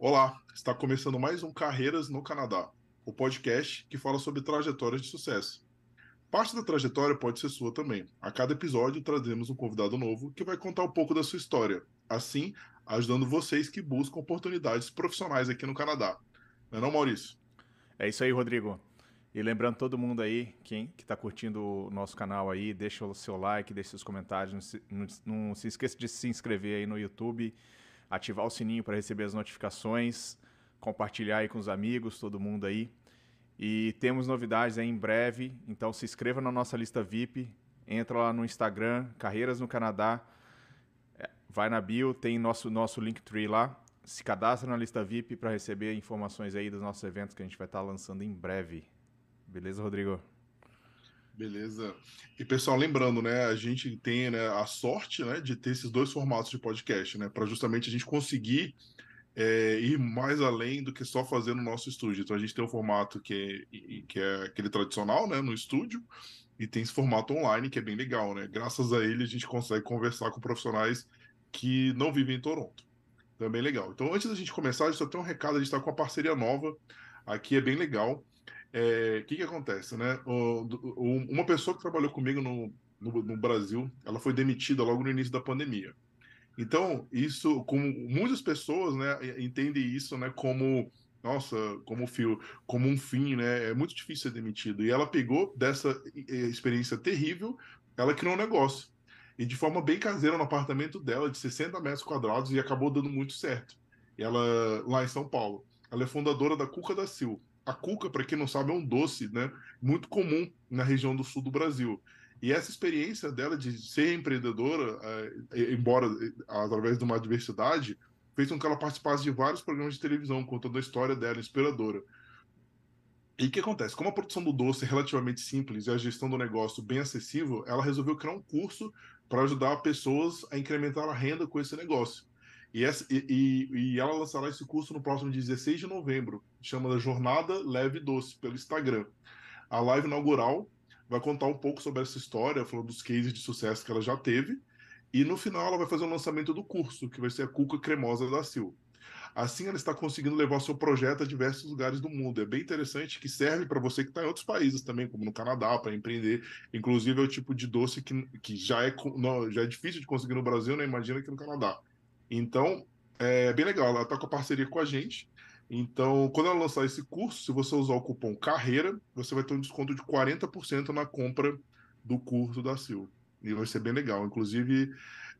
Olá, está começando mais um Carreiras no Canadá, o podcast que fala sobre trajetórias de sucesso. Parte da trajetória pode ser sua também. A cada episódio trazemos um convidado novo que vai contar um pouco da sua história, assim ajudando vocês que buscam oportunidades profissionais aqui no Canadá. Não é não, Maurício? É isso aí, Rodrigo. E lembrando todo mundo aí, quem que está curtindo o nosso canal aí, deixa o seu like, deixa seus comentários, não se, não, não se esqueça de se inscrever aí no YouTube, ativar o sininho para receber as notificações, compartilhar aí com os amigos, todo mundo aí. E temos novidades aí em breve, então se inscreva na nossa lista VIP, entra lá no Instagram, Carreiras no Canadá, é, vai na bio, tem nosso, nosso Linktree lá, se cadastra na lista VIP para receber informações aí dos nossos eventos que a gente vai estar tá lançando em breve. Beleza, Rodrigo? Beleza. E pessoal, lembrando, né, a gente tem né, a sorte, né, de ter esses dois formatos de podcast, né, para justamente a gente conseguir é, ir mais além do que só fazer no nosso estúdio. Então a gente tem um formato que é, que é aquele tradicional, né, no estúdio, e tem esse formato online que é bem legal, né? Graças a ele a gente consegue conversar com profissionais que não vivem em Toronto. Então é legal. Então antes da gente começar, a gente só tem um recado, a gente está com uma parceria nova. Aqui é bem legal. É, que, que acontece, né? O, o, uma pessoa que trabalhou comigo no, no, no, Brasil, ela foi demitida logo no início da pandemia. Então, isso, como muitas pessoas, né, entendem isso, né, como nossa, como fio, como um fim, né? É muito difícil ser demitido. E ela pegou dessa experiência terrível, ela criou um negócio. E de forma bem caseira no apartamento dela, de 60 metros quadrados, e acabou dando muito certo. E ela, lá em São Paulo. Ela é fundadora da Cuca da Sil. A cuca, para quem não sabe, é um doce né, muito comum na região do sul do Brasil. E essa experiência dela de ser empreendedora, é, embora é, através de uma diversidade, fez com que ela participasse de vários programas de televisão, contando a história dela, inspiradora. E o que acontece? Como a produção do doce é relativamente simples e a gestão do negócio bem acessível, ela resolveu criar um curso para ajudar pessoas a incrementar a renda com esse negócio. E, essa, e, e, ela lançará esse curso no próximo 16 de novembro, chama Jornada Leve Doce, pelo Instagram. A live inaugural vai contar um pouco sobre essa história, falando dos cases de sucesso que ela já teve, e no final ela vai fazer o lançamento do curso, que vai ser a Cuca Cremosa da Sil. Assim ela está conseguindo levar seu projeto a diversos lugares do mundo. É bem interessante que serve para você que está em outros países também, como no Canadá, para empreender. Inclusive é o tipo de doce que, que já, é, já é difícil de conseguir no Brasil, né? Imagina aqui no Canadá. Então, é bem legal. Ela está com a parceria com a gente. Então, quando ela lançar esse curso, se você usar o cupom CARREIRA, você vai ter um desconto de 40% na compra do curso da Sil. E vai ser bem legal. Inclusive,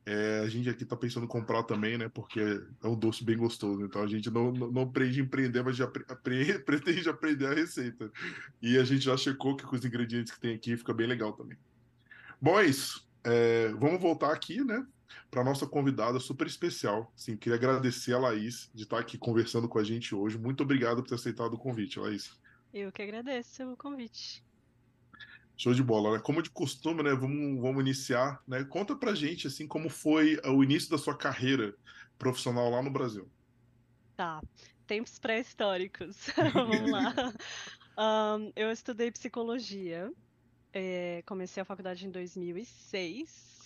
é, a gente aqui está pensando em comprar também, né? Porque é um doce bem gostoso. Então a gente não, não, não aprende a empreender, mas já pretende aprender a receita. E a gente já checou que com os ingredientes que tem aqui fica bem legal também. Bom, é isso. É, vamos voltar aqui, né? Para nossa convidada super especial. Sim, queria agradecer a Laís de estar aqui conversando com a gente hoje. Muito obrigado por ter aceitado o convite, Laís. Eu que agradeço o convite. Show de bola, né? Como de costume, né? Vamos, vamos iniciar, né? Conta pra gente, assim, como foi o início da sua carreira profissional lá no Brasil. Tá, tempos pré-históricos. vamos lá. Um, eu estudei psicologia, é, comecei a faculdade em 2006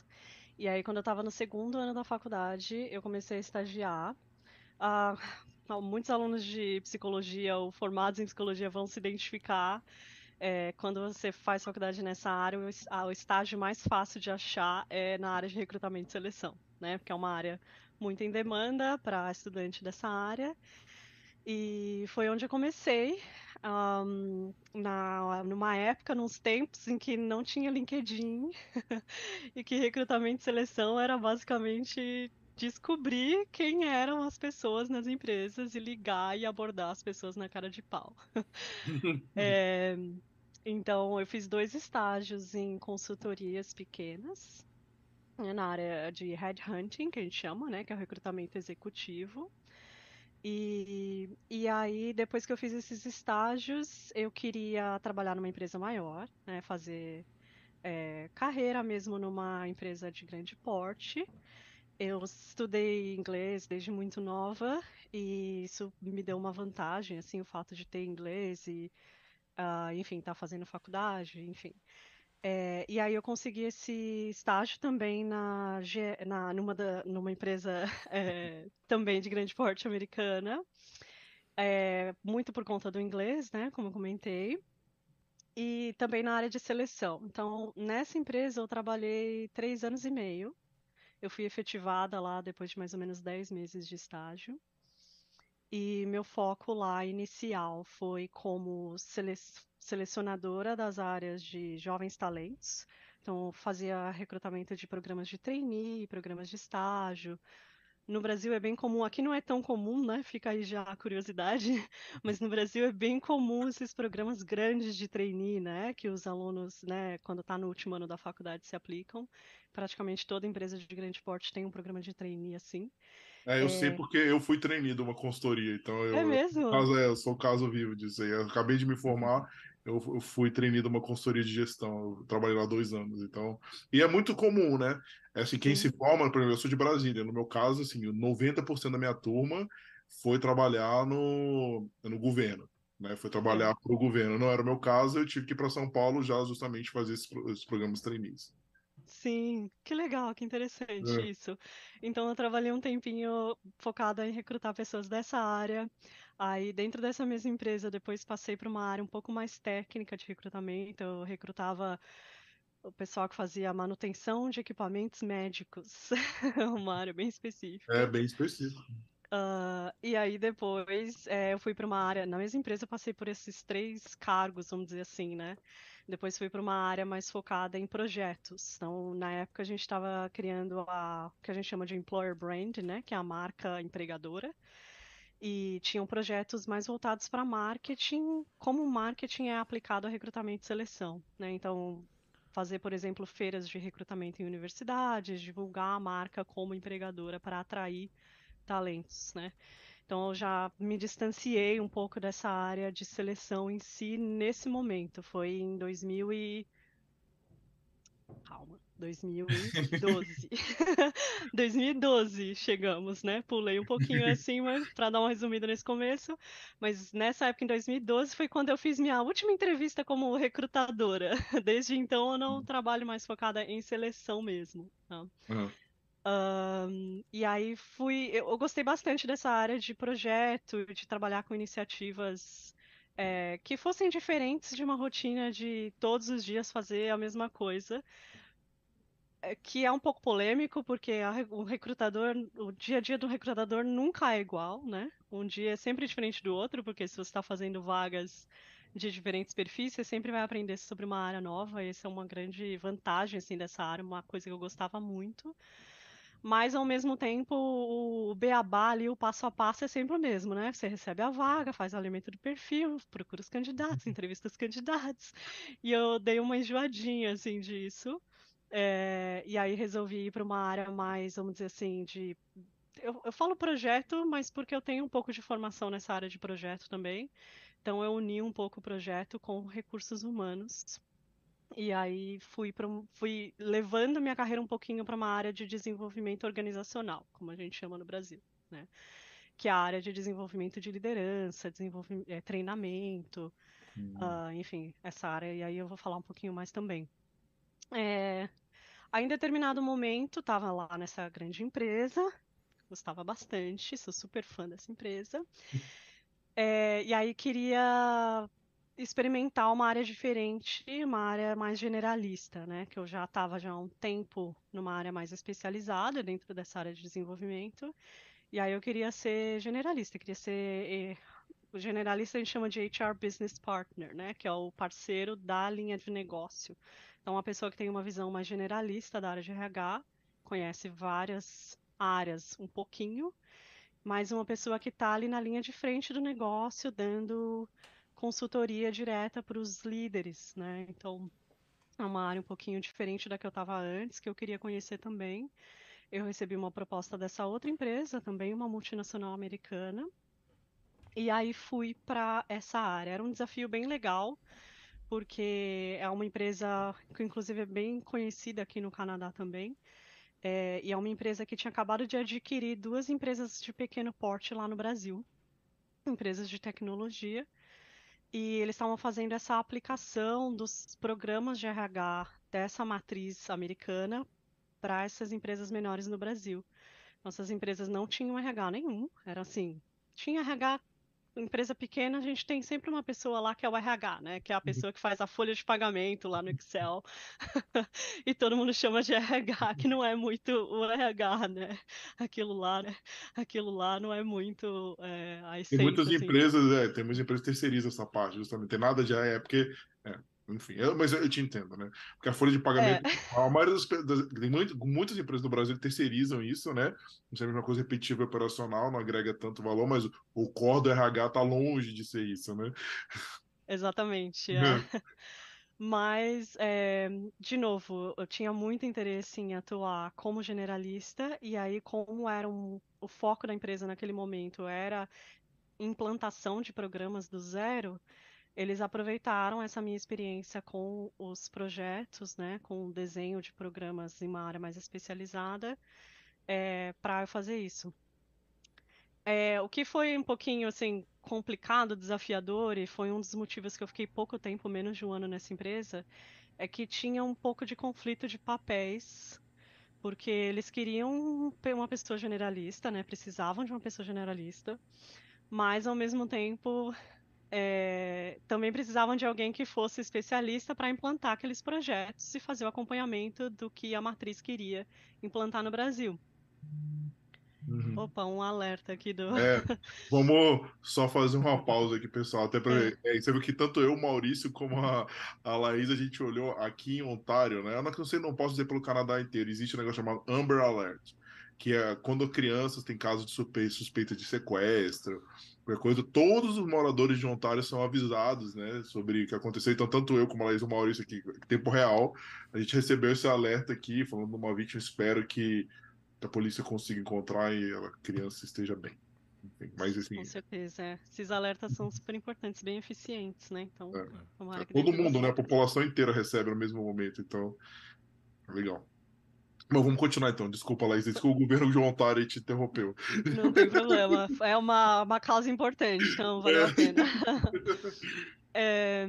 e aí, quando eu estava no segundo ano da faculdade, eu comecei a estagiar. Ah, muitos alunos de psicologia ou formados em psicologia vão se identificar. É, quando você faz faculdade nessa área, o, estágio mais fácil de achar é na área de recrutamento e seleção, né? Porque é uma área muito em demanda para estudante dessa área. E foi onde eu comecei, um, na, numa época, nos tempos em que não tinha LinkedIn e que recrutamento e seleção era basicamente descobrir quem eram as pessoas nas empresas e ligar e abordar as pessoas na cara de pau. é, então, eu fiz dois estágios em consultorias pequenas, né, na área de headhunting, que a gente chama, né, que é o recrutamento executivo. E, e aí, depois que eu fiz esses estágios, eu queria trabalhar numa empresa maior, né, fazer é, carreira mesmo numa empresa de grande porte. Eu estudei inglês desde muito nova e isso me deu uma vantagem, assim, o fato de ter inglês e, uh, enfim, estar tá fazendo faculdade, enfim. É, e aí eu consegui esse estágio também na, na numa, da, numa empresa é, também de grande porte americana, é, muito por conta do inglês, né, como eu comentei, e também na área de seleção. Então, nessa empresa eu trabalhei três anos e meio. Eu fui efetivada lá depois de mais ou menos dez meses de estágio. E meu foco lá inicial foi como sele selecionadora das áreas de jovens talentos. Então, fazia recrutamento de programas de trainee, programas de estágio. No Brasil é bem comum, aqui não é tão comum, né? Fica aí já a curiosidade, mas no Brasil é bem comum esses programas grandes de trainee, né? Que os alunos, né, quando está no último ano da faculdade, se aplicam. Praticamente toda empresa de grande porte tem um programa de trainee assim. É, eu é... sei porque eu fui treinado uma consultoria, então eu, é mesmo? Eu, é, eu sou o caso vivo disso aí. Eu acabei de me formar, eu, eu fui treinado uma consultoria de gestão, eu trabalhei lá dois anos, então. E é muito comum, né? É assim, quem Sim. se forma, por exemplo, eu sou de Brasília, no meu caso, assim, 90% da minha turma foi trabalhar no, no governo. Né, foi trabalhar para o governo. Não era o meu caso, eu tive que ir para São Paulo já justamente fazer esses, esses programas trainees. Sim, que legal, que interessante é. isso. Então eu trabalhei um tempinho focada em recrutar pessoas dessa área. Aí dentro dessa mesma empresa, depois passei para uma área um pouco mais técnica de recrutamento. Eu recrutava o pessoal que fazia manutenção de equipamentos médicos, uma área bem específica. É bem específico. Uh, e aí depois é, eu fui para uma área, na mesma empresa eu passei por esses três cargos, vamos dizer assim, né? Depois fui para uma área mais focada em projetos. Então, na época a gente estava criando a o que a gente chama de employer brand, né, que é a marca empregadora. E tinham projetos mais voltados para marketing, como o marketing é aplicado a recrutamento e seleção, né? Então, fazer, por exemplo, feiras de recrutamento em universidades, divulgar a marca como empregadora para atrair talentos, né? Então eu já me distanciei um pouco dessa área de seleção em si nesse momento. Foi em 2000 e calma, 2012. 2012 chegamos, né? Pulei um pouquinho assim, para dar uma resumida nesse começo, mas nessa época em 2012 foi quando eu fiz minha última entrevista como recrutadora. Desde então eu não hum. trabalho mais focada em seleção mesmo. Tá? Uhum. Um, e aí fui. Eu, eu, gostei bastante dessa área de projeto, de trabalhar com iniciativas é, que fossem diferentes de uma rotina de todos os dias fazer a mesma coisa. É, que é um pouco polêmico, porque a, o recrutador, o dia a dia do recrutador nunca é igual, né? Um dia é sempre diferente do outro, porque se você está fazendo vagas de diferentes perfis, você sempre vai aprender sobre uma área nova. Essa é uma grande vantagem assim dessa área, uma coisa que eu gostava muito mas ao mesmo tempo o beabá ali, o passo a passo é sempre o mesmo, né? Você recebe a vaga, faz o alimento do perfil, procura os candidatos, entrevista os candidatos. E eu dei uma enjoadinha, assim, disso. É, e aí resolvi ir para uma área mais, vamos dizer assim, de. Eu, eu falo projeto, mas porque eu tenho um pouco de formação nessa área de projeto também. Então eu uni um pouco o projeto com recursos humanos e aí fui, pra, fui levando minha carreira um pouquinho para uma área de desenvolvimento organizacional, como a gente chama no Brasil, né? Que é a área de desenvolvimento de liderança, desenvolvimento, é, treinamento, hum. uh, enfim, essa área. E aí eu vou falar um pouquinho mais também. É, aí, em determinado momento, estava lá nessa grande empresa, gostava bastante, sou super fã dessa empresa. É, e aí queria experimentar uma área diferente, uma área mais generalista, né? Que eu já estava já há um tempo numa área mais especializada dentro dessa área de desenvolvimento. E aí eu queria ser generalista, queria ser o generalista a gente chama de HR Business Partner, né? Que é o parceiro da linha de negócio. Então, uma pessoa que tem uma visão mais generalista da área de RH, conhece várias áreas um pouquinho, mas uma pessoa que está ali na linha de frente do negócio, dando consultoria direta para os líderes, né? Então, é uma área um pouquinho diferente da que eu estava antes, que eu queria conhecer também. Eu recebi uma proposta dessa outra empresa, também uma multinacional americana, e aí fui para essa área. Era um desafio bem legal, porque é uma empresa que, inclusive, é bem conhecida aqui no Canadá também. É, e é uma empresa que tinha acabado de adquirir duas empresas de pequeno porte lá no Brasil, empresas de tecnologia. E eles estavam fazendo essa aplicação dos programas de RH dessa matriz americana para essas empresas menores no Brasil. Nossas empresas não tinham RH nenhum, era assim, tinha RH empresa pequena, a gente tem sempre uma pessoa lá que é o RH, né? Que é a uhum. pessoa que faz a folha de pagamento lá no Excel. e todo mundo chama de RH, que não é muito o RH, né? Aquilo lá, né? Aquilo lá não é muito é, a essência, Tem muitas assim. empresas, é, tem muitas empresas que terceirizam essa parte, justamente. Tem nada de é porque é, enfim, eu, mas eu te entendo, né? Porque a folha de pagamento, é. a maioria das, das tem muito, muitas empresas do Brasil terceirizam isso, né? Não seja uma coisa repetitiva operacional, não agrega tanto valor, mas o, o core do RH tá longe de ser isso, né? Exatamente. É. Mas, é, de novo, eu tinha muito interesse em atuar como generalista, e aí, como era um, o foco da empresa naquele momento era implantação de programas do zero, eles aproveitaram essa minha experiência com os projetos, né, com o desenho de programas em uma área mais especializada, é, para eu fazer isso. É, o que foi um pouquinho assim complicado, desafiador e foi um dos motivos que eu fiquei pouco tempo, menos de um ano nessa empresa, é que tinha um pouco de conflito de papéis, porque eles queriam uma pessoa generalista, né? Precisavam de uma pessoa generalista, mas ao mesmo tempo é, também precisavam de alguém que fosse especialista para implantar aqueles projetos e fazer o acompanhamento do que a matriz queria implantar no Brasil. Uhum. Opa, um alerta aqui do. É, vamos só fazer uma pausa aqui, pessoal, até para ver. É, você viu que tanto eu, Maurício, como a, a Laís, a gente olhou aqui em Ontário, né? Eu não sei, não posso dizer pelo Canadá inteiro, existe um negócio chamado Amber Alert, que é quando crianças têm casos de suspeita de sequestro, qualquer coisa, todos os moradores de Ontário são avisados, né, sobre o que aconteceu. Então, tanto eu como a Laís e o Maurício aqui, em tempo real, a gente recebeu esse alerta aqui, falando de uma vítima, espero que a polícia consiga encontrar e a criança esteja bem. Mas, assim, Com certeza, é. Esses alertas são super importantes, bem eficientes, né? Então, é. É. todo mundo, né? A população inteira recebe no mesmo momento, então, legal. Mas vamos continuar então. Desculpa, Laís. Desculpa, o governo de Ontário te interrompeu. Não tem problema. É uma, uma causa importante, então valeu a é. pena. É,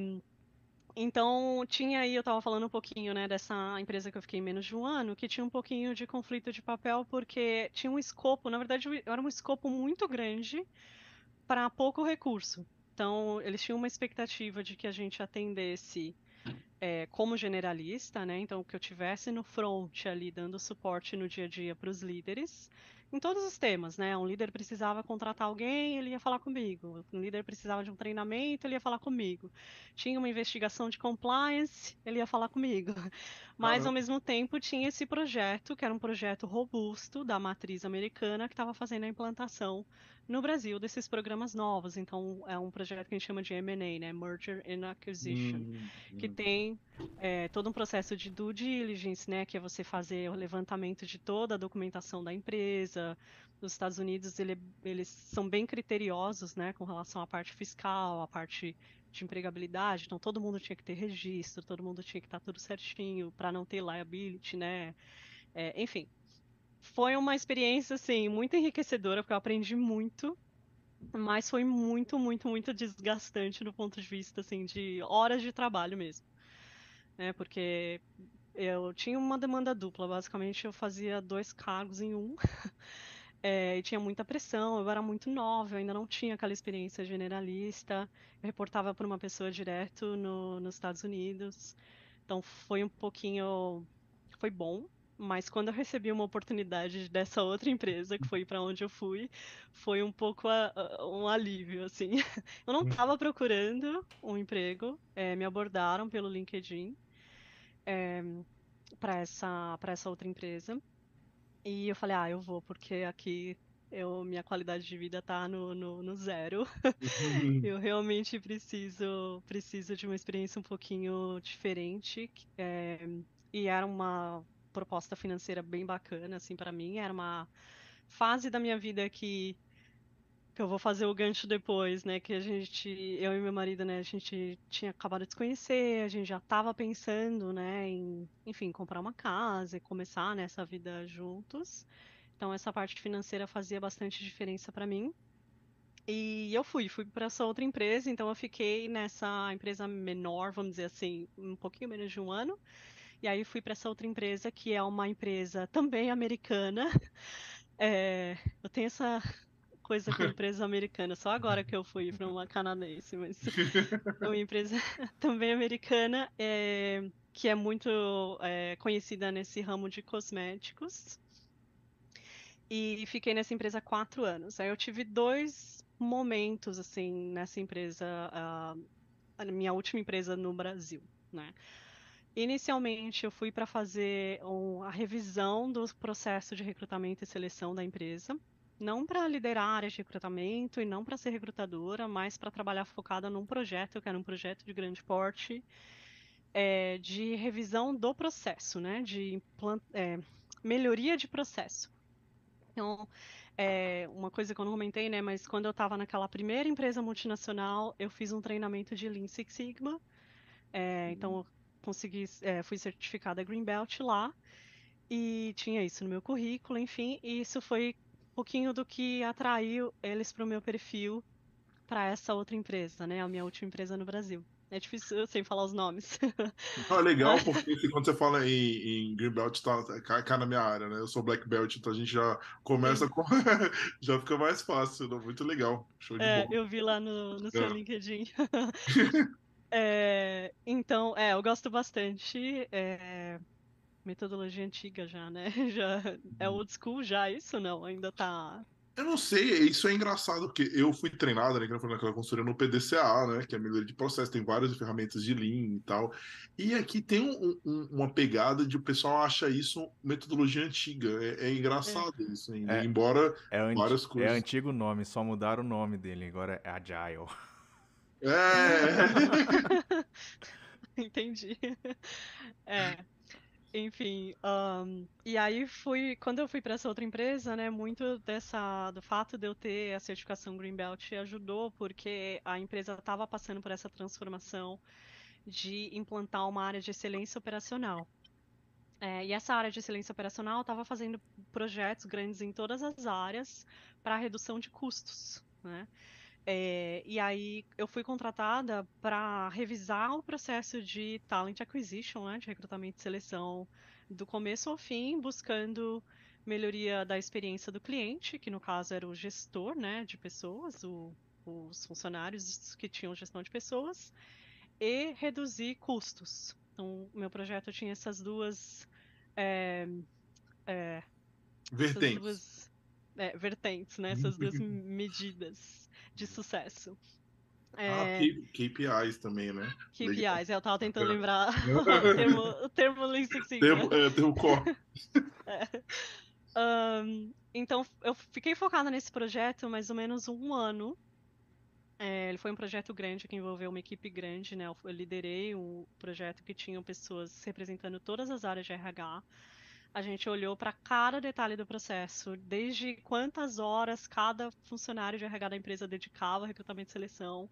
então, tinha aí, eu estava falando um pouquinho, né, dessa empresa que eu fiquei menos de um ano, que tinha um pouquinho de conflito de papel, porque tinha um escopo, na verdade, era um escopo muito grande para pouco recurso. Então, eles tinham uma expectativa de que a gente atendesse é, como generalista, né? Então, que eu tivesse no front ali dando suporte no dia a dia para os líderes, em todos os temas, né? Um líder precisava contratar alguém, ele ia falar comigo. Um líder precisava de um treinamento, ele ia falar comigo. Tinha uma investigação de compliance, ele ia falar comigo. Mas, uhum. ao mesmo tempo, tinha esse projeto, que era um projeto robusto da matriz americana, que estava fazendo a implantação no Brasil desses programas novos. Então, é um projeto que a gente chama de M&A, né? Merger and Acquisition, hum, que hum. tem é, todo um processo de due diligence, né? Que é você fazer o levantamento de toda a documentação da empresa. Nos Estados Unidos, ele, eles são bem criteriosos, né? Com relação à parte fiscal, à parte de empregabilidade. Então, todo mundo tinha que ter registro, todo mundo tinha que estar tudo certinho para não ter liability, né? É, enfim, foi uma experiência, assim, muito enriquecedora, porque eu aprendi muito, mas foi muito, muito, muito desgastante do ponto de vista, assim, de horas de trabalho mesmo. Né? Porque eu tinha uma demanda dupla, basicamente eu fazia dois cargos em um. É, e tinha muita pressão, eu era muito nova, eu ainda não tinha aquela experiência generalista, eu reportava para uma pessoa direto no, nos Estados Unidos, então foi um pouquinho, foi bom, mas quando eu recebi uma oportunidade dessa outra empresa, que foi para onde eu fui, foi um pouco a, a, um alívio, assim. Eu não estava hum. procurando um emprego, é, me abordaram pelo LinkedIn é, para essa, essa outra empresa. E eu falei, ah, eu vou, porque aqui eu, minha qualidade de vida está no, no, no, zero. Uhum. eu realmente preciso, preciso de uma experiência um pouquinho diferente. É, e era uma proposta financeira bem bacana, assim, para mim. Era uma fase da minha vida que que eu vou fazer o gancho depois, né? Que a gente, eu e meu marido, né? A gente tinha acabado de se conhecer, a gente já estava pensando, né? Em, enfim, comprar uma casa e começar nessa vida juntos. Então essa parte financeira fazia bastante diferença para mim. E eu fui, fui para essa outra empresa, então eu fiquei nessa empresa menor, vamos dizer assim, um pouquinho menos de um ano. E aí fui para essa outra empresa, que é uma empresa também americana. É, eu tenho essa coisa com empresas americanas, só agora que eu fui para uma canadense, mas é uma empresa também americana, é, que é muito é, conhecida nesse ramo de cosméticos. E fiquei nessa empresa há quatro anos. Aí eu tive dois momentos, assim, nessa empresa, a, a minha última empresa no Brasil, né? Inicialmente, eu fui para fazer um, a revisão do processo de recrutamento e seleção da empresa. Não para liderar a área de recrutamento e não para ser recrutadora, mas para trabalhar focada num projeto, que era um projeto de grande porte, é, de revisão do processo, né? De é, melhoria de processo. Então, é, uma coisa que eu não comentei, né? Mas quando eu estava naquela primeira empresa multinacional, eu fiz um treinamento de Lean Six Sigma. É, então, eu consegui, é, fui certificada Green Belt lá e tinha isso no meu currículo, enfim. E isso foi um pouquinho do que atraiu eles para o meu perfil para essa outra empresa, né? A minha última empresa no Brasil. É difícil sem falar os nomes. Ah, legal, porque assim, quando você fala em, em Green Belt, tá, cai, cai, na minha área, né? Eu sou Black Belt, então a gente já começa Sim. com. já fica mais fácil, né? muito legal. Show de é, bola. Eu vi lá no, no seu é. LinkedIn. é, então, é, eu gosto bastante. É, metodologia antiga já, né? Já, é uhum. old school já, isso não? Ainda tá eu não sei, isso é engraçado, porque eu fui treinado, né, naquela consultoria no PDCA, né, que é a melhoria de processo, tem várias ferramentas de Lean e tal, e aqui tem um, um, uma pegada de o pessoal acha isso metodologia antiga, é, é engraçado é. isso ainda, é, embora é várias coisas... É antigo nome, só mudaram o nome dele, agora é Agile. É! Entendi. É, enfim, um, e aí fui, quando eu fui para essa outra empresa, né, muito dessa, do fato de eu ter a certificação Greenbelt ajudou, porque a empresa estava passando por essa transformação de implantar uma área de excelência operacional. É, e essa área de excelência operacional estava fazendo projetos grandes em todas as áreas para redução de custos, né? É, e aí eu fui contratada para revisar o processo de talent acquisition, né, de recrutamento e seleção, do começo ao fim, buscando melhoria da experiência do cliente, que no caso era o gestor né, de pessoas, o, os funcionários que tinham gestão de pessoas, e reduzir custos. Então, meu projeto tinha essas duas. É, é, vertentes. Essas duas, vertentes, né? Essas duas medidas de sucesso. É... Ah, KPIs também, né? KPIs, eu tava tentando lembrar o termo, o termo Lean Six Sigma. Termo, é, termo core. é. Um, então, eu fiquei focada nesse projeto mais ou menos um ano. É, ele foi um projeto grande que envolveu uma equipe grande, né? Eu liderei um projeto que tinha pessoas representando todas as áreas de RH a gente olhou para cada detalhe do processo, desde quantas horas cada funcionário de RH da empresa dedicava ao recrutamento e seleção,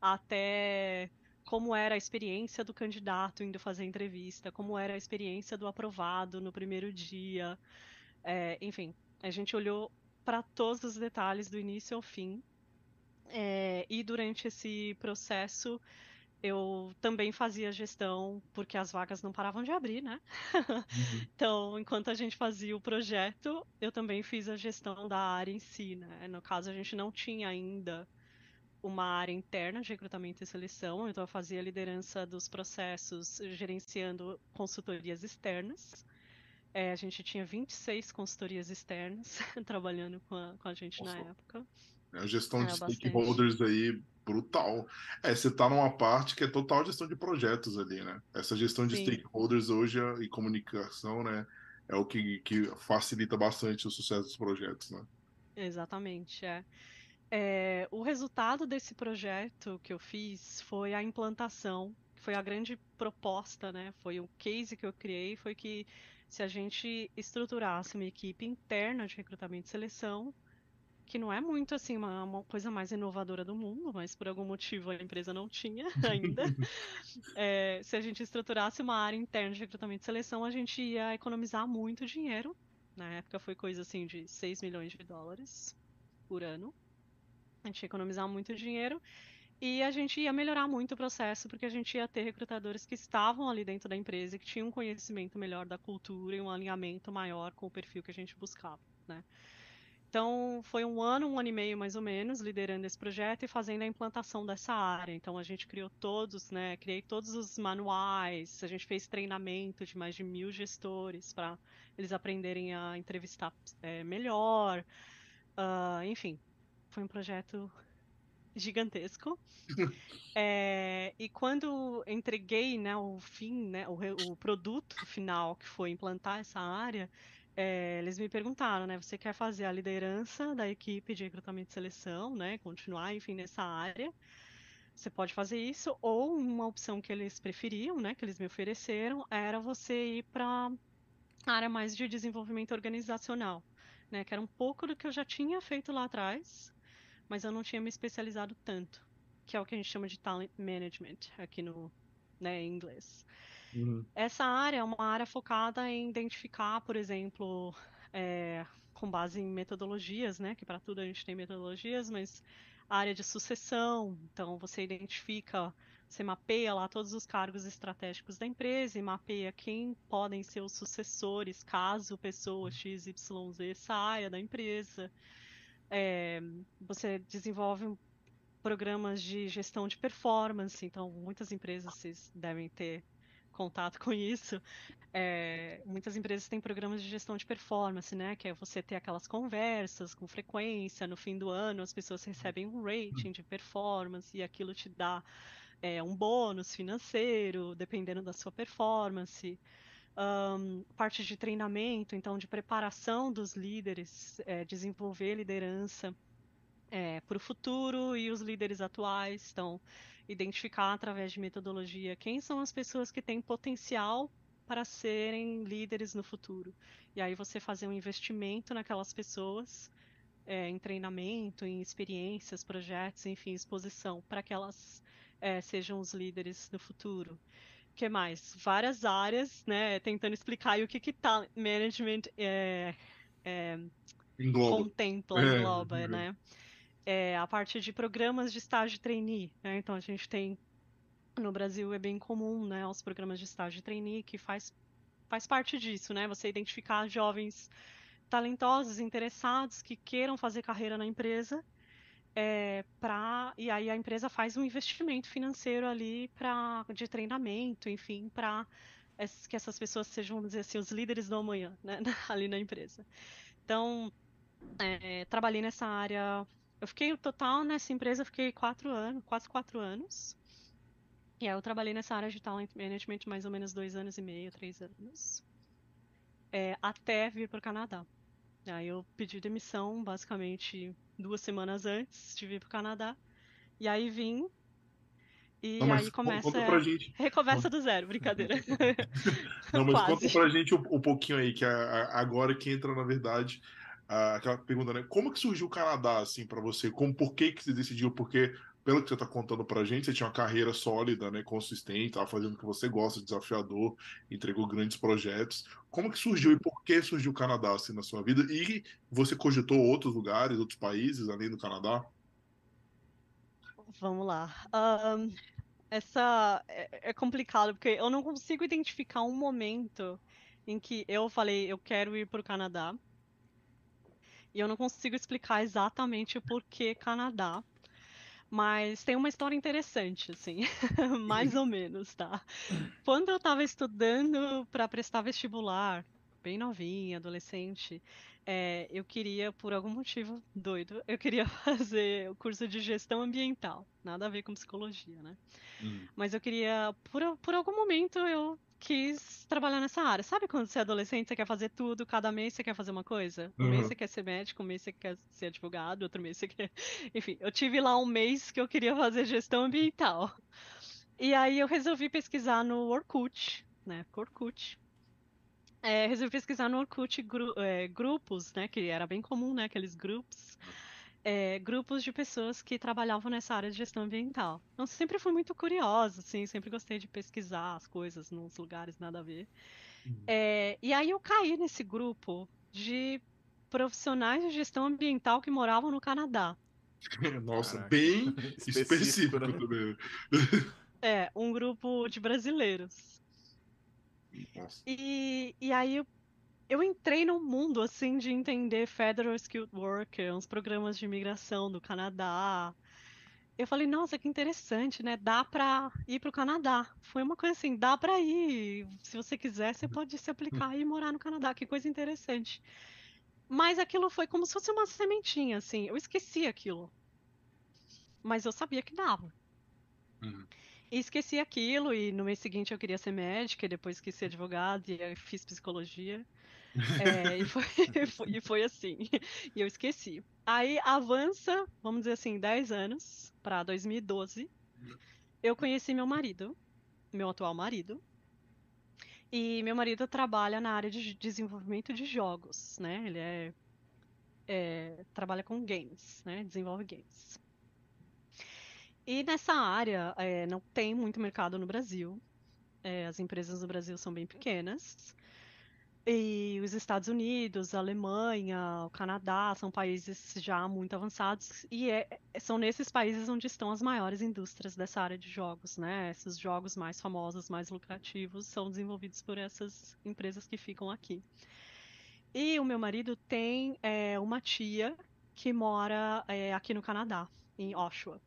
até como era a experiência do candidato indo fazer entrevista, como era a experiência do aprovado no primeiro dia. É, enfim, a gente olhou para todos os detalhes do início ao fim. É, e durante esse processo, eu também fazia gestão, porque as vagas não paravam de abrir, né? Uhum. então, enquanto a gente fazia o projeto, eu também fiz a gestão da área em si, né? No caso, a gente não tinha ainda uma área interna de recrutamento e seleção, então eu fazia a liderança dos processos, gerenciando consultorias externas. É, a gente tinha 26 consultorias externas trabalhando com a, com a gente Nossa. na época. A gestão de stakeholders aí brutal. É, você está numa parte que é total gestão de projetos ali, né? Essa gestão de Sim. stakeholders hoje e comunicação, né? É o que, que facilita bastante o sucesso dos projetos, né? Exatamente, é. é. O resultado desse projeto que eu fiz foi a implantação, foi a grande proposta, né? Foi o case que eu criei, foi que se a gente estruturasse uma equipe interna de recrutamento e seleção, que não é muito assim uma, uma, coisa mais inovadora do mundo, mas por algum motivo a empresa não tinha ainda. é, se a gente estruturasse uma área interna de recrutamento e seleção, a gente ia economizar muito dinheiro. Na época foi coisa assim de 6 milhões de dólares por ano. A gente ia economizar muito dinheiro e a gente ia melhorar muito o processo, porque a gente ia ter recrutadores que estavam ali dentro da empresa, que tinham um conhecimento melhor da cultura e um alinhamento maior com o perfil que a gente buscava, né? Então, foi um ano, um ano e meio mais ou menos, liderando esse projeto e fazendo a implantação dessa área. Então, a gente criou todos, né? Criei todos os manuais, a gente fez treinamento de mais de mil gestores para eles aprenderem a entrevistar é, melhor. Uh, enfim, foi um projeto gigantesco. é, e quando entreguei né, o fim, né, o, o produto final, que foi implantar essa área, é, eles me perguntaram, né? Você quer fazer a liderança da equipe de recrutamento e seleção, né? Continuar, enfim, nessa área. Você pode fazer isso, ou uma opção que eles preferiam, né? Que eles me ofereceram, era você ir para a área mais de desenvolvimento organizacional, né? Que era um pouco do que eu já tinha feito lá atrás, mas eu não tinha me especializado tanto, que é o que a gente chama de talent management aqui no, né, em inglês. Uhum. Essa área é uma área focada em identificar, por exemplo, é, com base em metodologias, né? Que para tudo a gente tem metodologias, mas a área de sucessão, então você identifica, você mapeia lá todos os cargos estratégicos da empresa e mapeia quem podem ser os sucessores caso pessoa XYZ saia da empresa. É, você desenvolve programas de gestão de performance, então muitas empresas devem ter contato com isso, é, muitas empresas têm programas de gestão de performance, né? Que é você ter aquelas conversas com frequência, no fim do ano as pessoas recebem um rating de performance e aquilo te dá é, um bônus financeiro, dependendo da sua performance. Um, parte de treinamento, então, de preparação dos líderes, é, desenvolver liderança é, para o futuro e os líderes atuais. Então, identificar através de metodologia quem são as pessoas que têm potencial para serem líderes no futuro. E aí você fazer um investimento naquelas pessoas, é, em treinamento, em experiências, projetos, enfim, exposição, para que elas é, sejam os líderes no futuro. O que mais? Várias áreas, né? Tentando explicar o que que talent management é, é, contempla, é, engloba, né? É, a parte de programas de estágio trainee. Né? Então a gente tem no Brasil é bem comum, né, os programas de estágio trainee que faz faz parte disso, né? Você identificar jovens talentosos, interessados que queiram fazer carreira na empresa, é, para e aí a empresa faz um investimento financeiro ali para de treinamento, enfim, para que essas pessoas sejam, vamos dizer assim, os líderes do amanhã, né, ali na empresa. Então, é, trabalhei nessa área eu fiquei, o total, nessa empresa, eu fiquei quatro anos, quase quatro anos. E aí eu trabalhei nessa área de talent management mais ou menos dois anos e meio, três anos. É, até vir para o Canadá. Aí eu pedi demissão, basicamente, duas semanas antes de vir para o Canadá. E aí vim. E Não, aí começa. Conta pra gente. Recomeça do zero, brincadeira. Não, mas Quase. conta pra gente um, um pouquinho aí, que agora que entra, na verdade, aquela pergunta, né? Como que surgiu o Canadá, assim, para você? Como, por que que você decidiu? Porque, pelo que você está contando pra gente, você tinha uma carreira sólida, né? Consistente, estava fazendo o que você gosta, desafiador, entregou grandes projetos. Como que surgiu e por que surgiu o Canadá, assim, na sua vida? E você cogitou outros lugares, outros países, além do Canadá? Vamos lá. Um, essa é, é complicado, porque eu não consigo identificar um momento em que eu falei, eu quero ir para o Canadá e eu não consigo explicar exatamente o porquê Canadá. Mas tem uma história interessante, assim, mais ou menos, tá? Quando eu estava estudando para prestar vestibular, bem novinha, adolescente, é, eu queria, por algum motivo doido, eu queria fazer o curso de gestão ambiental. Nada a ver com psicologia, né? Hum. Mas eu queria, por, por algum momento, eu quis trabalhar nessa área. Sabe quando você é adolescente, você quer fazer tudo, cada mês você quer fazer uma coisa? Um uhum. mês você quer ser médico, um mês você quer ser advogado, outro mês você quer. Enfim, eu tive lá um mês que eu queria fazer gestão ambiental. E aí eu resolvi pesquisar no Orkut, né? Orkut. É, resolvi pesquisar no Orkut gru é, grupos, né? Que era bem comum, né? Aqueles grupos é, grupos de pessoas que trabalhavam nessa área de gestão ambiental. Então, sempre fui muito curiosa, assim, sempre gostei de pesquisar as coisas nos lugares nada a ver. Uhum. É, e aí eu caí nesse grupo de profissionais de gestão ambiental que moravam no Canadá. Nossa, Caraca. bem específico, específico né? também. É, um grupo de brasileiros. Nossa. E, e aí eu, eu entrei num mundo assim de entender Federal Skilled Worker, uns programas de imigração do Canadá. Eu falei, nossa, que interessante, né? Dá pra ir pro Canadá. Foi uma coisa assim, dá pra ir. Se você quiser, você pode se aplicar e morar no Canadá. Que coisa interessante. Mas aquilo foi como se fosse uma sementinha, assim. Eu esqueci aquilo. Mas eu sabia que dava. Uhum. E esqueci aquilo, e no mês seguinte eu queria ser médica, e depois quis ser advogada, e fiz psicologia. É, e, foi, e foi assim. E eu esqueci. Aí avança, vamos dizer assim, 10 anos, para 2012. Eu conheci meu marido, meu atual marido. E meu marido trabalha na área de desenvolvimento de jogos, né? Ele é, é trabalha com games, né? Desenvolve games. E nessa área é, não tem muito mercado no Brasil. É, as empresas no Brasil são bem pequenas. E os Estados Unidos, a Alemanha, o Canadá são países já muito avançados e é, são nesses países onde estão as maiores indústrias dessa área de jogos, né? Esses jogos mais famosos, mais lucrativos, são desenvolvidos por essas empresas que ficam aqui. E o meu marido tem é, uma tia que mora é, aqui no Canadá, em Oshawa.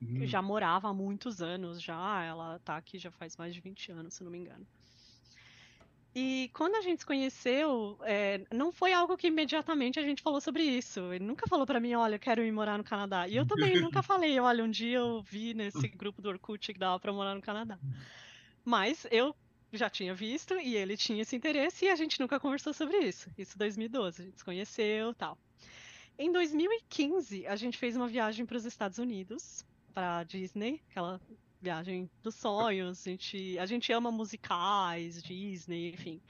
Hum. Já morava há muitos anos já, ela tá aqui já faz mais de 20 anos, se não me engano. E quando a gente se conheceu, é, não foi algo que imediatamente a gente falou sobre isso. Ele nunca falou para mim, olha, eu quero ir morar no Canadá. E eu também nunca falei, olha, um dia eu vi nesse grupo do Orkut que dava para morar no Canadá. Mas eu já tinha visto e ele tinha esse interesse e a gente nunca conversou sobre isso. Isso em 2012, a gente se conheceu, tal. Em 2015, a gente fez uma viagem para os Estados Unidos, para Disney, aquela viagem dos sonhos. A gente, a gente ama musicais, Disney, enfim.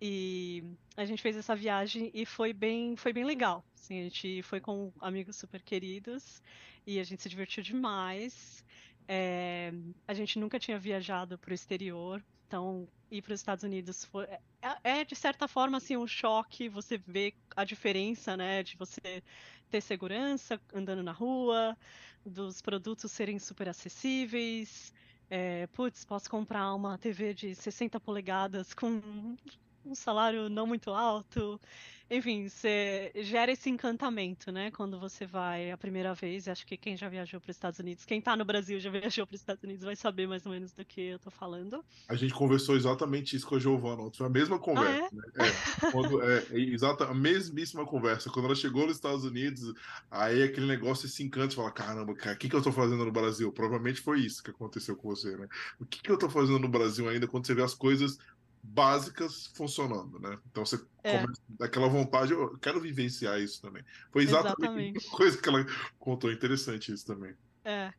E a gente fez essa viagem e foi bem, foi bem legal. Assim, a gente foi com amigos super queridos e a gente se divertiu demais. É, a gente nunca tinha viajado para o exterior, então ir para os Estados Unidos foi, é, é, de certa forma assim um choque. Você vê a diferença, né, de você ter segurança andando na rua, dos produtos serem super acessíveis. É, putz, posso comprar uma TV de 60 polegadas com um salário não muito alto. Enfim, você gera esse encantamento, né? Quando você vai a primeira vez. Acho que quem já viajou para os Estados Unidos, quem está no Brasil já viajou para os Estados Unidos, vai saber mais ou menos do que eu estou falando. A gente conversou exatamente isso com a Giovana, foi a mesma conversa. Ah, é? Né? É, quando, é, é, exata, a mesmíssima conversa. Quando ela chegou nos Estados Unidos, aí aquele negócio se encanta, você fala: caramba, cara, o que, que eu estou fazendo no Brasil? Provavelmente foi isso que aconteceu com você, né? O que, que eu estou fazendo no Brasil ainda quando você vê as coisas básicas funcionando, né? Então você é. começa daquela vontade, eu quero vivenciar isso também. Foi exatamente, exatamente. a coisa que ela contou, interessante isso também. É.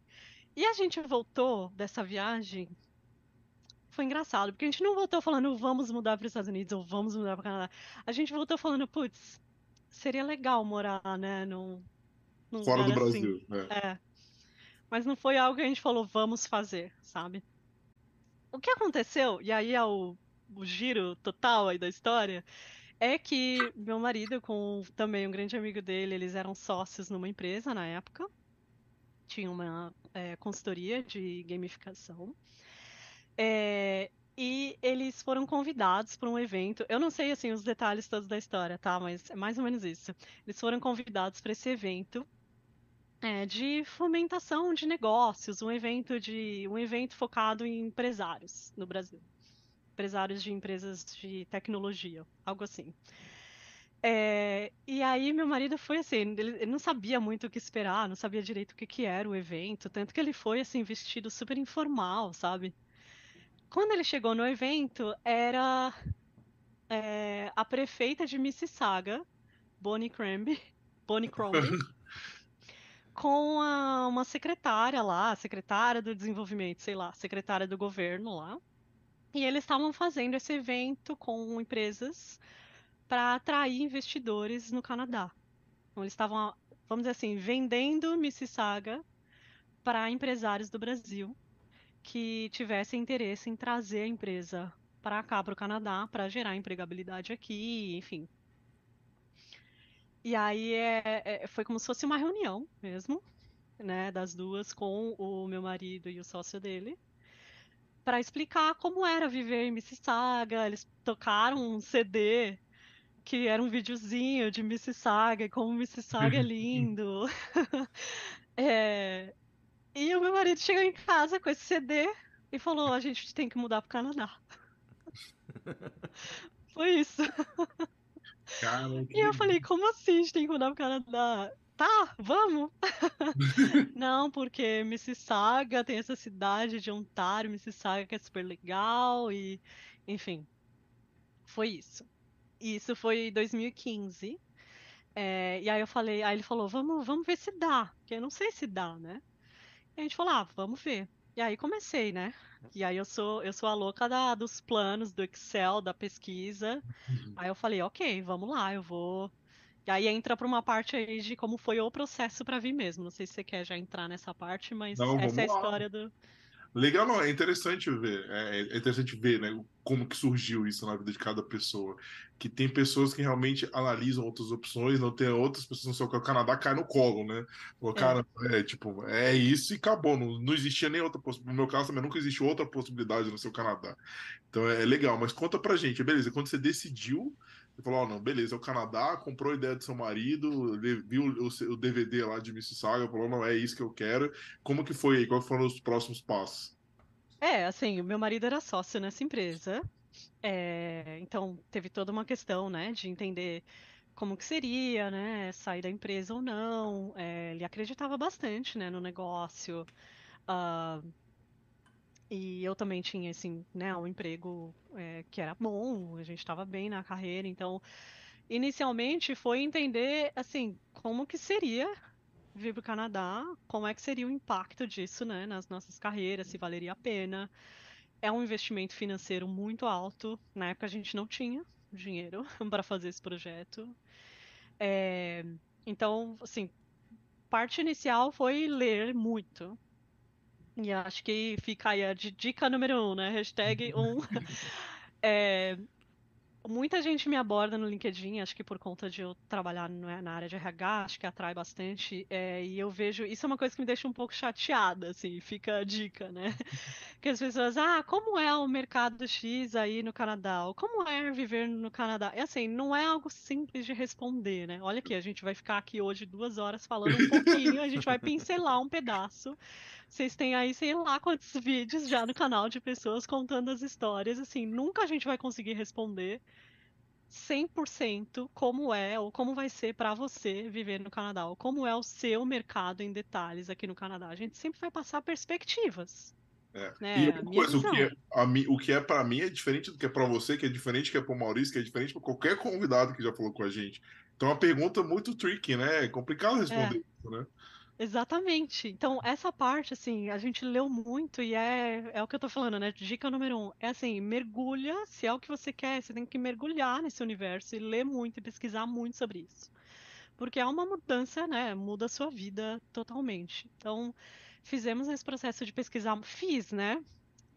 E a gente voltou dessa viagem, foi engraçado, porque a gente não voltou falando vamos mudar para os Estados Unidos ou vamos mudar para o Canadá. A gente voltou falando, putz, seria legal morar, né, num, num fora do assim. Brasil, né? É. Mas não foi algo que a gente falou vamos fazer, sabe? O que aconteceu, e aí é o o giro total aí da história, é que meu marido, com também um grande amigo dele, eles eram sócios numa empresa na época. Tinha uma é, consultoria de gamificação. É, e eles foram convidados para um evento. Eu não sei assim os detalhes todos da história, tá? Mas é mais ou menos isso. Eles foram convidados para esse evento é, de fomentação de negócios, um evento de um evento focado em empresários no Brasil empresários de empresas de tecnologia, algo assim. É, e aí meu marido foi assim, ele, ele, não sabia muito o que esperar, não sabia direito o que, que era o evento, tanto que ele foi assim vestido super informal, sabe? Quando ele chegou no evento, era é, a prefeita de Mississauga, Bonnie Cramby, Bonnie Crombie, com a, uma secretária lá, secretária do desenvolvimento, sei lá, secretária do governo lá, e eles estavam fazendo esse evento com empresas para atrair investidores no Canadá. Então, eles estavam, vamos dizer assim, vendendo Mississauga para empresários do Brasil que tivessem interesse em trazer a empresa para cá, para o Canadá, para gerar empregabilidade aqui, enfim. E aí é, é, foi como se fosse uma reunião mesmo, né, das duas com o meu marido e o sócio dele, para explicar como era viver em Mississauga. Eles tocaram um CD que era um videozinho de Mississauga e como Mississauga é lindo. é... E o meu marido chegou em casa com esse CD e falou: a gente tem que mudar pro Canadá. Foi isso. Cara, e eu falei, como assim a gente tem que mudar pro Canadá? Tá, vamos! Não, porque Mississauga tem essa cidade de Ontário, Mississauga que é super legal e, enfim, foi isso. Isso foi em 2015. É, e aí eu falei, aí ele falou, vamos, vamos ver se dá, porque eu não sei se dá, né? E a gente falou, ah, vamos ver. E aí comecei, né? E aí eu sou, eu sou a louca da, dos planos, do Excel, da pesquisa. Uhum. Aí eu falei, ok, vamos lá, eu vou. E aí entra para uma parte aí de como foi o processo para vir mesmo. Não sei se você quer já entrar nessa parte, mas não, essa é a história do. Legal, não, é interessante ver, é, é, interessante ver, né, como que surgiu isso na vida de cada pessoa. Que tem pessoas que realmente analisam outras opções, não tem outras pessoas que o Canadá cai no colo, né? O cara, é. é tipo, é isso e acabou, não, não existia nem outra possibilidade. No meu caso também nunca existe outra possibilidade no seu Canadá. Então é, é legal, mas conta pra gente, beleza, quando você decidiu, você falou, oh, não, beleza, é o Canadá, comprou a ideia do seu marido, viu o, o DVD lá de Mississauga, falou, não, é isso que eu quero. Como que foi aí? Quais foram os próximos passos? É, assim, o meu marido era sócio nessa empresa, é, então teve toda uma questão, né, de entender como que seria, né, sair da empresa ou não. É, ele acreditava bastante, né, no negócio. Uh, e eu também tinha, assim, né, um emprego é, que era bom, a gente estava bem na carreira, então, inicialmente foi entender, assim, como que seria vir para o Canadá, como é que seria o impacto disso, né, nas nossas carreiras, se valeria a pena. É um investimento financeiro muito alto, na época a gente não tinha dinheiro para fazer esse projeto. É, então, assim, parte inicial foi ler muito, e acho que fica aí a dica número um, né? Hashtag um. é, muita gente me aborda no LinkedIn, acho que por conta de eu trabalhar é, na área de RH, acho que atrai bastante. É, e eu vejo. Isso é uma coisa que me deixa um pouco chateada, assim, fica a dica, né? Que as pessoas, ah, como é o mercado X aí no Canadá? Ou como é viver no Canadá? É assim, não é algo simples de responder, né? Olha aqui, a gente vai ficar aqui hoje duas horas falando um pouquinho, a gente vai pincelar um pedaço vocês têm aí, sei lá quantos vídeos já no canal de pessoas contando as histórias. Assim, nunca a gente vai conseguir responder 100% como é ou como vai ser para você viver no Canadá, ou como é o seu mercado em detalhes aqui no Canadá. A gente sempre vai passar perspectivas. É. Né? E uma coisa, o que, é, a, o que é para mim é diferente do que é para você, que é diferente do que é para o Maurício, que é diferente para qualquer convidado que já falou com a gente. Então é uma pergunta muito tricky, né? É complicado responder é. isso, né? Exatamente. Então, essa parte, assim, a gente leu muito e é, é o que eu tô falando, né? Dica número um. É assim, mergulha, se é o que você quer, você tem que mergulhar nesse universo e ler muito e pesquisar muito sobre isso. Porque é uma mudança, né? Muda a sua vida totalmente. Então, fizemos esse processo de pesquisar. Fiz, né?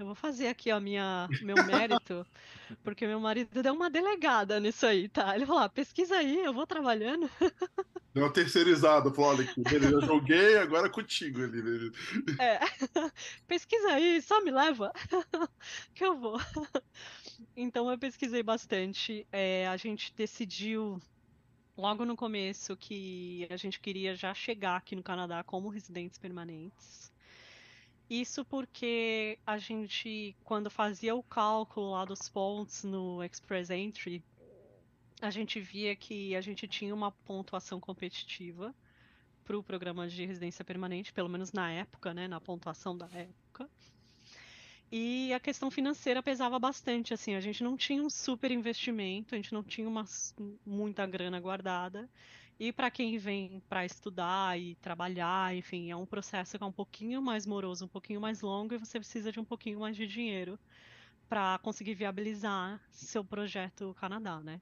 Eu vou fazer aqui a minha meu mérito, porque meu marido deu uma delegada nisso aí, tá? Ele falou: ah, pesquisa aí, eu vou trabalhando. Deu uma terceirizada, falou: olha aqui, eu joguei, agora é contigo ali. É, pesquisa aí, só me leva, que eu vou. Então eu pesquisei bastante. É, a gente decidiu logo no começo que a gente queria já chegar aqui no Canadá como residentes permanentes. Isso porque a gente, quando fazia o cálculo lá dos pontos no Express Entry, a gente via que a gente tinha uma pontuação competitiva para o programa de residência permanente, pelo menos na época, né, na pontuação da época. E a questão financeira pesava bastante, assim, a gente não tinha um super investimento, a gente não tinha uma, muita grana guardada. E para quem vem para estudar e trabalhar, enfim, é um processo que é um pouquinho mais moroso, um pouquinho mais longo e você precisa de um pouquinho mais de dinheiro para conseguir viabilizar seu projeto Canadá, né?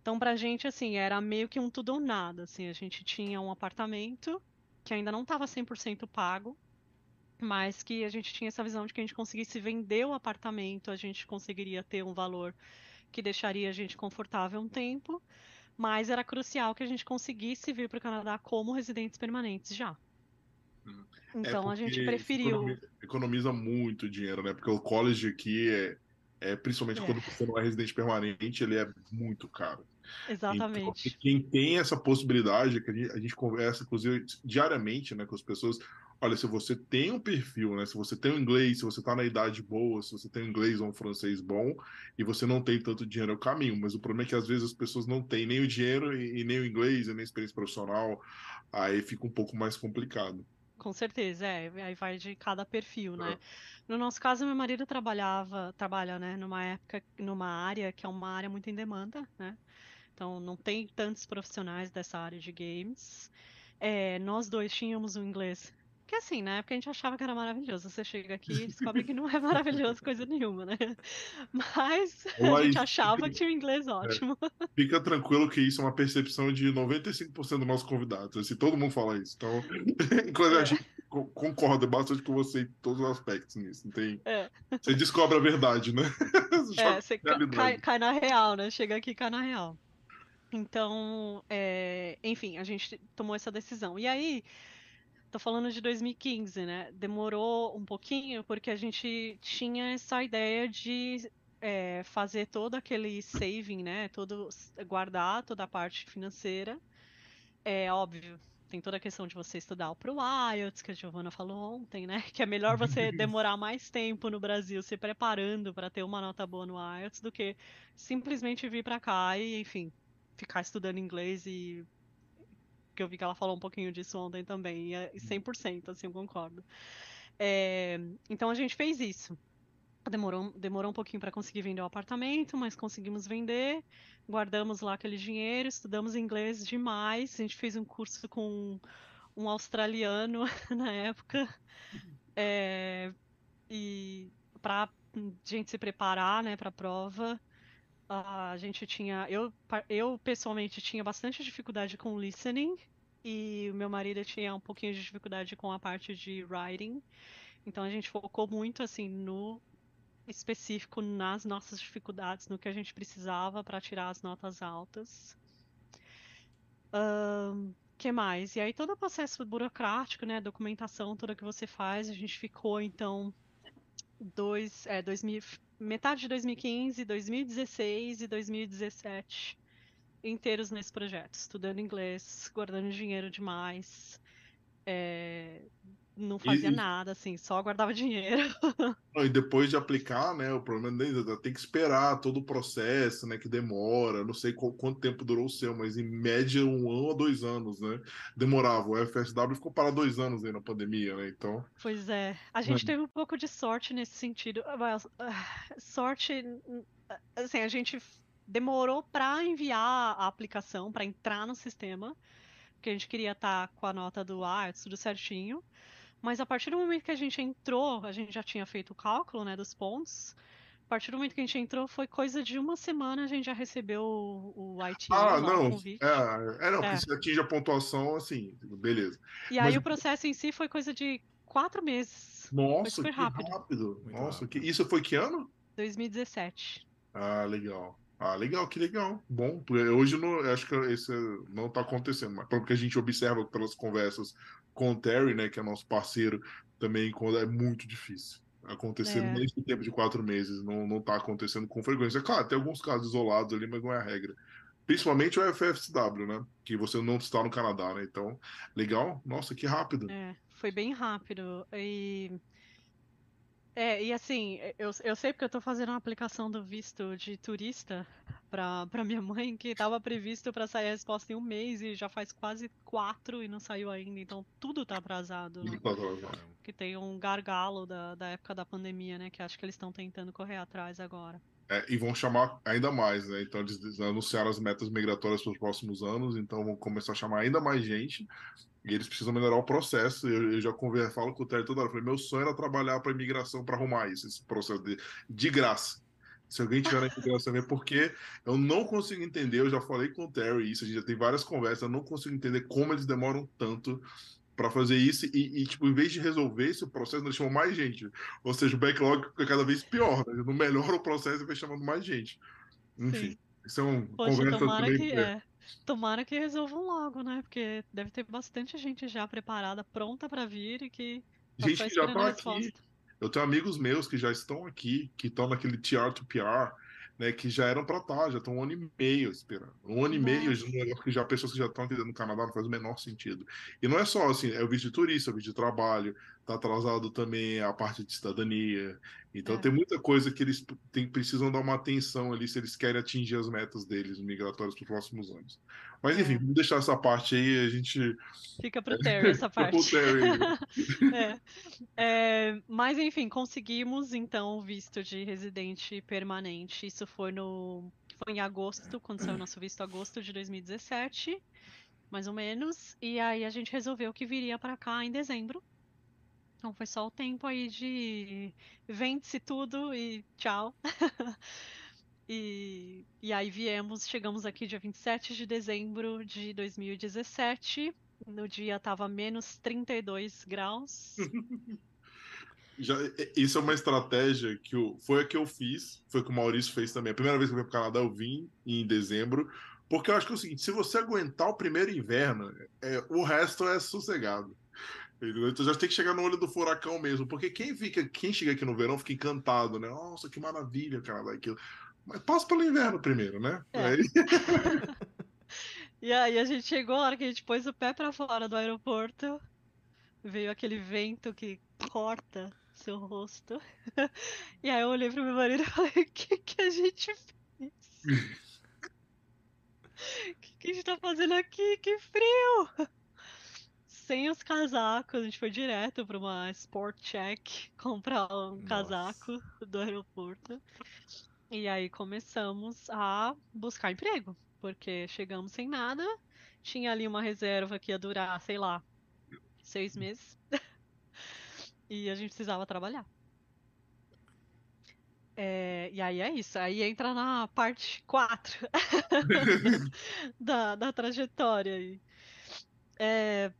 Então, pra gente, assim, era meio que um tudo ou nada, assim, a gente tinha um apartamento que ainda não estava 100% pago, mas que a gente tinha essa visão de que a gente conseguisse vender o apartamento, a gente conseguiria ter um valor que deixaria a gente confortável um tempo, mas era crucial que a gente conseguisse vir para o Canadá como residentes permanentes já. Hum. Então é a gente preferiu. Economiza, economiza, muito dinheiro, né? Porque o college aqui é, é principalmente é. quando você não é residente permanente, ele é muito caro. Exatamente. Então, quem tem essa possibilidade, que a gente, a gente conversa, inclusive, diariamente né, com as pessoas, olha, se você tem um perfil, né? Se você tem um inglês, se você está na idade boa, se você tem um inglês ou um francês bom, e você não tem tanto dinheiro, é o caminho. Mas o problema é que às vezes as pessoas não têm nem o dinheiro e, e nem o inglês, e nem a experiência profissional, aí fica um pouco mais complicado. Com certeza, é. Aí vai de cada perfil, né? É. No nosso caso, meu marido trabalhava, trabalha, né, numa época, numa área que é uma área muito em demanda, né? Então não tem tantos profissionais dessa área de games. É, nós dois tínhamos o um inglês que assim, na época a gente achava que era maravilhoso. Você chega aqui e descobre que não é maravilhoso coisa nenhuma, né? Mas a gente achava que tinha um inglês é. ótimo. É, fica tranquilo que isso é uma percepção de 95% dos nossos convidados. Assim, todo mundo fala isso. Então, inclusive, é. a gente concorda bastante com você em todos os aspectos nisso. Não tem... É. Você descobre a verdade, né? Você é, você cai, cai, na real, né? Chega aqui e cai na real. Então, é... enfim, a gente tomou essa decisão. E aí Tô falando de 2015, né? Demorou um pouquinho porque a gente tinha essa ideia de é, fazer todo aquele saving, né? Todo guardar toda a parte financeira. É óbvio, tem toda a questão de você estudar o pro IELTS, que a Giovana falou ontem, né? Que é melhor você demorar mais tempo no Brasil se preparando para ter uma nota boa no IELTS do que simplesmente vir para cá e, enfim, ficar estudando inglês e que eu vi que ela falou um pouquinho disso ontem também, e é 100%, assim, eu concordo. É, então a gente fez isso. Demorou, demorou um pouquinho para conseguir vender o apartamento, mas conseguimos vender. Guardamos lá aquele dinheiro, estudamos inglês demais. A gente fez um curso com um australiano na época. É, e para gente se preparar né, para a prova, a gente tinha. Eu, eu pessoalmente tinha bastante dificuldade com listening e o meu marido tinha um pouquinho de dificuldade com a parte de writing. Então a gente focou muito assim no específico nas nossas dificuldades, no que a gente precisava para tirar as notas altas. Um, que mais? E aí todo o processo burocrático, né, documentação toda que você faz, a gente ficou então dois, é, 2000, metade de 2015, 2016 e 2017 inteiros nesse projeto, estudando inglês, guardando dinheiro demais, é, não fazia e, nada, assim, só guardava dinheiro. E depois de aplicar, né, o problema é tem que esperar todo o processo, né, que demora, não sei qual, quanto tempo durou o seu, mas em média um ano a dois anos, né, demorava. O FSW ficou para dois anos aí na pandemia, né, então... Pois é, a gente é. teve um pouco de sorte nesse sentido, ah, ah, sorte, assim, a gente demorou para enviar a aplicação, para entrar no sistema, porque a gente queria estar tá com a nota do ARTS tudo certinho, mas a partir do momento que a gente entrou, a gente já tinha feito o cálculo, né, dos pontos. A partir do momento que a gente entrou, foi coisa de uma semana a gente já recebeu o, o IT. Ah, não. É, é, não, é. porque atinge a pontuação, assim, beleza. E Mas... aí o processo em si foi coisa de quatro meses. Nossa, que rápido. rápido. Nossa, rápido. Que... isso foi que ano? 2017. Ah, legal. Ah, legal, que legal. Bom, hoje não, acho que isso não está acontecendo, mas porque a gente observa pelas conversas com o Terry, né, que é nosso parceiro, também quando é muito difícil acontecer é. nesse tempo de quatro meses, não, não tá acontecendo com frequência. Claro, tem alguns casos isolados ali, mas não é a regra. Principalmente o FFSW, né? Que você não está no Canadá, né? Então, legal. Nossa, que rápido. É, foi bem rápido. E é, e assim, eu, eu sei porque eu tô fazendo uma aplicação do visto de turista pra, pra minha mãe, que tava previsto para sair a resposta em um mês e já faz quase quatro e não saiu ainda, então tudo tá atrasado. Né? Que tem um gargalo da, da época da pandemia, né? Que acho que eles estão tentando correr atrás agora. É, e vão chamar ainda mais, né? Então eles anunciaram as metas migratórias para os próximos anos, então vão começar a chamar ainda mais gente. E eles precisam melhorar o processo. Eu, eu já converso, falo com o Terry toda hora. Falei, meu sonho era trabalhar para imigração para arrumar isso, esse processo de, de graça. Se alguém tiver na imigração, é porque eu não consigo entender. Eu já falei com o Terry isso, a gente já tem várias conversas. Eu não consigo entender como eles demoram tanto para fazer isso e, e, tipo, em vez de resolver esse processo, nós chamamos mais gente. Ou seja, o backlog fica cada vez pior, né? não melhora o processo e vai chamando mais gente. Enfim, Sim. isso é um Poxa, conversa também. Que, é. Tomara que resolvam logo, né? Porque deve ter bastante gente já preparada, pronta para vir e que. Gente que já tá aqui. Eu tenho amigos meus que já estão aqui, que estão naquele TR to PR, né, que já eram para estar, já estão um ano e meio esperando. Um ano Nossa. e meio de um negócio que já pessoas que já estão aqui no Canadá não faz o menor sentido. E não é só assim, é o visto de turista, é o visto de trabalho, tá atrasado também a parte de cidadania. Então é. tem muita coisa que eles tem, precisam dar uma atenção ali se eles querem atingir as metas deles migratórias para os próximos anos. Mas enfim, é. vamos deixar essa parte aí, a gente. Fica pro Terry essa parte. É. É, mas enfim, conseguimos então o visto de residente permanente. Isso foi no. Foi em agosto, quando saiu o nosso visto agosto de 2017, mais ou menos. E aí a gente resolveu que viria para cá em dezembro. Então foi só o tempo aí de vende-se tudo e tchau. E, e aí viemos, chegamos aqui dia 27 de dezembro de 2017. No dia tava menos 32 graus. Já, isso é uma estratégia que eu, foi a que eu fiz, foi que o Maurício fez também. A primeira vez que eu vim para o Canadá, eu vim em dezembro, porque eu acho que é o seguinte: se você aguentar o primeiro inverno, é, o resto é sossegado. Então já tem que chegar no olho do furacão mesmo, porque quem fica, quem chega aqui no verão fica encantado, né? Nossa, que maravilha, Canadá, aquilo. Mas passa pelo inverno primeiro, né? É. Aí... e aí a gente chegou, a hora que a gente pôs o pé para fora do aeroporto, veio aquele vento que corta seu rosto. E aí eu olhei pro meu marido e falei, o que, que a gente fez? O que, que a gente tá fazendo aqui? Que frio! Sem os casacos, a gente foi direto pra uma Sport Check comprar um Nossa. casaco do aeroporto. E aí começamos a buscar emprego, porque chegamos sem nada, tinha ali uma reserva que ia durar, sei lá, seis meses. e a gente precisava trabalhar. É, e aí é isso. Aí entra na parte 4 da, da trajetória. Aí. É,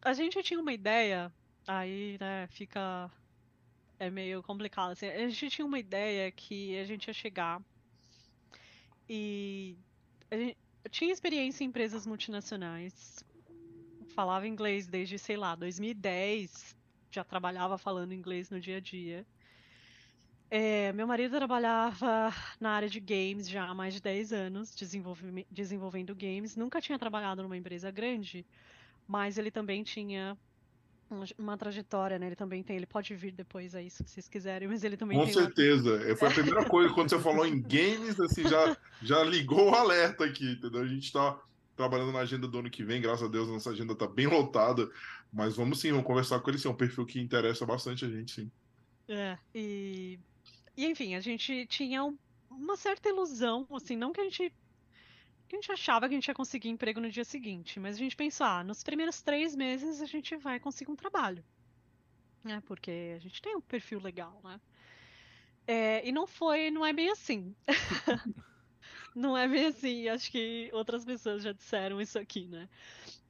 a gente tinha uma ideia, aí né, fica é meio complicado. Assim. A gente tinha uma ideia que a gente ia chegar e gente tinha experiência em empresas multinacionais, falava inglês desde, sei lá, 2010, já trabalhava falando inglês no dia a dia. É, meu marido trabalhava na área de games já há mais de 10 anos, desenvolvendo games. Nunca tinha trabalhado numa empresa grande, mas ele também tinha uma trajetória, né? Ele também tem, ele pode vir depois aí, se vocês quiserem, mas ele também Com tem. Com certeza. Uma... Foi a primeira coisa quando você falou em games, assim, já, já ligou o alerta aqui, entendeu? A gente está trabalhando na agenda do ano que vem, graças a Deus, nossa agenda está bem lotada, mas vamos sim, vamos conversar com ele sim, é um perfil que interessa bastante a gente, sim. É, e, e enfim, a gente tinha uma certa ilusão, assim, não que a gente a gente achava que a gente ia conseguir emprego no dia seguinte, mas a gente pensou, ah, nos primeiros três meses a gente vai conseguir um trabalho. Né? Porque a gente tem um perfil legal, né? É, e não foi, não é bem assim. não é bem assim. Acho que outras pessoas já disseram isso aqui, né?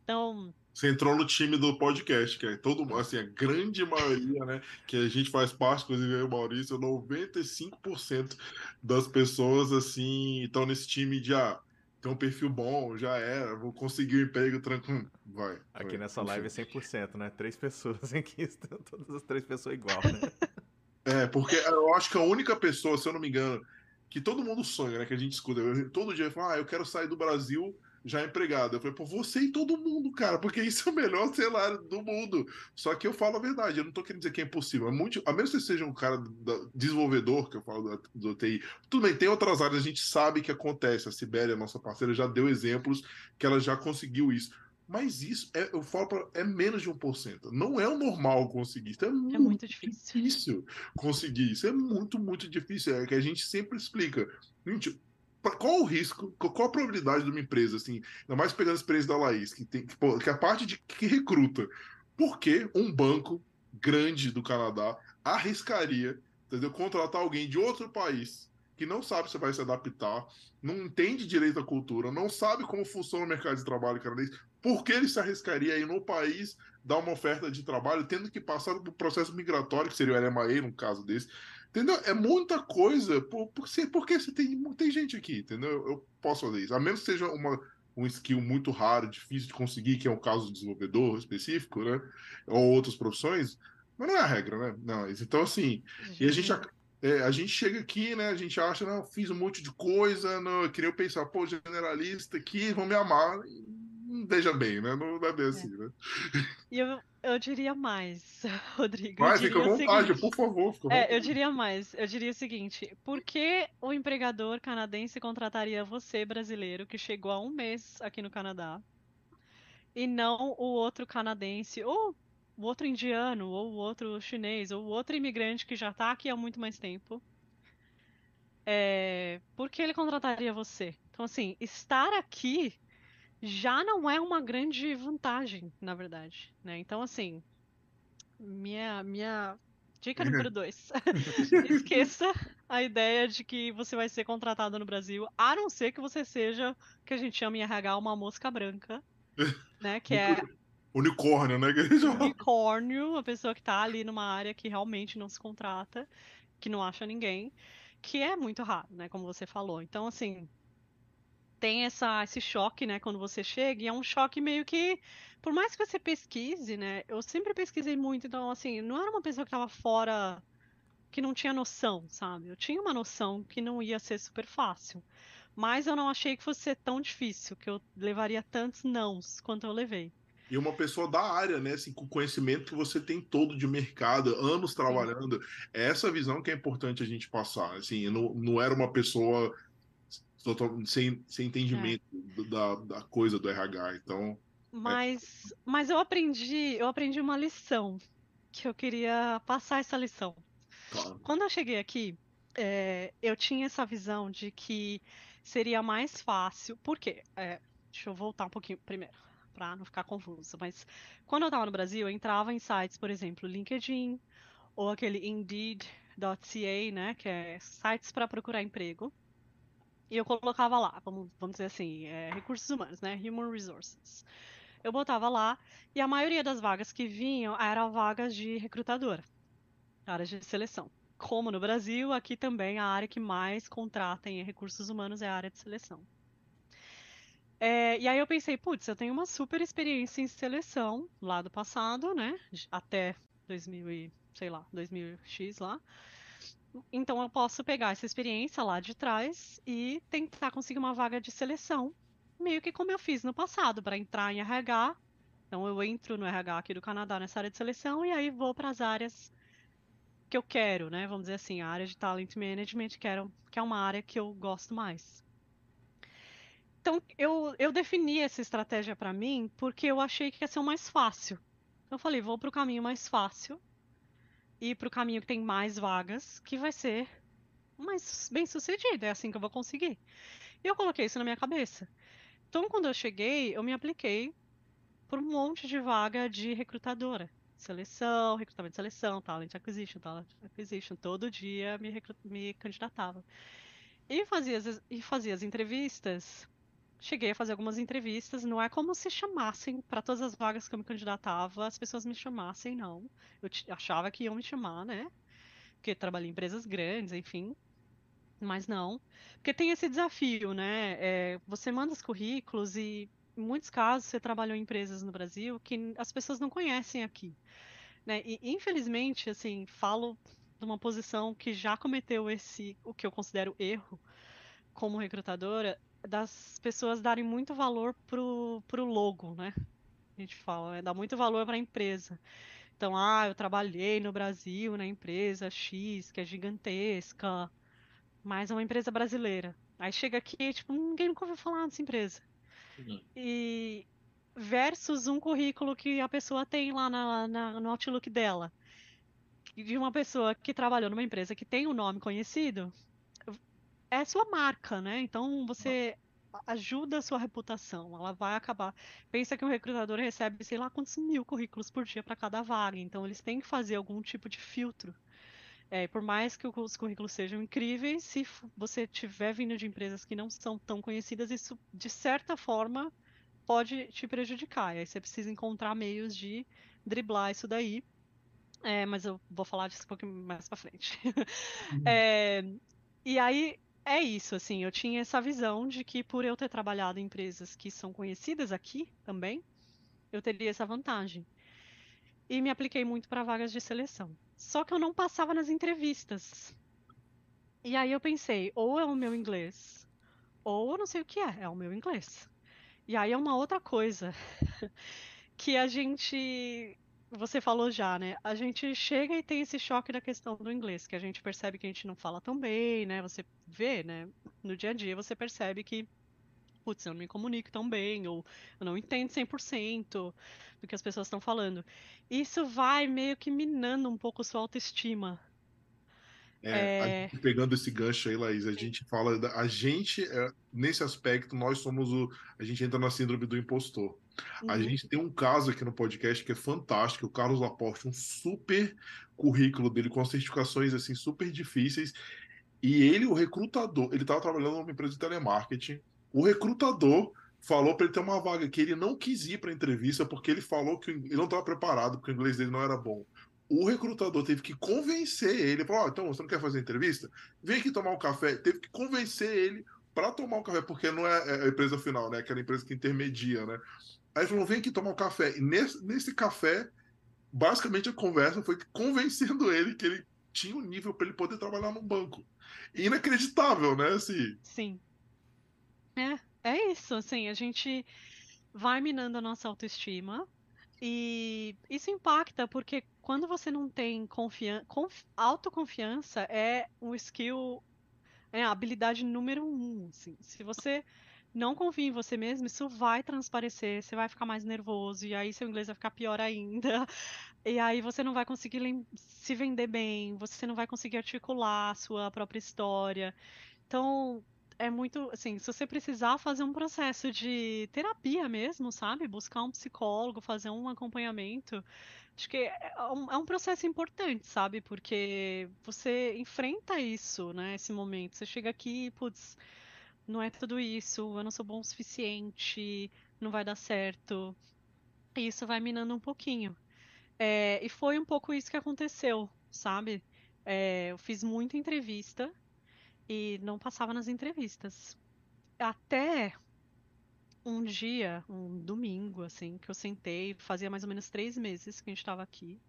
Então. Você entrou no time do podcast, que é todo, assim, a grande maioria, né? Que a gente faz parte, inclusive eu Maurício, 95% das pessoas, assim, estão nesse time de ah, tem um perfil bom, já era, vou conseguir um emprego tranquilo. Vai. Aqui vai, nessa live é 100%, né? Três pessoas aqui, estão todas as três pessoas igual, né? É, porque eu acho que a única pessoa, se eu não me engano, que todo mundo sonha, né? Que a gente escuta, eu, todo dia fala, ah, eu quero sair do Brasil já empregado. Eu falei, pô, você e todo mundo, cara, porque isso é o melhor cenário do mundo. Só que eu falo a verdade, eu não tô querendo dizer que é impossível. É muito, a menos que você seja um cara da, desenvolvedor, que eu falo do, do TI, tudo bem, tem outras áreas, a gente sabe que acontece. A Sibéria, nossa parceira, já deu exemplos que ela já conseguiu isso. Mas isso, é, eu falo pra, é menos de 1%. Não é o normal conseguir isso. É, é muito, muito difícil. difícil conseguir isso. É muito, muito difícil. É que a gente sempre explica. Gente, qual o risco, qual a probabilidade de uma empresa, assim, ainda mais pegando a experiência da Laís, que, tem, que, que é a parte de que recruta, por que um banco grande do Canadá arriscaria, entendeu, contratar alguém de outro país que não sabe se vai se adaptar, não entende direito à cultura, não sabe como funciona o mercado de trabalho canadense, por que ele se arriscaria aí no país dar uma oferta de trabalho, tendo que passar por processo migratório, que seria o LMAE, no caso desse, Entendeu? É muita coisa. Por, por, porque você tem, tem gente aqui, entendeu? Eu posso fazer isso. A menos que seja uma, um skill muito raro, difícil de conseguir, que é o caso do desenvolvedor específico, né? Ou outras profissões. Mas não é a regra, né? Não, então, assim, e a gente, é, a gente chega aqui, né? A gente acha, não, fiz um monte de coisa, não, eu queria pensar, pô, generalista aqui, vão me amar. Veja bem, né? Não é bem assim, né? E eu, eu diria mais, Rodrigo. Mas fica à vontade, seguinte, por favor. Fica é, eu diria mais. Eu diria o seguinte: por que o empregador canadense contrataria você, brasileiro, que chegou há um mês aqui no Canadá, e não o outro canadense, ou o outro indiano, ou o outro chinês, ou o outro imigrante que já está aqui há muito mais tempo? É, por que ele contrataria você? Então, assim, estar aqui já não é uma grande vantagem, na verdade, né? Então, assim, minha, minha dica número dois. Esqueça a ideia de que você vai ser contratado no Brasil, a não ser que você seja, que a gente chama em RH, uma mosca branca, né? Que é... Unicórnio, né? Unicórnio, uma pessoa que tá ali numa área que realmente não se contrata, que não acha ninguém, que é muito raro, né? Como você falou. Então, assim, tem essa, esse choque, né, quando você chega, e é um choque meio que, por mais que você pesquise, né, eu sempre pesquisei muito, então, assim, não era uma pessoa que estava fora, que não tinha noção, sabe? Eu tinha uma noção que não ia ser super fácil, mas eu não achei que fosse ser tão difícil, que eu levaria tantos nãos quanto eu levei. E uma pessoa da área, né, assim, com o conhecimento que você tem todo de mercado, anos trabalhando, é essa visão que é importante a gente passar, assim, não, não era uma pessoa sem, sem entendimento é. da, da coisa do RH. Então. É. Mas, é... mas eu aprendi, eu aprendi uma lição que eu queria passar essa lição. Claro. Quando eu cheguei aqui, é, eu tinha essa visão de que seria mais fácil. Por quê? É, deixa eu voltar um pouquinho primeiro, para não ficar confuso. Mas quando eu estava no Brasil, eu entrava em sites, por exemplo, LinkedIn ou aquele Indeed.ca, né, que é sites para procurar emprego. E eu colocava lá, vamos, vamos dizer assim, é, recursos humanos, né? Human Resources. Eu botava lá e a maioria das vagas que vinham eram vagas de recrutadora, áreas de seleção. Como no Brasil, aqui também a área que mais contrata em recursos humanos é a área de seleção. É, e aí eu pensei, putz, eu tenho uma super experiência em seleção lá do passado, né? Até 2000 e, sei lá, 2000x lá. Então eu posso pegar essa experiência lá de trás e tentar conseguir uma vaga de seleção, meio que como eu fiz no passado, para entrar em RH. Então eu entro no RH aqui do Canadá nessa área de seleção e aí vou para as áreas que eu quero, né? Vamos dizer assim, a área de talent management, que, era, que é uma área que eu gosto mais. Então eu, eu defini essa estratégia para mim porque eu achei que ia ser o mais fácil. Eu falei, vou para o caminho mais fácil ir para o caminho que tem mais vagas, que vai ser mais bem sucedido. É assim que eu vou conseguir. E eu coloquei isso na minha cabeça. Então, quando eu cheguei, eu me apliquei por um monte de vaga de recrutadora. Seleção, recrutamento de seleção, talent acquisition, talent acquisition. Todo dia me, me candidatava. E fazia, as, e fazia as entrevistas cheguei a fazer algumas entrevistas. Não é como se chamassem para todas as vagas que eu me candidatava, as pessoas me chamassem, não. Eu achava que iam me chamar, né? Porque trabalhei em empresas grandes, enfim. Mas não. Porque tem esse desafio, né? É, você manda os currículos e, em muitos casos, você trabalhou em empresas no Brasil que as pessoas não conhecem aqui. Né? E, infelizmente, assim, falo de uma posição que já cometeu esse, o que eu considero erro como recrutadora, das pessoas darem muito valor pro, pro logo, né? A gente fala, é dar muito valor para a empresa. Então, ah, eu trabalhei no Brasil na empresa X, que é gigantesca, mas é uma empresa brasileira. Aí chega aqui, tipo, ninguém nunca ouviu falar dessa empresa. Uhum. E versus um currículo que a pessoa tem lá na, na, no Outlook dela. De uma pessoa que trabalhou numa empresa que tem um nome conhecido, é sua marca, né? Então você ajuda a sua reputação, ela vai acabar. Pensa que um recrutador recebe, sei lá, quantos mil currículos por dia para cada vaga, então eles têm que fazer algum tipo de filtro. É, por mais que os currículos sejam incríveis, se você tiver vindo de empresas que não são tão conhecidas, isso de certa forma pode te prejudicar. E aí você precisa encontrar meios de driblar isso daí. É, mas eu vou falar disso um pouquinho mais pra frente. é, e aí é isso, assim, eu tinha essa visão de que por eu ter trabalhado em empresas que são conhecidas aqui também, eu teria essa vantagem. E me apliquei muito para vagas de seleção. Só que eu não passava nas entrevistas. E aí eu pensei, ou é o meu inglês, ou eu não sei o que é, é o meu inglês. E aí é uma outra coisa que a gente você falou já, né? A gente chega e tem esse choque da questão do inglês, que a gente percebe que a gente não fala tão bem, né? Você vê, né? No dia a dia você percebe que, putz, eu não me comunico tão bem, ou eu não entendo 100% do que as pessoas estão falando. Isso vai meio que minando um pouco sua autoestima. É, é... pegando esse gancho aí, Laís, a Sim. gente fala, a gente, é, nesse aspecto, nós somos o, a gente entra na síndrome do impostor. Uhum. A gente tem um caso aqui no podcast que é fantástico, o Carlos Laporte, um super currículo dele com certificações assim super difíceis. E ele, o recrutador, ele estava trabalhando numa empresa de telemarketing. O recrutador falou para ele ter uma vaga que ele não quis ir para a entrevista porque ele falou que ele não estava preparado, porque o inglês dele não era bom. O recrutador teve que convencer ele, falou: oh, então você não quer fazer entrevista? Vem aqui tomar um café. Teve que convencer ele para tomar um café, porque não é, é a empresa final, né? Aquela empresa que intermedia, né? Aí falou: vem aqui tomar um café. E nesse, nesse café, basicamente a conversa foi convencendo ele que ele tinha um nível para ele poder trabalhar no banco. Inacreditável, né? Assim. Sim. É, é isso. Assim, a gente vai minando a nossa autoestima. E isso impacta porque quando você não tem confiança, conf, autoconfiança é um skill, é a habilidade número um. Assim. Se você não confia em você mesmo, isso vai transparecer, você vai ficar mais nervoso, e aí seu inglês vai ficar pior ainda. E aí você não vai conseguir se vender bem, você não vai conseguir articular a sua própria história. Então, é muito, assim, se você precisar fazer um processo de terapia mesmo, sabe? Buscar um psicólogo, fazer um acompanhamento, acho que é um, é um processo importante, sabe? Porque você enfrenta isso, né? Esse momento. Você chega aqui, putz, não é tudo isso, eu não sou bom o suficiente, não vai dar certo. E isso vai minando um pouquinho. É, e foi um pouco isso que aconteceu, sabe? É, eu fiz muita entrevista e não passava nas entrevistas. Até um dia, um domingo, assim, que eu sentei, fazia mais ou menos três meses que a gente estava aqui.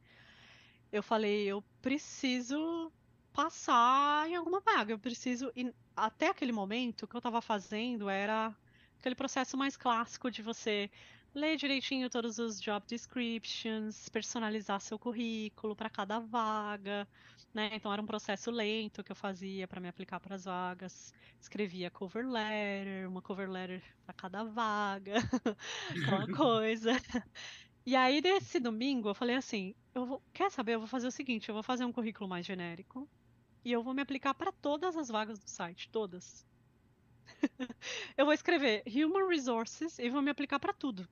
Eu falei, eu preciso passar em alguma vaga. Eu preciso. E até aquele momento, o que eu estava fazendo era aquele processo mais clássico de você ler direitinho todos os job descriptions, personalizar seu currículo para cada vaga, né? Então era um processo lento que eu fazia para me aplicar para as vagas. Escrevia cover letter, uma cover letter para cada vaga, aquela coisa. E aí, desse domingo, eu falei assim: eu vou, quer saber? Eu vou fazer o seguinte: eu vou fazer um currículo mais genérico e eu vou me aplicar para todas as vagas do site, todas. eu vou escrever Human Resources e vou me aplicar para tudo.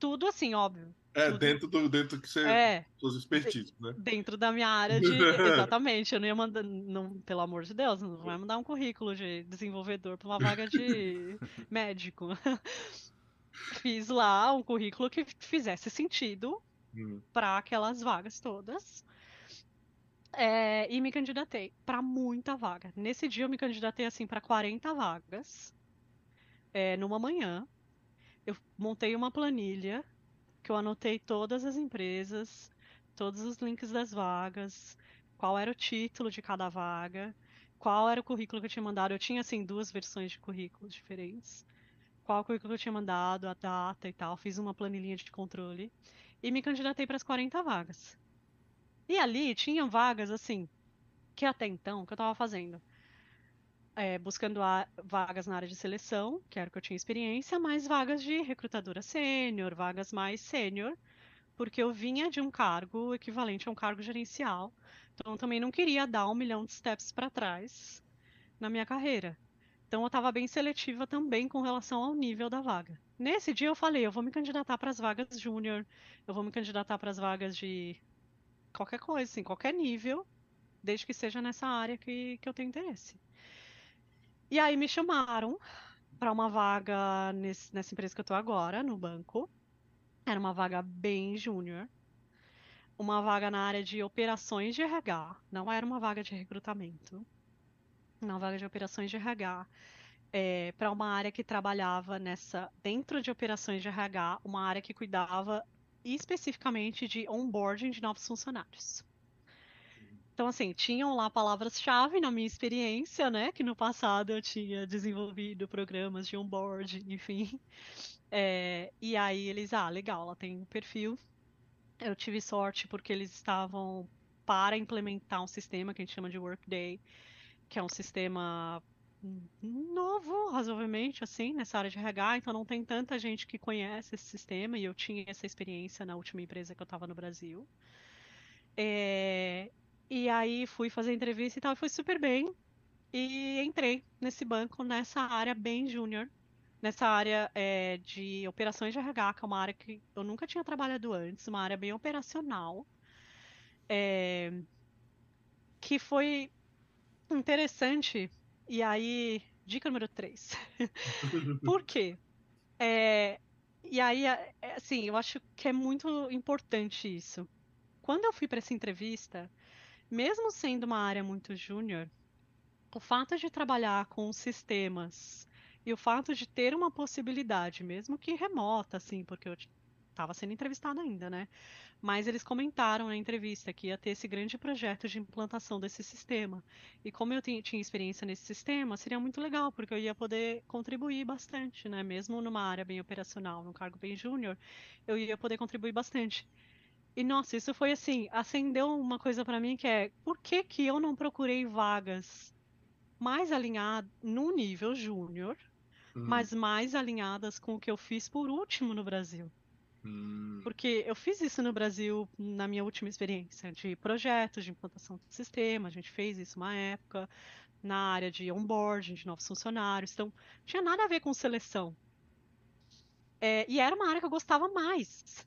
tudo assim, óbvio. É, tudo. dentro do dentro que você é, suas expertise, né? Dentro da minha área de exatamente, eu não ia mandar, não, pelo amor de Deus, não vai mandar um currículo de desenvolvedor para uma vaga de médico. Fiz lá um currículo que fizesse sentido hum. para aquelas vagas todas. É, e me candidatei para muita vaga. Nesse dia eu me candidatei assim para 40 vagas. É, numa manhã. Eu montei uma planilha que eu anotei todas as empresas, todos os links das vagas, qual era o título de cada vaga, qual era o currículo que eu tinha mandado. Eu tinha assim duas versões de currículos diferentes. Qual currículo eu tinha mandado, a data e tal. Fiz uma planilhinha de controle e me candidatei para as 40 vagas. E ali tinham vagas, assim, que até então, que eu estava fazendo? É, buscando a, vagas na área de seleção, que era o que eu tinha experiência, mas vagas de recrutadora sênior, vagas mais sênior, porque eu vinha de um cargo equivalente a um cargo gerencial, então eu também não queria dar um milhão de steps para trás na minha carreira. Então eu estava bem seletiva também com relação ao nível da vaga. Nesse dia eu falei, eu vou me candidatar para as vagas júnior, eu vou me candidatar para as vagas de qualquer coisa, assim, qualquer nível, desde que seja nessa área que, que eu tenho interesse. E aí me chamaram para uma vaga nesse, nessa empresa que eu tô agora, no banco. Era uma vaga bem júnior. uma vaga na área de operações de RH, não era uma vaga de recrutamento, uma vaga de operações de RH, é, para uma área que trabalhava nessa, dentro de operações de RH, uma área que cuidava especificamente de onboarding de novos funcionários. Então, assim, tinham lá palavras-chave na minha experiência, né? Que no passado eu tinha desenvolvido programas de onboarding, enfim. É, e aí eles, ah, legal, ela tem um perfil. Eu tive sorte porque eles estavam para implementar um sistema que a gente chama de Workday, que é um sistema novo, razoavelmente, assim, nessa área de RH, então não tem tanta gente que conhece esse sistema, e eu tinha essa experiência na última empresa que eu estava no Brasil. É, e aí fui fazer entrevista e tal, foi super bem, e entrei nesse banco, nessa área bem júnior, nessa área é, de operações de RH, que é uma área que eu nunca tinha trabalhado antes, uma área bem operacional, é, que foi interessante e aí, dica número 3. Por quê? É, e aí, é, é, assim, eu acho que é muito importante isso. Quando eu fui para essa entrevista, mesmo sendo uma área muito júnior, o fato de trabalhar com sistemas e o fato de ter uma possibilidade, mesmo que remota, assim, porque eu estava sendo entrevistada ainda, né? Mas eles comentaram na entrevista que ia ter esse grande projeto de implantação desse sistema. E como eu tinha experiência nesse sistema, seria muito legal, porque eu ia poder contribuir bastante, né? Mesmo numa área bem operacional, num cargo bem júnior, eu ia poder contribuir bastante. E nossa, isso foi assim, acendeu uma coisa para mim que é, por que que eu não procurei vagas mais alinhadas no nível júnior, uhum. mas mais alinhadas com o que eu fiz por último no Brasil? Hum. Porque eu fiz isso no Brasil na minha última experiência de projetos de implantação de sistema, a gente fez isso uma época na área de onboarding de novos funcionários, então tinha nada a ver com seleção. É, e era uma área que eu gostava mais.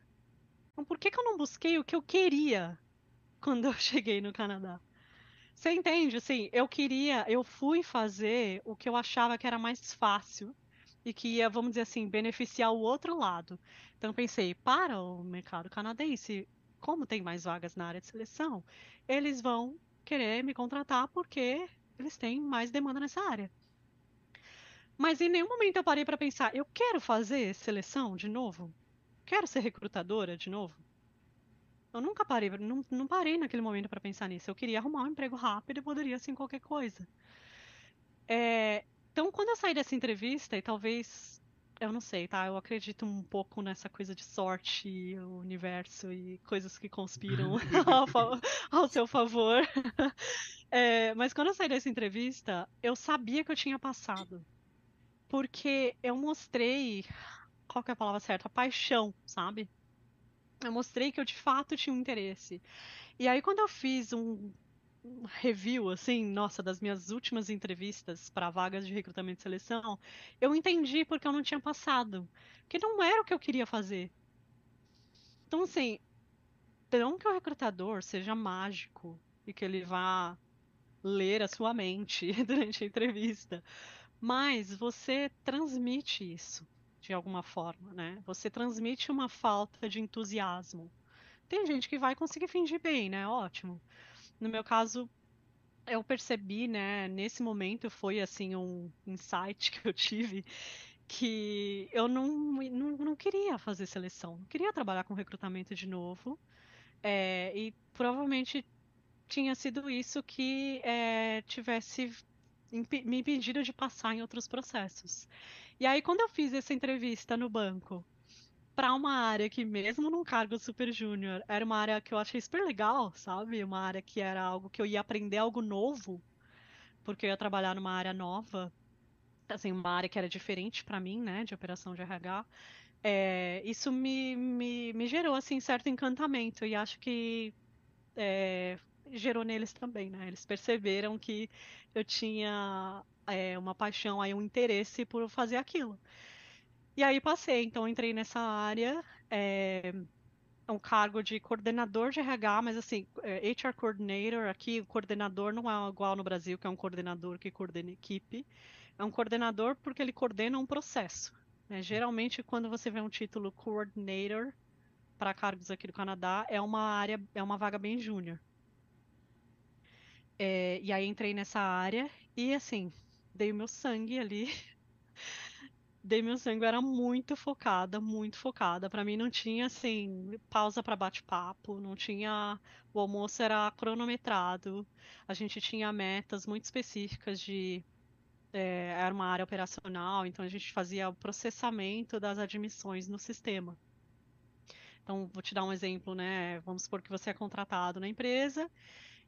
Então por que, que eu não busquei o que eu queria quando eu cheguei no Canadá? Você entende? Assim, eu queria, eu fui fazer o que eu achava que era mais fácil e que ia, vamos dizer assim, beneficiar o outro lado. Então pensei, para o mercado canadense, como tem mais vagas na área de seleção, eles vão querer me contratar porque eles têm mais demanda nessa área. Mas em nenhum momento eu parei para pensar, eu quero fazer seleção de novo? Quero ser recrutadora de novo? Eu nunca parei, não, não parei naquele momento para pensar nisso. Eu queria arrumar um emprego rápido e poderia em qualquer coisa. É, então, quando eu saí dessa entrevista, e talvez, eu não sei, tá? Eu acredito um pouco nessa coisa de sorte, o universo e coisas que conspiram ao, ao, seu favor. É, mas quando eu saí dessa entrevista, eu sabia que eu tinha passado. Porque eu mostrei, qual que é a palavra certa? A paixão, sabe? Eu mostrei que eu de fato tinha um interesse. E aí, quando eu fiz um review, assim, nossa, das minhas últimas entrevistas para vagas de recrutamento e seleção, eu entendi porque eu não tinha passado. Porque não era o que eu queria fazer. Então, assim, não que o recrutador seja mágico e que ele vá ler a sua mente durante a entrevista, mas você transmite isso de alguma forma, né? Você transmite uma falta de entusiasmo. Tem gente que vai conseguir fingir bem, né? Ótimo. No meu caso, eu percebi, né, nesse momento foi assim um insight que eu tive que eu não, não, não queria fazer seleção, não queria trabalhar com recrutamento de novo. É, e provavelmente tinha sido isso que é, tivesse me impedido de passar em outros processos. E aí, quando eu fiz essa entrevista no banco, para uma área que, mesmo num cargo super júnior, era uma área que eu achei super legal, sabe? Uma área que era algo que eu ia aprender algo novo, porque eu ia trabalhar numa área nova, assim, uma área que era diferente para mim, né, de operação de RH. É, isso me, me, me, gerou, assim, certo encantamento, e acho que é, gerou neles também, né? Eles perceberam que eu tinha é, uma paixão, aí, um interesse por fazer aquilo. E aí passei, então entrei nessa área, é, um cargo de coordenador de RH, mas assim, HR Coordinator, aqui o coordenador não é igual no Brasil, que é um coordenador que coordena equipe, é um coordenador porque ele coordena um processo. Né? Geralmente, quando você vê um título Coordinator, para cargos aqui do Canadá é uma área, é uma vaga bem júnior. É, e aí entrei nessa área e assim, dei o meu sangue ali. dei meu sangue, era muito focada, muito focada. Para mim não tinha assim pausa para bate-papo, não tinha o almoço era cronometrado. A gente tinha metas muito específicas de é, era uma área operacional, então a gente fazia o processamento das admissões no sistema. Então, vou te dar um exemplo, né? Vamos supor que você é contratado na empresa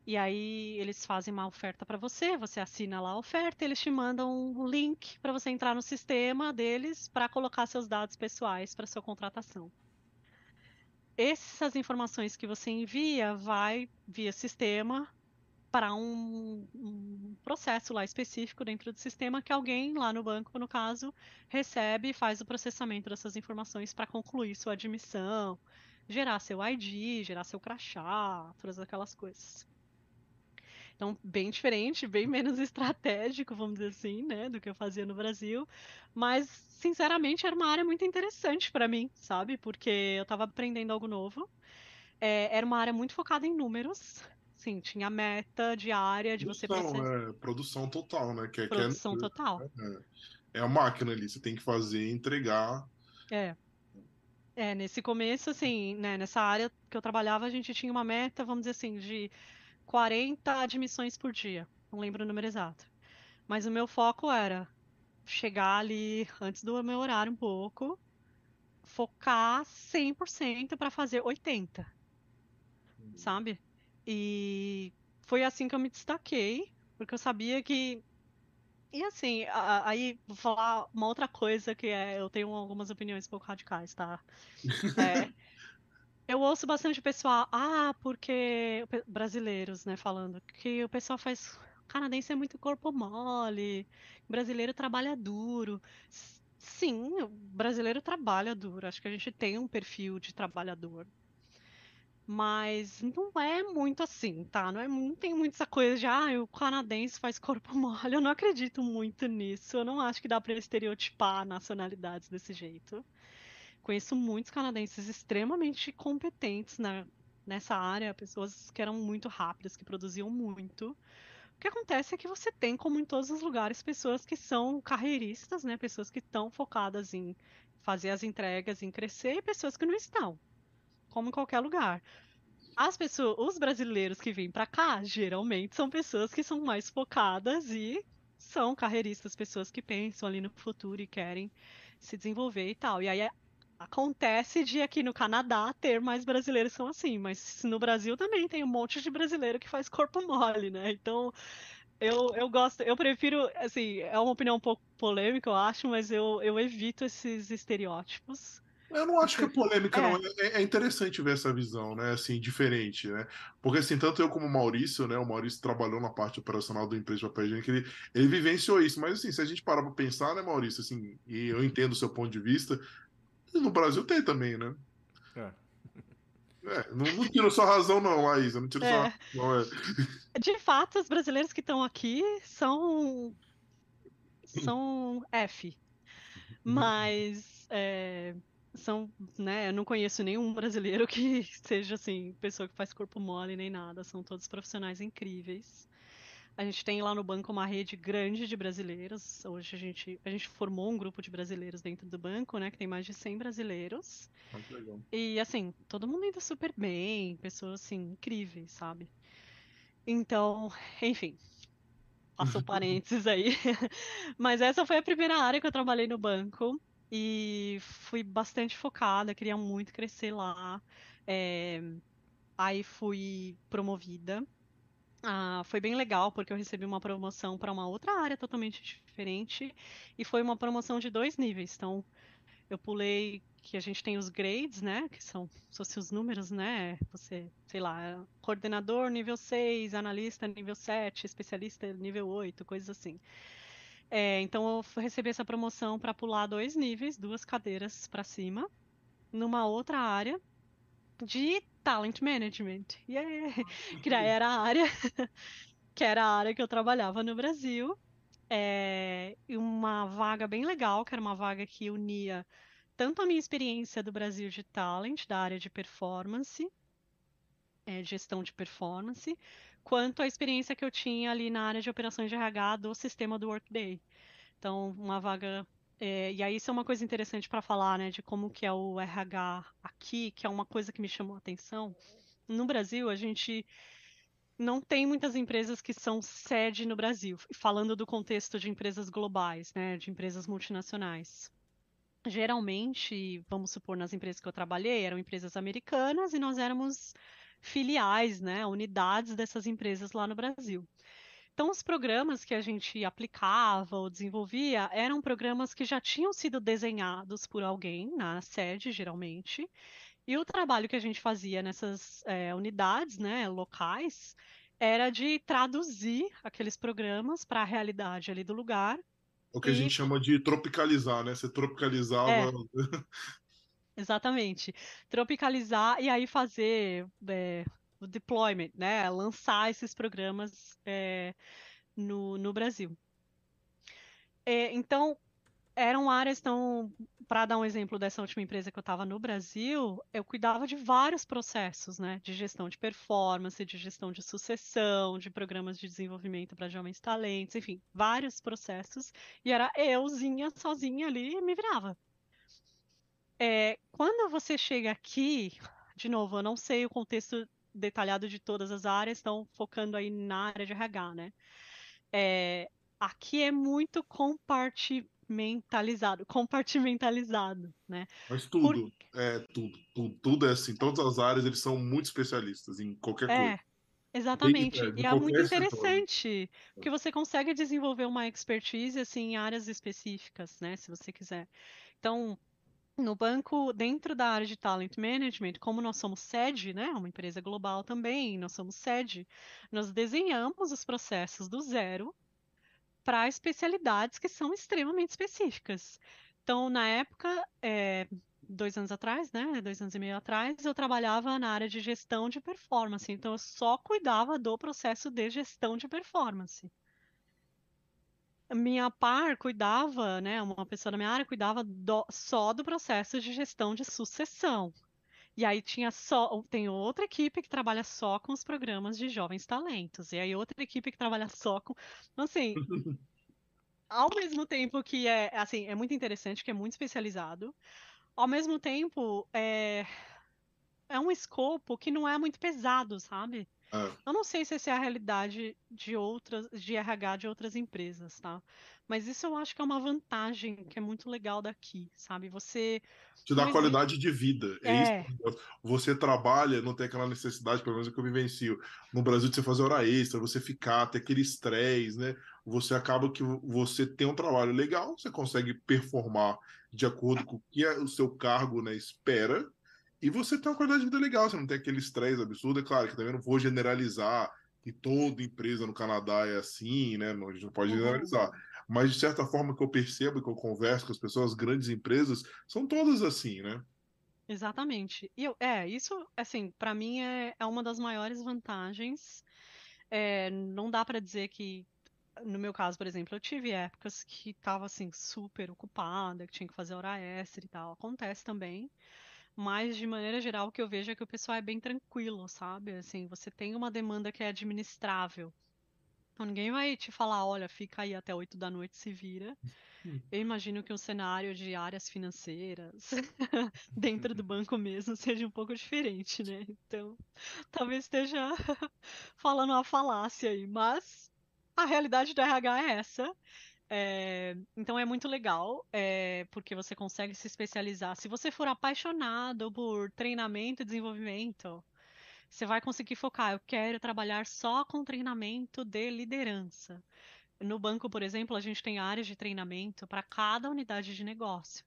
e aí eles fazem uma oferta para você, você assina lá a oferta, eles te mandam um link para você entrar no sistema deles para colocar seus dados pessoais para sua contratação. Essas informações que você envia vai via sistema para um, um, processo lá específico dentro do sistema que alguém lá no banco, no caso, recebe e faz o processamento dessas informações para concluir sua admissão, gerar seu ID, gerar seu crachá, todas aquelas coisas. Então, bem diferente, bem menos estratégico, vamos dizer assim, né, do que eu fazia no Brasil. Mas, sinceramente, era uma área muito interessante para mim, sabe? Porque eu estava aprendendo algo novo. É, era uma área muito focada em números. Sim, tinha meta diária de produção, você processar. É, produção total, né? Que, produção que é, total. É, é a máquina ali, você tem que fazer, entregar. É. É, nesse começo, assim, né, nessa área que eu trabalhava, a gente tinha uma meta, vamos dizer assim, de 40 admissões por dia. Não lembro o número exato. Mas o meu foco era chegar ali antes do meu horário um pouco, focar 100% para fazer 80. Hum. Sabe? E foi assim que eu me destaquei, porque eu sabia que e assim, aí vou falar uma outra coisa que é, eu tenho algumas opiniões um pouco radicais, tá? É, eu ouço bastante pessoal, ah, porque brasileiros, né, falando que o pessoal faz canadense é muito corpo mole, brasileiro trabalha duro. Sim, o brasileiro trabalha duro. Acho que a gente tem um perfil de trabalhador. Mas não é muito assim, tá? Não, é, não tem muito essa coisa de, ah, o canadense faz corpo mole. Eu não acredito muito nisso. Eu não acho que dá pra estereotipar nacionalidades desse jeito. Conheço muitos canadenses extremamente competentes na, nessa área, pessoas que eram muito rápidas, que produziam muito. O que acontece é que você tem, como em todos os lugares, pessoas que são carreiristas, né? Pessoas que estão focadas em fazer as entregas, em crescer, e pessoas que não estão, como em qualquer lugar. As pessoas, os brasileiros que vêm para cá, geralmente são pessoas que são mais focadas e são carreiristas, pessoas que pensam ali no futuro e querem se desenvolver e tal. E aí Acontece de aqui no Canadá ter mais brasileiros que são assim, mas no Brasil também tem um monte de brasileiro que faz corpo mole, né? Então, eu, eu gosto, eu prefiro, assim, é uma opinião um pouco polêmica, eu acho, mas eu, eu evito esses estereótipos. Eu não acho que é polêmica, é. não. É, é, interessante ver essa visão, né? Assim, diferente, né? Porque, assim, tanto eu como o Maurício, né? O Maurício trabalhou na parte operacional da empresa de papel higiênico, ele, ele vivenciou isso. Mas, assim, se a gente parar pra pensar, né, Maurício, assim, e eu entendo o seu ponto de vista, no Brasil tem também, né? É. É, não, não tiro sua razão, não, Laísa. Não tiro é. sua razão, é. De fato, os brasileiros que estão aqui são. são F. Mas. É, são, né, eu não conheço nenhum brasileiro que seja assim, pessoa que faz corpo mole nem nada, são todos profissionais incríveis. A gente tem lá no banco uma rede grande de brasileiros. Hoje a gente, a gente formou um grupo de brasileiros dentro do banco, né? Que tem mais de 100 brasileiros. Ah, legal. E assim, todo mundo indo super bem, pessoas assim, incríveis, sabe? Então, enfim. Passou parênteses aí. Mas essa foi a primeira área que eu trabalhei no banco. E fui bastante focada, queria muito crescer lá. É... Aí fui promovida ah, foi bem legal, porque eu recebi uma promoção para uma outra área totalmente diferente. E foi uma promoção de dois níveis. Então, eu pulei que a gente tem os grades, né? Que são, são os números, né? Você, sei lá, coordenador nível 6, analista nível 7, especialista nível 8, coisas assim. É, então eu recebi essa promoção para pular dois níveis, duas cadeiras para cima, numa outra área de talent management. Yeah. Que era a área que era a área que eu trabalhava no Brasil. É, uma vaga bem legal, que era uma vaga que unia tanto a minha experiência do Brasil de Talent, da área de performance, é, gestão de performance, quanto a experiência que eu tinha ali na área de operações de RH do sistema do Workday. Então, uma vaga. É, e aí, isso é uma coisa interessante para falar, né, de como que é o RH aqui, que é uma coisa que me chamou a atenção. No Brasil, a gente não tem muitas empresas que são sede no Brasil, falando do contexto de empresas globais, né, de empresas multinacionais. Geralmente, vamos supor, nas empresas que eu trabalhei, eram empresas americanas e nós éramos filiais, né, unidades dessas empresas lá no Brasil. Então, os programas que a gente aplicava ou desenvolvia eram programas que já tinham sido desenhados por alguém na sede, geralmente, e o trabalho que a gente fazia nessas é, unidades, né, locais, era de traduzir aqueles programas para a realidade ali do lugar. O que e... a gente chama de tropicalizar, né? Você tropicalizava. É. Exatamente. Tropicalizar e aí fazer é, o deployment, né? Lançar esses programas é, no, no Brasil. É, então, eram áreas tão. Para dar um exemplo dessa última empresa que eu estava no Brasil, eu cuidava de vários processos, né? De gestão de performance, de gestão de sucessão, de programas de desenvolvimento para jovens talentos, enfim, vários processos. E era euzinha, sozinha ali, e me virava. É, quando você chega aqui, de novo, eu não sei o contexto detalhado de todas as áreas, estão focando aí na área de RH, né? É, aqui é muito compartimentalizado, compartimentalizado, né? Mas tudo, Por... é tudo, tudo, tudo é assim, todas as áreas eles são muito especialistas em qualquer é, coisa. Exatamente. e é muito interessante, porque você consegue desenvolver uma expertise assim, em áreas específicas, né? Se você quiser. Então, no banco, dentro da área de talent management, como nós somos sede, né, uma empresa global também, nós somos sede, nós desenhamos os processos do zero para especialidades que são extremamente específicas. Então, na época, é, dois anos atrás, né, dois anos e meio atrás, eu trabalhava na área de gestão de performance, então eu só cuidava do processo de gestão de performance minha par cuidava, né, uma pessoa da minha área cuidava do, só do processo de gestão de sucessão. E aí tinha só, tem outra equipe que trabalha só com os programas de jovens talentos. E aí outra equipe que trabalha só com, assim, ao mesmo tempo que é, assim, é muito interessante, que é muito especializado, ao mesmo tempo é é um escopo que não é muito pesado, sabe? É. Eu não sei se essa é a realidade de outras, de RH de outras empresas, tá? Mas isso eu acho que é uma vantagem que é muito legal daqui, sabe? Você te dá qualidade de vida. É, é. isso. Você trabalha, não tem aquela necessidade, pelo menos que eu vivencio. No Brasil, de você fazer hora extra, você ficar, ter aquele estresse, né? Você acaba que você tem um trabalho legal, você consegue performar de acordo com o que o seu cargo né, espera, e você tem uma qualidade de vida legal, você não tem aquele estresse absurdo. É claro que também não vou generalizar que toda empresa no Canadá é assim, né? Não, a gente não pode uhum. generalizar. Mas de certa forma que eu percebo, que eu converso com as pessoas, as grandes empresas, são todas assim, né? Exatamente. E eu, é, isso, assim, para mim é, é uma das maiores vantagens. É, não dá para dizer que, no meu caso, por exemplo, eu tive épocas que estava assim super ocupada, que tinha que fazer hora extra e tal. Acontece também. Mas, de maneira geral, o que eu vejo é que o pessoal é bem tranquilo, sabe? Assim, você tem uma demanda que é administrável. Então, ninguém vai te falar, olha, fica aí até 8 da noite, se vira. Eu imagino que um cenário de áreas financeiras dentro do banco mesmo seja um pouco diferente, né? Então, talvez esteja falando uma falácia aí, mas a realidade do RH é essa. É, então é muito legal, é, porque você consegue se especializar. Se você for apaixonado por treinamento e desenvolvimento, você vai conseguir focar. Eu quero trabalhar só com treinamento de liderança. No banco, por exemplo, a gente tem áreas de treinamento para cada unidade de negócio.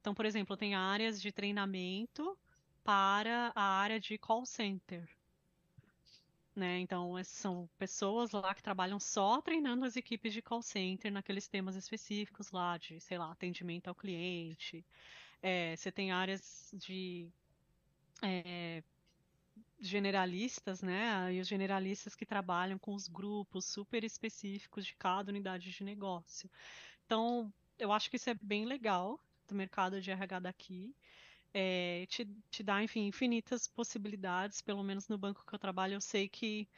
Então, por exemplo, tem áreas de treinamento para a área de call center. Né? Então, são pessoas lá que trabalham só treinando as equipes de call center naqueles temas específicos lá, de, sei lá, atendimento ao cliente. É, você tem áreas de é, generalistas, né? E os generalistas que trabalham com os grupos super específicos de cada unidade de negócio. Então, eu acho que isso é bem legal do mercado de RH daqui. É, te, te dá, enfim, infinitas possibilidades. Pelo menos no banco que eu trabalho, eu sei que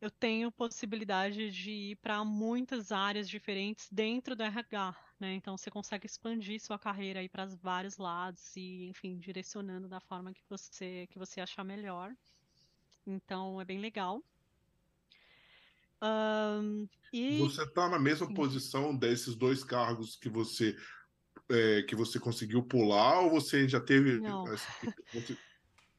eu tenho possibilidade de ir para muitas áreas diferentes dentro do RH, né? Então você consegue expandir sua carreira aí para vários lados e, enfim, direcionando da forma que você que você achar melhor. Então é bem legal. Um, e... Você está na mesma Sim. posição desses dois cargos que você é, que você conseguiu pular ou você já teve? Você...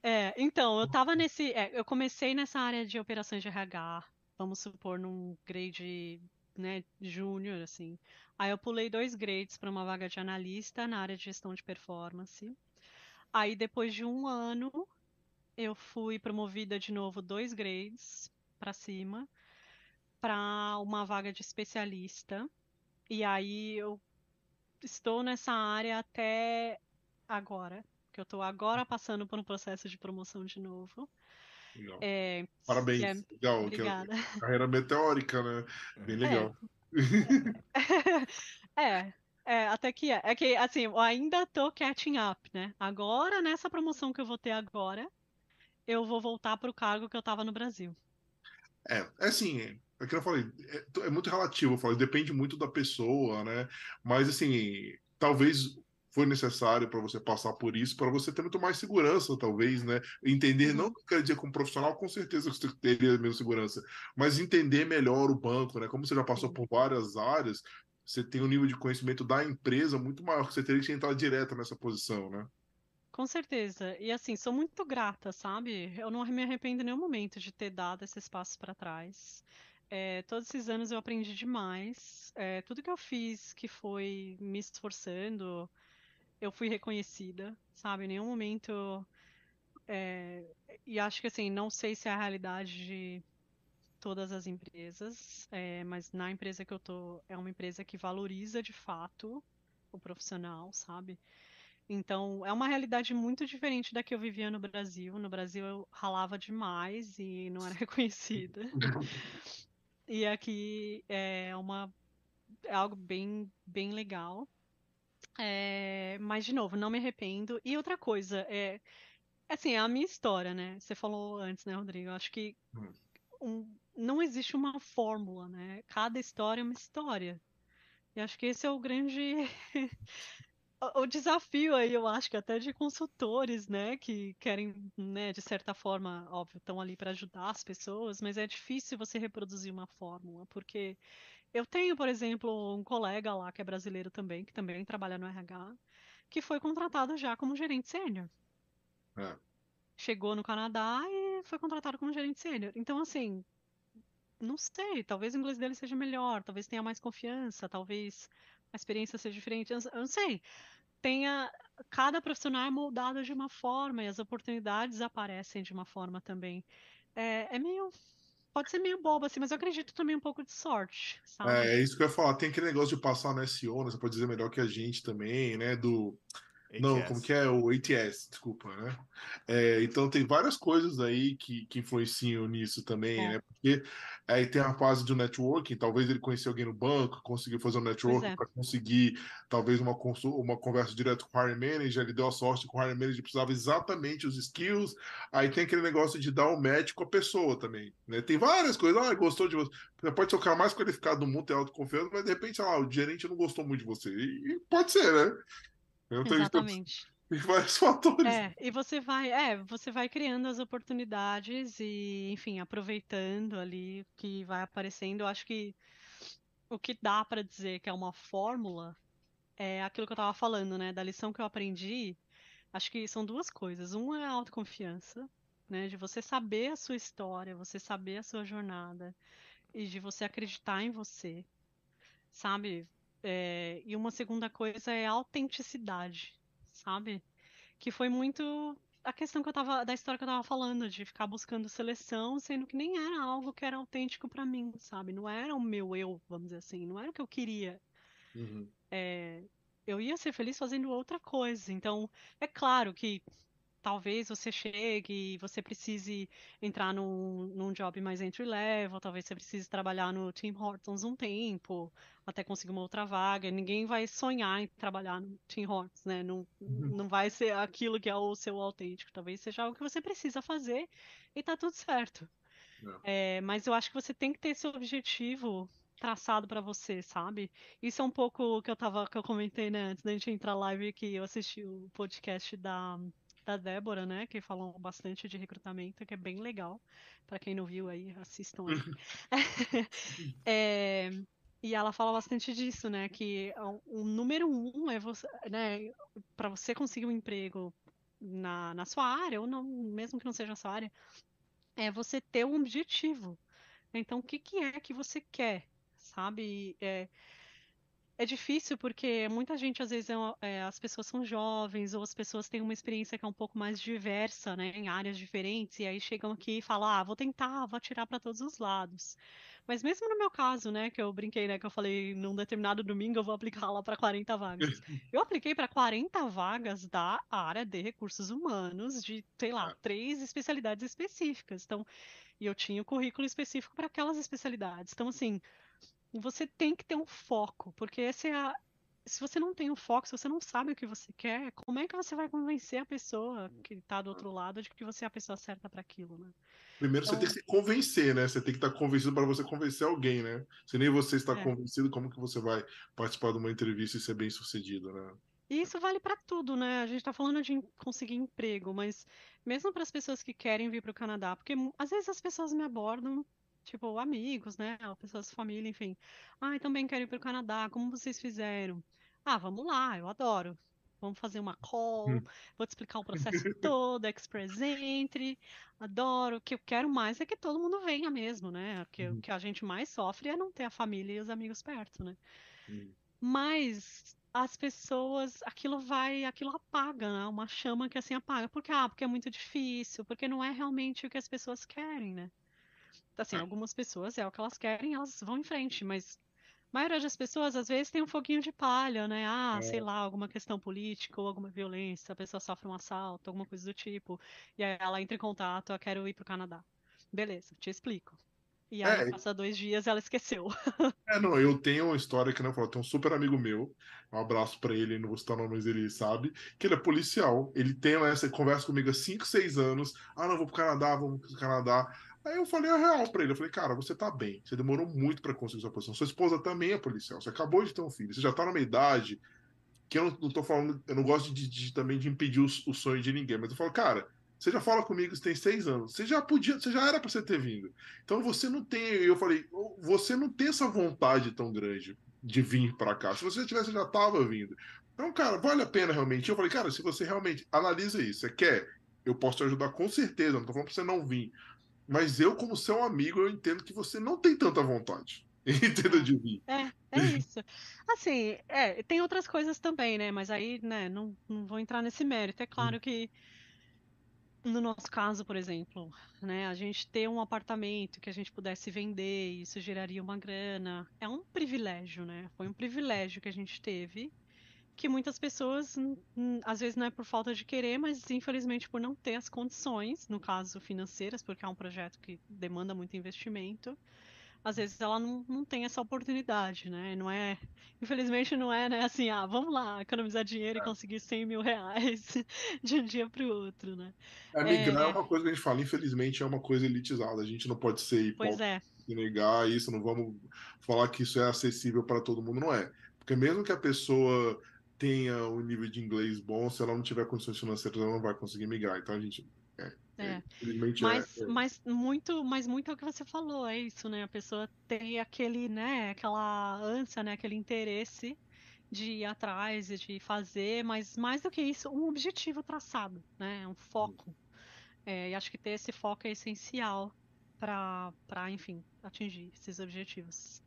É, então, eu tava nesse. É, eu comecei nessa área de operações de RH, vamos supor, num grade né, júnior, assim. Aí eu pulei dois grades para uma vaga de analista na área de gestão de performance. Aí depois de um ano, eu fui promovida de novo dois grades para cima para uma vaga de especialista. E aí eu estou nessa área até agora que eu estou agora passando por um processo de promoção de novo. Legal. É, Parabéns, é, legal. É obrigada. carreira meteórica, né? Bem legal. É, é, é, até que é. É que, assim, eu ainda tô catching up, né? Agora, nessa promoção que eu vou ter agora, eu vou voltar para o cargo que eu estava no Brasil. É, é assim, é que eu falei, é, é muito relativo, eu falei, depende muito da pessoa, né? Mas, assim, talvez foi necessário para você passar por isso, para você ter muito mais segurança, talvez, né? Entender, uhum. não quer dizer como profissional, com certeza você teria menos segurança, mas entender melhor o banco, né? Como você já passou por várias áreas, você tem um nível de conhecimento da empresa muito maior, que você teria que entrar direto nessa posição, né? Com certeza. E assim, sou muito grata, sabe? Eu não me arrependo em nenhum momento de ter dado esse espaço para trás. É, todos esses anos eu aprendi demais. É, tudo que eu fiz que foi me esforçando, eu fui reconhecida, sabe? Em nenhum momento. É, e acho que assim, não sei se é a realidade de todas as empresas, é, mas na empresa que eu tô, é uma empresa que valoriza de fato o profissional, sabe? Então, é uma realidade muito diferente da que eu vivia no Brasil. No Brasil eu ralava demais e não era reconhecida. e aqui é uma é algo bem bem legal. É, mas, de novo, não me arrependo. E outra coisa, é. Assim, é a minha história, né? Você falou antes, né, Rodrigo? Eu acho que hum. um, não existe uma fórmula, né? Cada história é uma história. E acho que esse é o grande. o desafio aí, eu acho que até de consultores, né, que querem, né, de certa forma, óbvio, estão ali para ajudar as pessoas, mas é difícil você reproduzir uma fórmula, porque eu tenho, por exemplo, um colega lá que é brasileiro também, que também trabalha no RH, que foi contratado já como gerente sênior. É. Chegou no Canadá e foi contratado como gerente sênior. Então, assim, não sei, talvez o inglês dele seja melhor, talvez tenha mais confiança, talvez a experiência seja diferente, eu não sei. Tenha, cada profissional é moldado de uma forma e as oportunidades aparecem de uma forma também. É, é meio pode ser meio bobo, assim, mas eu acredito também um pouco de sorte, sabe? É, é isso que eu ia falar. Tem aquele negócio de passar no SEO, né? Você pode dizer melhor que a gente também, né? Do ATS. Não, como que é? O ATS, desculpa, né? É, então tem várias coisas aí que, que influenciam nisso também, é. né? Porque aí tem a fase do networking, talvez ele conheceu alguém no banco, conseguiu fazer um networking é. para conseguir talvez uma, uma conversa direto com o hiring manager, ele deu a sorte que o hiring manager precisava exatamente os skills, aí tem aquele negócio de dar o um match com a pessoa também, né? Tem várias coisas, ah, gostou de você, você pode ser o cara mais qualificado do mundo, ter autoconfiança, mas de repente, lá, o gerente não gostou muito de você, e, e pode ser, né? Então, Exatamente. Tem vários fatores. É, e você vai, é, você vai criando as oportunidades e, enfim, aproveitando ali o que vai aparecendo. Eu acho que o que dá para dizer que é uma fórmula é aquilo que eu estava falando, né? Da lição que eu aprendi. Acho que são duas coisas. Uma é a autoconfiança, né? De você saber a sua história, você saber a sua jornada e de você acreditar em você, sabe? É, e uma segunda coisa é a autenticidade, sabe? Que foi muito a questão que eu tava, da história que eu tava falando, de ficar buscando seleção, sendo que nem era algo que era autêntico para mim, sabe? Não era o meu eu, vamos dizer assim, não era o que eu queria. Uhum. É, eu ia ser feliz fazendo outra coisa. Então, é claro que talvez você chegue e você precise entrar num, num job mais entry level, talvez você precise trabalhar no Tim Hortons um tempo, até conseguir uma outra vaga. Ninguém vai sonhar em trabalhar no Tim Hortons, né? Não, uhum. não vai ser aquilo que é o seu autêntico. Talvez seja algo que você precisa fazer e tá tudo certo. É, mas eu acho que você tem que ter esse objetivo traçado para você, sabe? Isso é um pouco que eu tava que eu comentei né, antes da gente entrar live que eu assisti o podcast da da Débora, né, que falam bastante de recrutamento, que é bem legal. Para quem não viu aí, assistam aí. é, e ela fala bastante disso, né, que o número um é você, né, para você conseguir um emprego na, na sua área ou não, mesmo que não seja a sua área, é você ter um objetivo. Então, o que, que é que você quer, sabe? É, é difícil porque muita gente, às vezes, é, é, as pessoas são jovens ou as pessoas têm uma experiência que é um pouco mais diversa, né, em áreas diferentes, e aí chegam aqui e falam, ah, vou tentar, vou atirar para todos os lados. Mas mesmo no meu caso, né, que eu brinquei, né, que eu falei num determinado domingo eu vou aplicar lá para 40 vagas. Eu apliquei para 40 vagas da área de recursos humanos, de, sei lá, três especialidades específicas. Então, e eu tinha o currículo específico para aquelas especialidades. Então, assim, você tem que ter um foco, porque esse é a, se você não tem um foco, se você não sabe o que você quer, como é que você vai convencer a pessoa que está do outro lado de que você é a pessoa certa para aquilo, né? Primeiro então, você tem que se convencer, né? Você tem que estar tá convencido para você convencer alguém, né? Se nem você está é. convencido, como que você vai participar de uma entrevista e ser bem sucedido, né? E isso vale para tudo, né? A gente está falando de conseguir emprego, mas mesmo para as pessoas que querem vir para o Canadá, porque às vezes as pessoas me abordam tipo, amigos, né? Pessoas de família, enfim. Ah, também quero ir para o Canadá, como vocês fizeram? Ah, vamos lá, eu adoro. Vamos fazer uma call, hum. vou te explicar o processo todo, Express Entry, adoro. O que eu quero mais é que todo mundo venha mesmo, né? Porque hum. o que a gente mais sofre é não ter a família e os amigos perto, né? Hum. Mas as pessoas, aquilo vai, aquilo apaga, né? Uma chama que assim apaga. Por quê? Ah, porque é muito difícil, porque não é realmente o que as pessoas querem, né? Assim, algumas pessoas é o que elas querem, elas vão em frente, mas a maioria das pessoas às vezes tem um foguinho de palha, né? Ah, é. sei lá, alguma questão política ou alguma violência, a pessoa sofre um assalto, alguma coisa do tipo, e aí ela entra em contato, eu quero ir pro Canadá. Beleza, te explico. E aí, é, passa dois dias, ela esqueceu. É, não, eu tenho uma história que não falo, tem um super amigo meu, um abraço para ele, não vou citar nomes, mas ele sabe, que ele é policial, ele tem essa conversa comigo há 5, 6 anos, ah, não, vou pro Canadá, vamos pro Canadá. Aí eu falei a real pra ele. Eu falei, cara, você tá bem. Você demorou muito para conseguir sua posição. Sua esposa também é policial. Você acabou de ter um filho. Você já tá numa idade que eu não, tô falando. Eu não gosto de, de também de impedir o, o, sonho de ninguém. Mas eu falo, cara, você já fala comigo, você tem seis anos. Você já podia, você já era para você ter vindo. Então você não tem. Eu falei, você não tem essa vontade tão grande de vir para cá. Se você tivesse, já tava vindo. Então, cara, vale a pena realmente. Eu falei, cara, se você realmente analisa isso, você quer, eu posso te ajudar com certeza. Não tô falando pra você não vir. Mas eu, como seu amigo, eu entendo que você não tem tanta vontade. Entenda de mim. É, é isso. Assim, é, tem outras coisas também, né? Mas aí, né, não, não vou entrar nesse mérito. É claro hum. que no nosso caso, por exemplo, né, a gente ter um apartamento que a gente pudesse vender, isso geraria uma grana, é um privilégio, né? Foi um privilégio que a gente teve que muitas pessoas, às vezes não é por falta de querer, mas infelizmente por não ter as condições, no caso financeiras, porque é um projeto que demanda muito investimento, às vezes ela não, não tem essa oportunidade, né? Não é, infelizmente não é, né, assim, ah, vamos lá, economizar dinheiro é. e conseguir 100 mil reais de um dia para o outro, né? É, migrar é, é uma coisa que a gente fala, infelizmente é uma coisa elitizada, a gente não pode ser hipócrita pois é. e negar isso, não vamos falar que isso é acessível para todo mundo, não é. Porque mesmo que a pessoa tenha um nível de inglês bom, se ela não tiver condições financeiras, ela não vai conseguir migrar. Então a gente. É, é. é mas, é, mas muito, mas muito é o que você falou, é isso, né? A pessoa tem aquele, né, aquela ânsia, né, aquele interesse de ir atrás e de fazer, mas mais do que isso, um objetivo traçado, né? Um foco. É, e acho que ter esse foco é essencial para, enfim, atingir esses objetivos.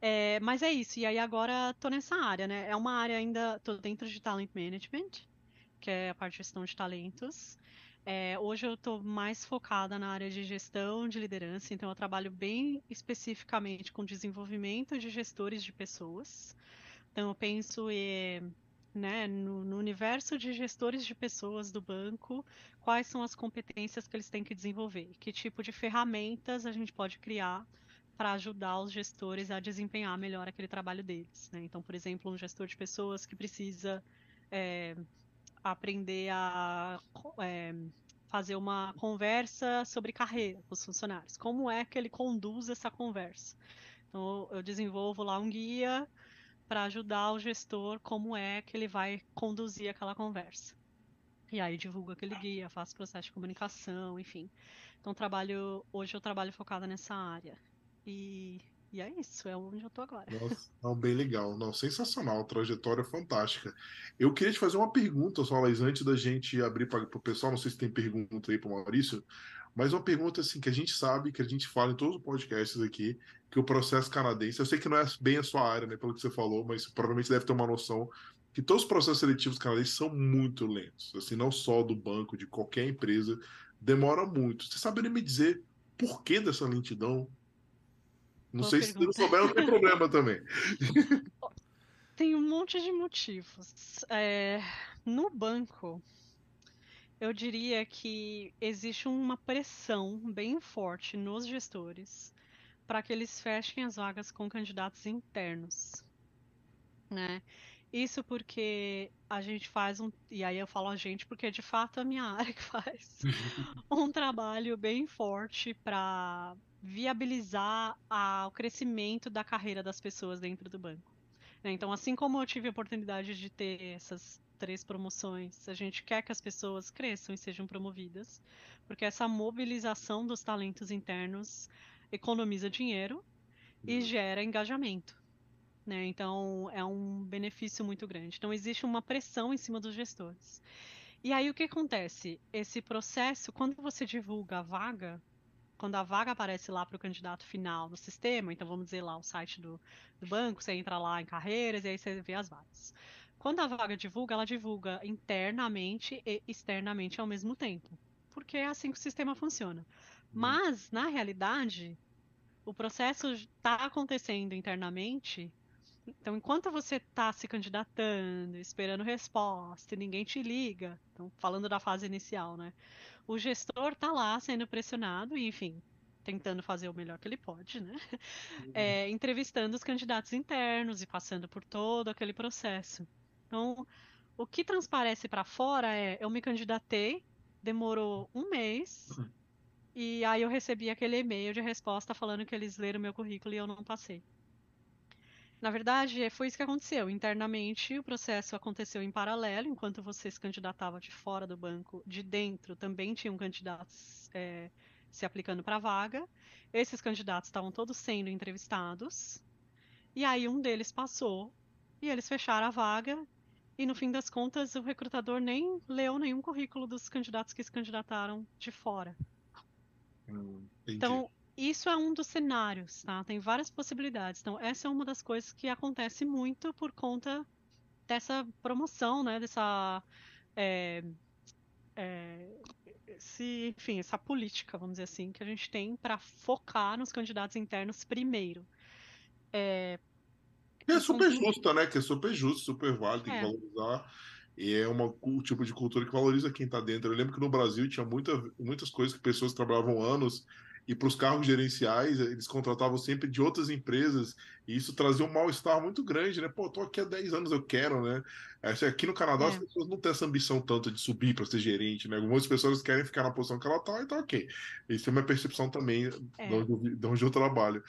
É, mas é isso, e aí agora tô nessa área, né? É uma área ainda, tô dentro de Talent Management, que é a parte de gestão de talentos. É, hoje eu estou mais focada na área de gestão de liderança, então eu trabalho bem especificamente com desenvolvimento de gestores de pessoas. Então eu penso em né, no, no, universo de gestores de pessoas do banco, quais são as competências que eles têm que desenvolver, que tipo de ferramentas a gente pode criar para ajudar os gestores a desempenhar melhor aquele trabalho deles. Né? Então, por exemplo, um gestor de pessoas que precisa é, aprender a é, fazer uma conversa sobre carreira com os funcionários. Como é que ele conduz essa conversa? Então, eu desenvolvo lá um guia para ajudar o gestor como é que ele vai conduzir aquela conversa. E aí divulgo aquele guia, faço processo de comunicação, enfim. Então trabalho hoje eu trabalho focada nessa área. E, e é isso, é onde eu tô agora. Nossa, não, bem legal, não, sensacional, trajetória fantástica. Eu queria te fazer uma pergunta, só, Laís, antes da gente abrir para o pessoal, não sei se tem pergunta aí para o Maurício, mas uma pergunta assim que a gente sabe, que a gente fala em todos os podcasts aqui, que o processo canadense, eu sei que não é bem a sua área, né, pelo que você falou, mas provavelmente deve ter uma noção que todos os processos seletivos canadenses são muito lentos, assim, não só do banco, de qualquer empresa, demora muito. Você saberia me dizer por que dessa lentidão? Não Boa sei pergunta. se você souber, não tem problema também. Tem um monte de motivos. É, no banco, eu diria que existe uma pressão bem forte nos gestores para que eles fechem as vagas com candidatos internos, né? Isso porque a gente faz um, e aí eu falo a gente porque de fato é a minha área que faz um trabalho bem forte para viabilizar a, o crescimento da carreira das pessoas dentro do banco. Né? Então, assim como eu tive a oportunidade de ter essas três promoções. A gente quer que as pessoas cresçam e sejam promovidas, porque essa mobilização dos talentos internos economiza dinheiro e uhum. gera engajamento. Né? Então, é um benefício muito grande. Então, existe uma pressão em cima dos gestores. E aí, o que acontece? Esse processo, quando você divulga a vaga, quando a vaga aparece lá para o candidato final no sistema, então vamos dizer lá o site do, do banco, você entra lá em carreiras e aí você vê as vagas. Quando a vaga divulga, ela divulga internamente e externamente ao mesmo tempo. Porque é assim que o sistema funciona. Uhum. Mas, na realidade, o processo está acontecendo internamente. Então, enquanto você está se candidatando, esperando resposta e ninguém te liga, então, falando da fase inicial, né? O gestor está lá sendo pressionado e, enfim, tentando fazer o melhor que ele pode, né? Uhum. É, entrevistando os candidatos internos e passando por todo aquele processo. Então, o que transparece para fora é: eu me candidatei, demorou um mês, e aí eu recebi aquele e-mail de resposta falando que eles leram meu currículo e eu não passei. Na verdade, foi isso que aconteceu. Internamente, o processo aconteceu em paralelo, enquanto você se candidatava de fora do banco, de dentro também tinham candidatos é, se aplicando para a vaga. Esses candidatos estavam todos sendo entrevistados. E aí um deles passou e eles fecharam a vaga e no fim das contas, o recrutador nem leu nenhum currículo dos candidatos que se candidataram de fora. Hum, então, isso é um dos cenários, tá? Tem várias possibilidades. Então, essa é uma das coisas que acontece muito por conta dessa promoção, né? Dessa. É, é, esse, enfim, essa política, vamos dizer assim, que a gente tem para focar nos candidatos internos primeiro. É, é super justa, né? Que é super justo, super válido, tem é. que valorizar. E é uma, um tipo de cultura que valoriza quem está dentro. Eu lembro que no Brasil tinha muita, muitas coisas que pessoas trabalhavam anos e para os cargos gerenciais eles contratavam sempre de outras empresas e isso trazia um mal-estar muito grande, né? Pô, tô aqui há 10 anos, eu quero, né? Aqui no Canadá é. as pessoas não têm essa ambição tanto de subir para ser gerente, né? Algumas pessoas querem ficar na posição que ela está, então ok. Isso é uma percepção também é. de, onde, de onde eu trabalho.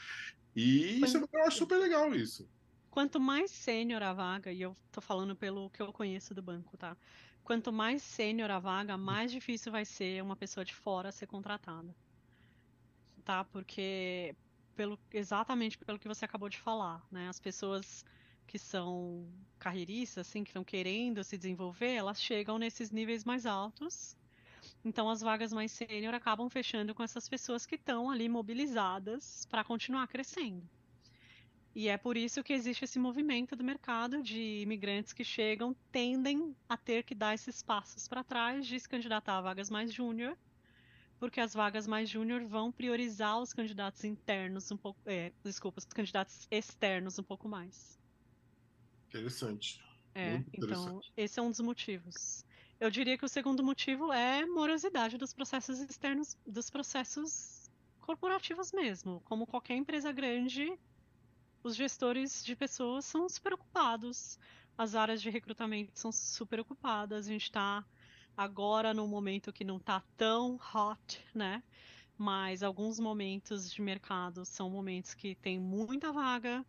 E isso, eu acho super legal isso quanto mais sênior a vaga, e eu tô falando pelo que eu conheço do banco, tá? Quanto mais sênior a vaga, mais difícil vai ser uma pessoa de fora ser contratada. Tá? Porque pelo exatamente pelo que você acabou de falar, né? As pessoas que são carreiristas, assim, que estão querendo se desenvolver, elas chegam nesses níveis mais altos. Então as vagas mais sênior acabam fechando com essas pessoas que estão ali mobilizadas para continuar crescendo. E é por isso que existe esse movimento do mercado de imigrantes que chegam, tendem a ter que dar esses passos para trás de se candidatar a vagas mais júnior, porque as vagas mais júnior vão priorizar os candidatos internos um pouco, é, desculpa, os candidatos externos um pouco mais. Interessante. É, então esse é um dos motivos. Eu diria que o segundo motivo é morosidade dos processos externos, dos processos corporativos mesmo. Como qualquer empresa grande, os gestores de pessoas são super ocupados, as áreas de recrutamento são super ocupadas, a gente está agora num momento que não está tão hot, né? Mas alguns momentos de mercado são momentos que tem muita vaga,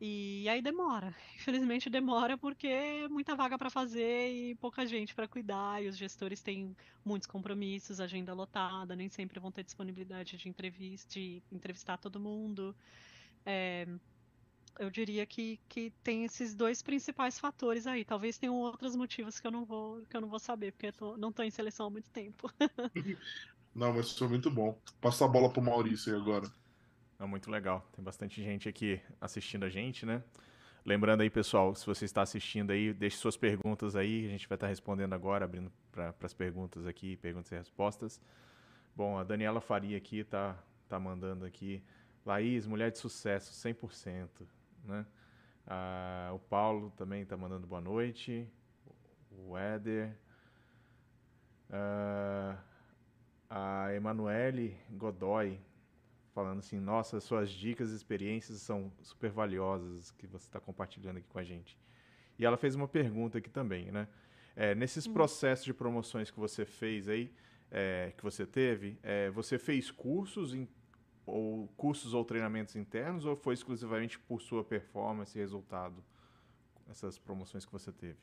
e aí demora. Infelizmente demora porque é muita vaga para fazer e pouca gente para cuidar, e os gestores têm muitos compromissos, agenda lotada, nem sempre vão ter disponibilidade de entrevista, de entrevistar todo mundo. É, eu diria que, que tem esses dois principais fatores aí. Talvez tenham outros motivos que eu não vou, que eu não vou saber, porque eu tô, não estou em seleção há muito tempo. não, mas foi muito bom. Passa a bola pro Maurício aí agora. É muito legal. Tem bastante gente aqui assistindo a gente, né? Lembrando aí, pessoal, se você está assistindo aí, deixe suas perguntas aí, a gente vai estar respondendo agora, abrindo para as perguntas aqui, perguntas e respostas. Bom, a Daniela Faria aqui tá, tá mandando aqui. Laís, mulher de sucesso, 100%. Né? Ah, o Paulo também está mandando boa noite. O Éder. Ah, a Emanuele Godoy falando assim, nossa, suas dicas e experiências são super valiosas que você está compartilhando aqui com a gente. E ela fez uma pergunta aqui também, né? É, nesses hum. processos de promoções que você fez aí, é, que você teve, é, você fez cursos em, ou cursos ou treinamentos internos ou foi exclusivamente por sua performance e resultado essas promoções que você teve?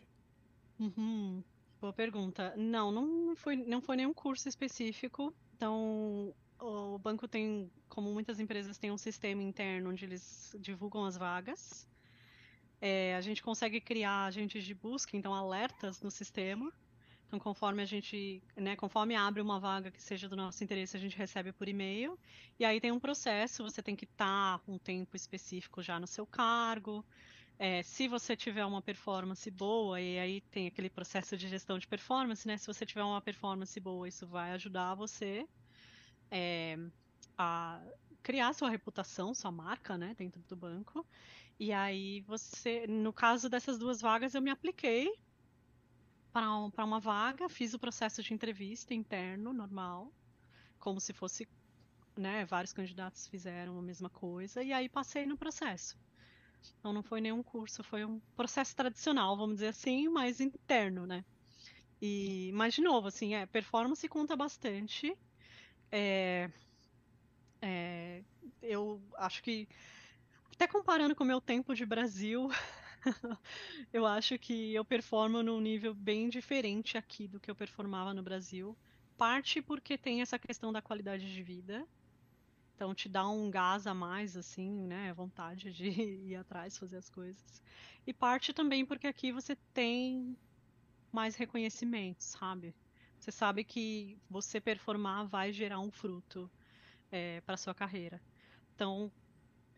Uhum. Boa pergunta. Não, não foi, não foi nenhum curso específico. Então, o banco tem, como muitas empresas, tem um sistema interno onde eles divulgam as vagas. É, a gente consegue criar agentes de busca, então alertas no sistema. Então, conforme a gente, né, conforme abre uma vaga que seja do nosso interesse, a gente recebe por e-mail. E aí tem um processo, você tem que estar tá um tempo específico já no seu cargo. É, se você tiver uma performance boa, e aí tem aquele processo de gestão de performance, né? Se você tiver uma performance boa, isso vai ajudar você é, a criar sua reputação, sua marca, né, dentro do banco. E aí você, no caso dessas duas vagas, eu me apliquei para um, uma vaga, fiz o processo de entrevista interno, normal, como se fosse, né, vários candidatos fizeram a mesma coisa, e aí passei no processo. Então não foi nenhum curso, foi um processo tradicional, vamos dizer assim, mas interno, né? E, mas de novo, assim, é, performance conta bastante, é, é, eu acho que, até comparando com o meu tempo de Brasil, eu acho que eu performo num nível bem diferente aqui do que eu performava no Brasil. Parte porque tem essa questão da qualidade de vida. Então te dá um gás a mais, assim, né? Vontade de ir atrás, fazer as coisas. E parte também porque aqui você tem mais reconhecimento, sabe? Você sabe que você performar vai gerar um fruto é, para sua carreira. Então,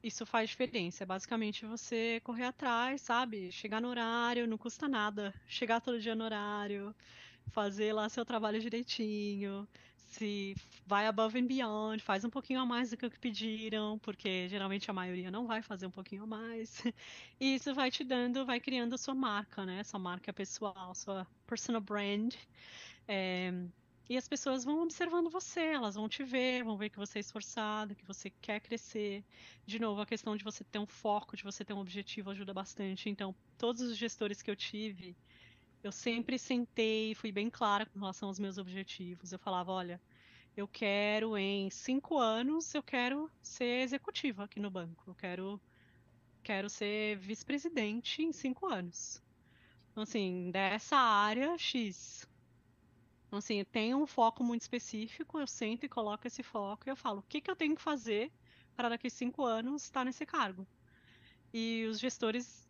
isso faz diferença. É basicamente você correr atrás, sabe? Chegar no horário, não custa nada. Chegar todo dia no horário, fazer lá seu trabalho direitinho. Se vai above and beyond, faz um pouquinho a mais do que o que pediram, porque geralmente a maioria não vai fazer um pouquinho a mais. E isso vai te dando, vai criando a sua marca, né? Sua marca pessoal, sua personal brand. É, e as pessoas vão observando você, elas vão te ver, vão ver que você é esforçado, que você quer crescer. De novo, a questão de você ter um foco, de você ter um objetivo ajuda bastante. Então, todos os gestores que eu tive, eu sempre sentei, fui bem clara com relação aos meus objetivos. Eu falava, olha, eu quero em cinco anos, eu quero ser executiva aqui no banco. Eu quero, quero ser vice-presidente em cinco anos. Então, assim, dessa área X, então, assim, eu tenho um foco muito específico, eu sento e coloco esse foco e eu falo, o que, que eu tenho que fazer para daqui cinco anos estar nesse cargo? E os gestores,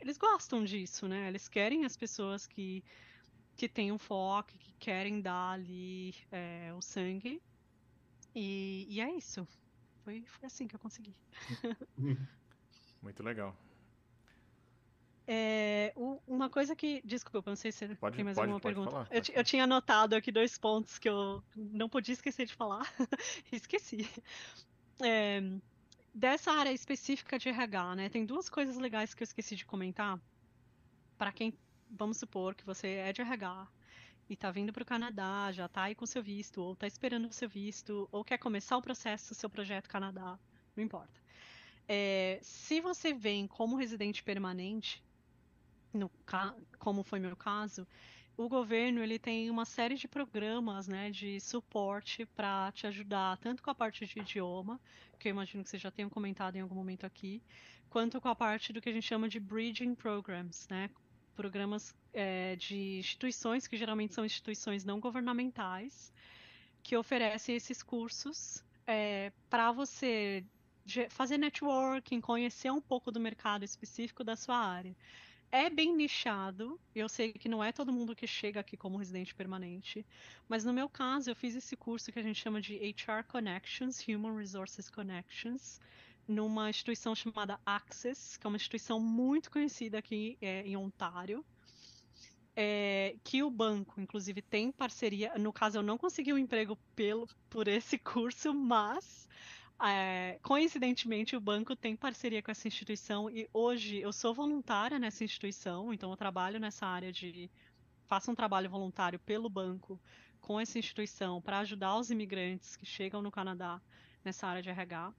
eles gostam disso, né? Eles querem as pessoas que, que têm um foco, que querem dar ali é, o sangue. E, e é isso. Foi, foi assim que eu consegui. Muito legal. É, uma coisa que. Desculpa, não sei se pode, tem mais pode, alguma pode pergunta. Falar, eu, eu, tinha anotado aqui dois pontos que eu não podia esquecer de falar. Esqueci. É, dessa área específica de RH, né? Tem duas coisas legais que eu esqueci de comentar. para quem, vamos supor que você é de RH e está vindo para o Canadá, já está aí com seu visto, ou está esperando o seu visto, ou quer começar o processo do seu projeto Canadá, não importa. É, se você vem como residente permanente, no, como foi meu caso, o governo ele tem uma série de programas né, de suporte para te ajudar, tanto com a parte de idioma, que eu imagino que você já tenha comentado em algum momento aqui, quanto com a parte do que a gente chama de bridging programs, né? Programas é, de instituições, que geralmente são instituições não governamentais, que oferecem esses cursos é, para você fazer networking, conhecer um pouco do mercado específico da sua área é bem nichado. Eu sei que não é todo mundo que chega aqui como residente permanente, mas no meu caso eu fiz esse curso que a gente chama de HR Connections, Human Resources Connections, numa instituição chamada Access, que é uma instituição muito conhecida aqui é, em Ontário. É, que o banco, inclusive, tem parceria. No caso, eu não consegui um emprego pelo, por esse curso, mas é, coincidentemente, o banco tem parceria com essa instituição e hoje eu sou voluntária nessa instituição, então eu trabalho nessa área de. faço um trabalho voluntário pelo banco com essa instituição para ajudar os imigrantes que chegam no Canadá nessa área de RH.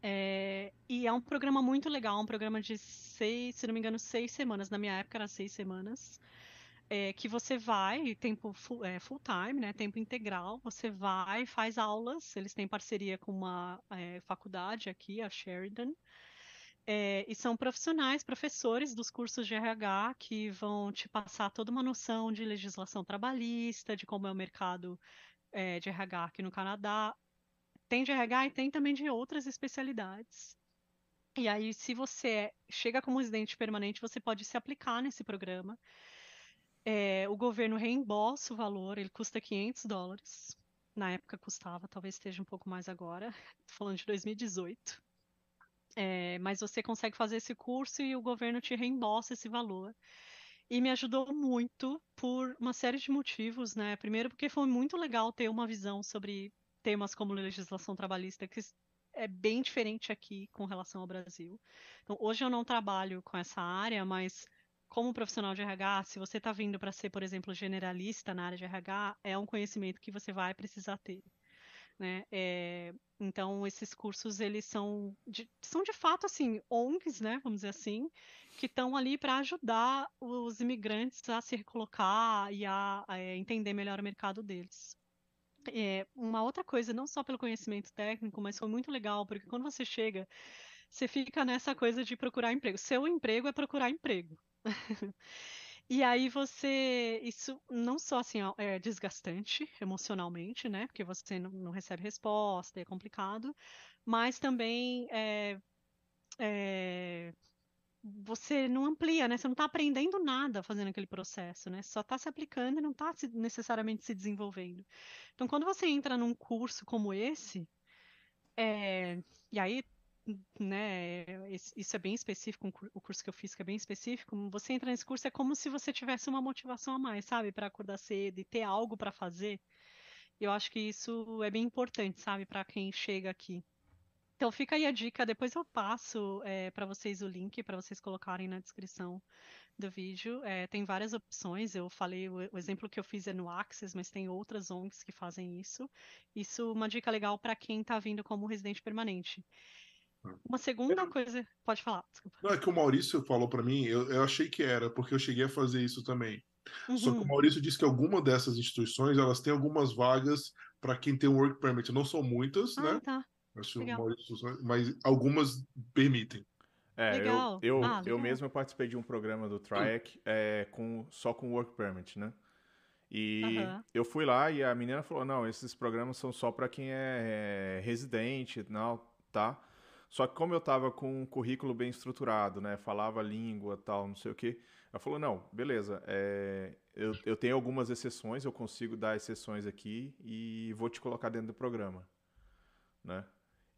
É, e é um programa muito legal, um programa de seis, se não me engano, seis semanas. Na minha época era seis semanas é, que você vai, tempo full, é, full, time, né, tempo integral, você vai, faz aulas, eles têm parceria com uma é, faculdade aqui, a Sheridan, é, e são profissionais, professores dos cursos de RH que vão te passar toda uma noção de legislação trabalhista, de como é o mercado é, de RH aqui no Canadá. Tem de RH e tem também de outras especialidades. E aí, se você chega como residente permanente, você pode se aplicar nesse programa. É, o governo reembolsa o valor, ele custa 500 dólares. Na época custava, talvez esteja um pouco mais agora. Estou falando de 2018. É, mas você consegue fazer esse curso e o governo te reembolsa esse valor. E me ajudou muito por uma série de motivos, né? Primeiro, porque foi muito legal ter uma visão sobre temas como legislação trabalhista, que é bem diferente aqui com relação ao Brasil. Então, hoje eu não trabalho com essa área, mas como profissional de RH, se você está vindo para ser, por exemplo, generalista na área de RH, é um conhecimento que você vai precisar ter. Né? É, então, esses cursos, eles são de, são de fato, assim, ONGs, né, vamos dizer assim, que estão ali para ajudar os imigrantes a se recolocar e a, a é, entender melhor o mercado deles. É, uma outra coisa, não só pelo conhecimento técnico, mas foi muito legal, porque quando você chega, você fica nessa coisa de procurar emprego. Seu emprego é procurar emprego. E aí você, isso não só assim é desgastante emocionalmente, né? Porque você não, não recebe resposta, é complicado, mas também é, é, você não amplia, né? Você não está aprendendo nada fazendo aquele processo, né? Só está se aplicando e não está necessariamente se desenvolvendo. Então, quando você entra num curso como esse, é, e aí né, isso é bem específico, o curso que eu fiz que é bem específico, você entra nesse curso é como se você tivesse uma motivação a mais, sabe, para acordar cedo e ter algo para fazer. Eu acho que isso é bem importante, sabe, para quem chega aqui. Então fica aí a dica, depois eu passo é, para vocês o link para vocês colocarem na descrição do vídeo. É, tem várias opções. Eu falei, o, o, exemplo que eu fiz é no Access, mas tem outras ONGs que fazem isso. Isso é uma dica legal para quem está vindo como residente permanente. Uma segunda coisa. Pode falar, desculpa. Não, é que o Maurício falou para mim, eu, eu achei que era, porque eu cheguei a fazer isso também. Uhum. Só que o uhum. Maurício disse que alguma dessas instituições elas têm algumas vagas para quem tem um work permit. Não são muitas, ah, né? Tá. Maurício, mas algumas permitem. É, legal. eu, eu, ah, eu mesmo participei de um programa do TRIAC é, com, só com work permit, né? E uhum. eu fui lá e a menina falou: não, esses programas são só para quem é, é residente, não, tá? Só que como eu estava com um currículo bem estruturado, né? Falava língua, tal, não sei o quê. Ela falou, não, beleza, é, eu, eu tenho algumas exceções, eu consigo dar exceções aqui e vou te colocar dentro do programa, né?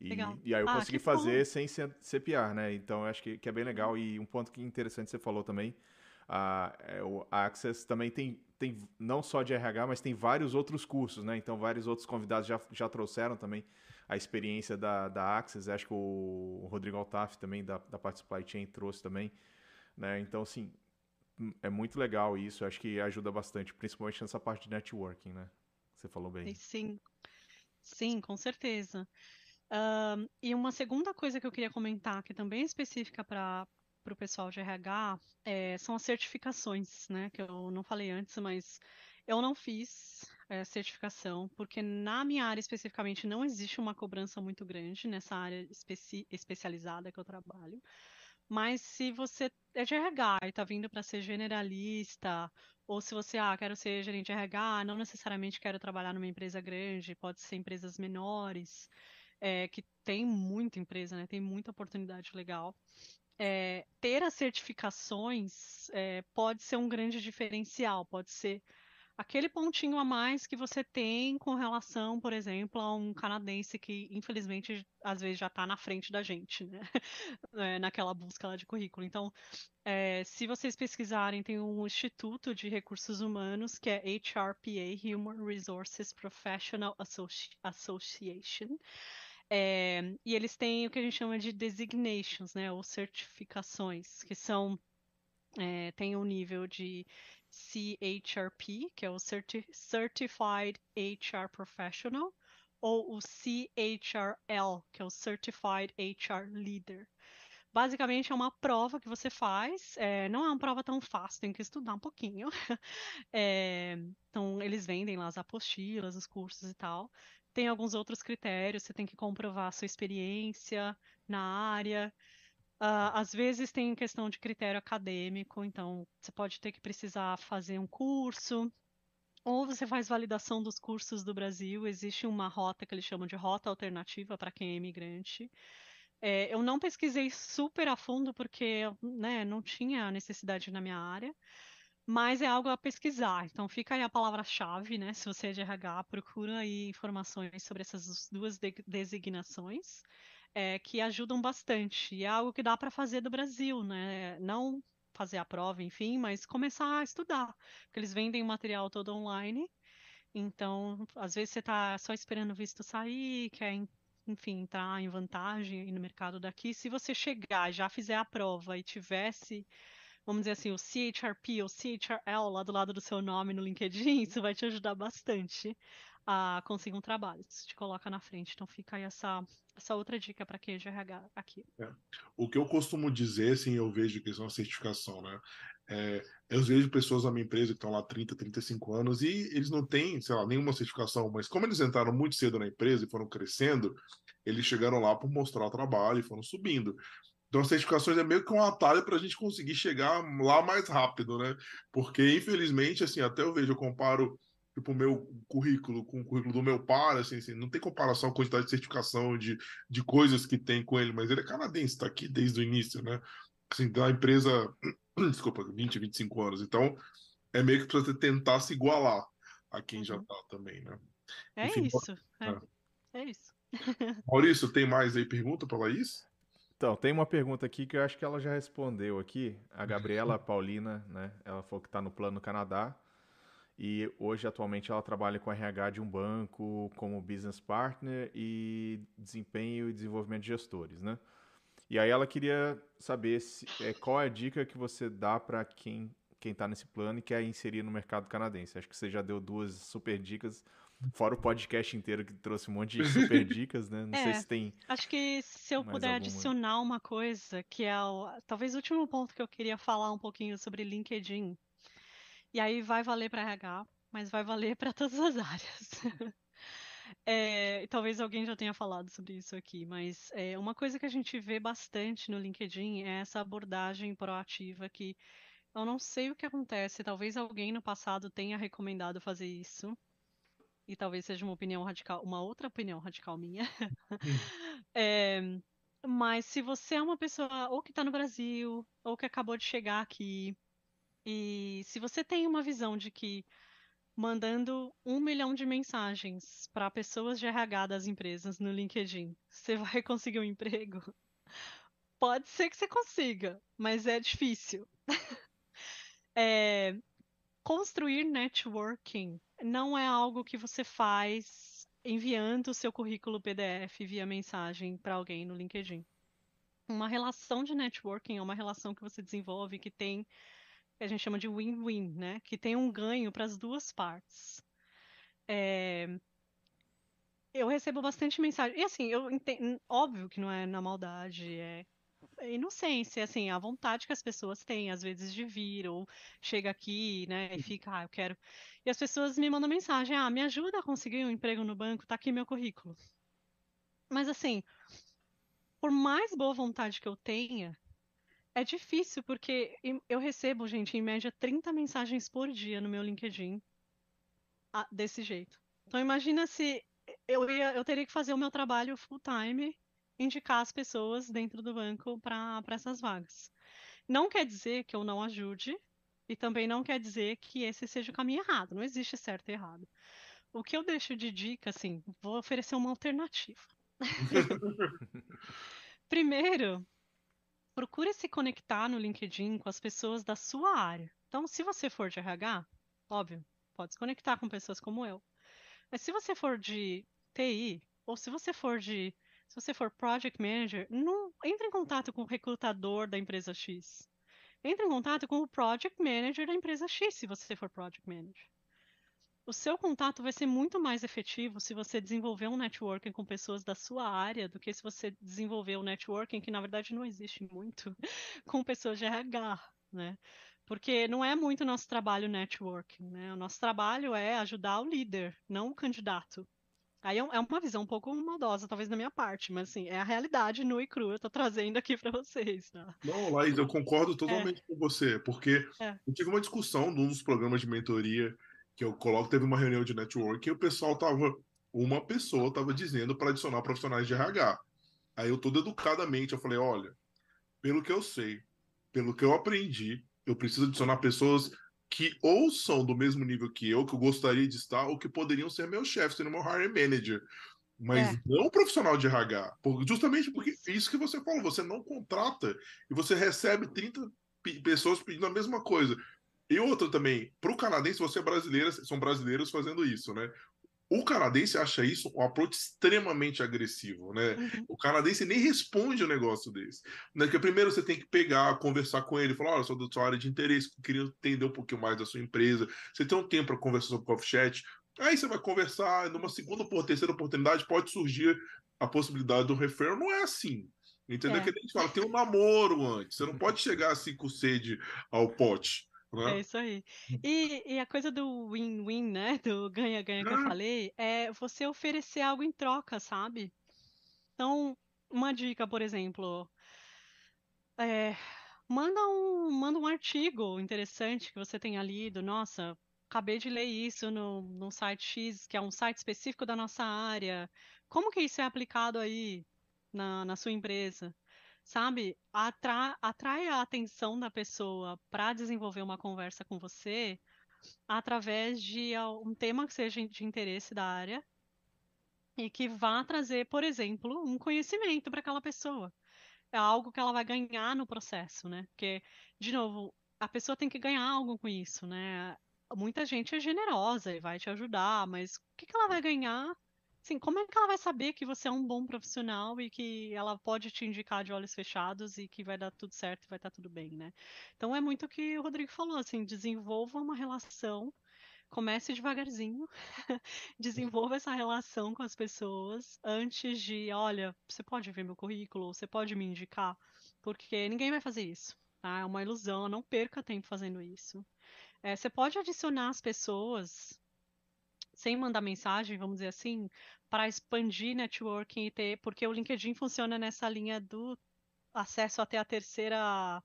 E, e aí eu ah, consegui fazer bom. sem CPR, né? Então eu acho que, que é bem legal. E um ponto que interessante você falou também, a, é, o Access também tem, tem não só de RH, mas tem vários outros cursos, né? Então vários outros convidados já, já trouxeram também a experiência da, da Axis, acho que o Rodrigo Altaf também, da, da parte supply chain, trouxe também. Né? Então, assim, é muito legal isso. Acho que ajuda bastante, principalmente nessa parte de networking, né? Você falou bem. Sim, sim, com certeza. e uma segunda coisa que eu queria comentar, que também é específica para o pessoal de RH, é, são as certificações, né? Que eu não falei antes, mas eu não fiz é, certificação, porque na minha área especificamente não existe uma cobrança muito grande nessa área especi especializada que eu trabalho. Mas se você é de RH e está vindo para ser generalista, ou se você, ah, quero ser gerente de RH, não necessariamente quero trabalhar numa empresa grande, pode ser empresas menores, é, que tem muita empresa, né? Tem muita oportunidade legal. É, ter as certificações é, pode ser um grande diferencial, pode ser aquele pontinho a mais que você tem com relação, por exemplo, a um canadense que, infelizmente, às vezes já está na frente da gente, né? É, naquela busca lá de currículo. Então, é, se vocês pesquisarem, tem um Instituto de Recursos Humanos, que é HRPA, Human Resources Professional Associ Association. É, e eles têm o que a gente chama de designations, né, ou certificações, que são é, tem um nível de CHRP, que é o Certified HR Professional, ou o CHRL, que é o Certified HR Leader. Basicamente é uma prova que você faz, é, não é uma prova tão fácil, tem que estudar um pouquinho. É, então, eles vendem lá as apostilas, os cursos e tal. Tem alguns outros critérios, você tem que comprovar a sua experiência na área. Uh, às vezes tem questão de critério acadêmico, então você pode ter que precisar fazer um curso, ou você faz validação dos cursos do Brasil. Existe uma rota que eles chamam de rota alternativa para quem é imigrante. É, eu não pesquisei super a fundo porque né, não tinha necessidade na minha área, mas é algo a pesquisar. Então fica aí a palavra-chave, né? Se você é de RH, procura aí informações sobre essas duas de designações é, que ajudam bastante. E é algo que dá para fazer do Brasil, né? Não fazer a prova, enfim, mas começar a estudar. Porque eles vendem o material todo online. Então, às vezes você está só esperando o visto sair, quer, enfim, entrar em vantagem no mercado daqui. Se você chegar, já fizer a prova e tivesse vamos dizer assim, o CHRP ou CHRL lá do lado do seu nome no LinkedIn, isso vai te ajudar bastante a conseguir um trabalho. Isso te coloca na frente. Então fica aí essa, essa outra dica para quem é de RH aqui. É. O que eu costumo dizer, assim, eu vejo que são a certificação, né? É, eu vejo pessoas na minha empresa que estão lá 30, 35 anos e eles não têm, sei lá, nenhuma certificação, mas como eles entraram muito cedo na empresa e foram crescendo, eles chegaram lá por mostrar o trabalho e foram subindo. Então, as certificações é meio que um atalho para a gente conseguir chegar lá mais rápido, né? Porque, infelizmente, assim, até eu vejo, eu comparo tipo, o meu currículo com o currículo do meu pai, assim, assim, não tem comparação a quantidade de certificação de, de coisas que tem com ele, mas ele é canadense, está aqui desde o início, né? Assim, da empresa, desculpa, 20, 25 anos. Então, é meio que para você tentar se igualar a quem já está uhum. também, né? É Enfim, isso. É, é. é isso. Maurício, tem mais aí pergunta para Laís? Então, tem uma pergunta aqui que eu acho que ela já respondeu aqui. A Gabriela Paulina, né? Ela falou que está no plano Canadá. E hoje, atualmente, ela trabalha com RH de um banco como business partner e desempenho e desenvolvimento de gestores, né? E aí ela queria saber se, é, qual é a dica que você dá para quem quem está nesse plano e quer inserir no mercado canadense. Acho que você já deu duas super dicas, fora o podcast inteiro que trouxe um monte de super dicas, né? Não é, sei se tem. Acho que se eu puder alguma. adicionar uma coisa, que é o, talvez o último ponto que eu queria falar um pouquinho sobre LinkedIn. E aí vai valer para RH, mas vai valer para todas as áreas. É, talvez alguém já tenha falado sobre isso aqui, mas é, uma coisa que a gente vê bastante no LinkedIn é essa abordagem proativa que eu não sei o que acontece, talvez alguém no passado tenha recomendado fazer isso, e talvez seja uma opinião radical, uma outra opinião radical minha. é, mas se você é uma pessoa ou que está no Brasil, ou que acabou de chegar aqui, e se você tem uma visão de que mandando um milhão de mensagens para pessoas de RH das empresas no LinkedIn, você vai conseguir um emprego? Pode ser que você consiga, mas é difícil. é, construir networking não é algo que você faz enviando o seu currículo PDF via mensagem para alguém no LinkedIn. Uma relação de networking é uma relação que você desenvolve que tem que a gente chama de win-win, né? Que tem um ganho para as duas partes. É, eu recebo bastante mensagem. E assim, eu entendo, óbvio que não é na maldade, é inocência, assim, a vontade que as pessoas têm, às vezes, de vir, ou chega aqui, né, e fica, ah, eu quero. E as pessoas me mandam mensagem, ah, me ajuda a conseguir um emprego no banco, tá aqui meu currículo. Mas assim, por mais boa vontade que eu tenha, é difícil, porque eu recebo, gente, em média 30 mensagens por dia no meu LinkedIn desse jeito. Então imagina se eu, ia, eu teria que fazer o meu trabalho full time, indicar as pessoas dentro do banco para essas vagas. Não quer dizer que eu não ajude, e também não quer dizer que esse seja o caminho errado. Não existe certo e errado. O que eu deixo de dica, assim, vou oferecer uma alternativa. Primeiro, procure se conectar no LinkedIn com as pessoas da sua área. Então, se você for de RH, óbvio, pode se conectar com pessoas como eu. Mas se você for de TI, ou se você for de. Se você for project manager, não entre em contato com o recrutador da empresa X. Entre em contato com o project manager da empresa X, se você for project manager. O seu contato vai ser muito mais efetivo se você desenvolver um networking com pessoas da sua área do que se você desenvolver um networking que na verdade não existe muito com pessoas de RH, né? Porque não é muito nosso trabalho networking, né? O nosso trabalho é ajudar o líder, não o candidato. Aí é, é uma visão um pouco maldosa, talvez da minha parte, mas assim, é a realidade nua e crua, eu tô trazendo aqui para vocês, tá? Não, Laís, eu concordo totalmente é. com você, porque é. eu tive uma discussão num dos programas de mentoria que eu coloco, teve uma reunião de network e o pessoal tava, uma pessoa tava dizendo para adicionar profissionais de RH. Aí eu todo educadamente, eu falei, olha, pelo que eu sei, pelo que eu aprendi, eu preciso adicionar pessoas que ou são do mesmo nível que eu, que eu gostaria de estar, ou que poderiam ser meu chefe, sendo meu hiring manager. Mas é. não profissional de RH. Justamente porque isso que você falou, você não contrata e você recebe 30 pessoas pedindo a mesma coisa. E outra também, para o canadense, você é brasileira, são brasileiros fazendo isso, né? O canadense acha isso um approach extremamente agressivo, né? Uhum. O canadense nem responde um negócio desse. Né? Porque primeiro você tem que pegar, conversar com ele, falar: olha, sou da sua área de interesse, queria entender um pouquinho mais da sua empresa. Você tem um tempo para conversar sobre o coffee chat. Aí você vai conversar, numa segunda ou terceira oportunidade pode surgir a possibilidade do referral. Não é assim. Entendeu? É. Que a gente fala, tem um namoro antes. Você não pode chegar assim com sede ao pote. É isso aí. E, e a coisa do win-win, né? Do ganha-ganha que eu falei, é você oferecer algo em troca, sabe? Então, uma dica, por exemplo, é, manda um, manda um artigo interessante que você tenha lido. Nossa, acabei de ler isso no, no site X, que é um site específico da nossa área. Como que isso é aplicado aí na, na sua empresa? Sabe, atra atrai a atenção da pessoa para desenvolver uma conversa com você através de um tema que seja de interesse da área e que vá trazer, por exemplo, um conhecimento para aquela pessoa. É algo que ela vai ganhar no processo, né? Porque, de novo, a pessoa tem que ganhar algo com isso, né? Muita gente é generosa e vai te ajudar, mas o que, que ela vai ganhar Sim, como é que ela vai saber que você é um bom profissional e que ela pode te indicar de olhos fechados e que vai dar tudo certo e vai estar tudo bem, né? Então é muito o que o Rodrigo falou, assim, desenvolva uma relação, comece devagarzinho, desenvolva essa relação com as pessoas antes de, olha, você pode ver meu currículo, você pode me indicar, porque ninguém vai fazer isso, tá? É uma ilusão, não perca tempo fazendo isso. É, você pode adicionar as pessoas sem mandar mensagem, vamos dizer assim, para expandir networking e ter, porque o LinkedIn funciona nessa linha do acesso até a terceira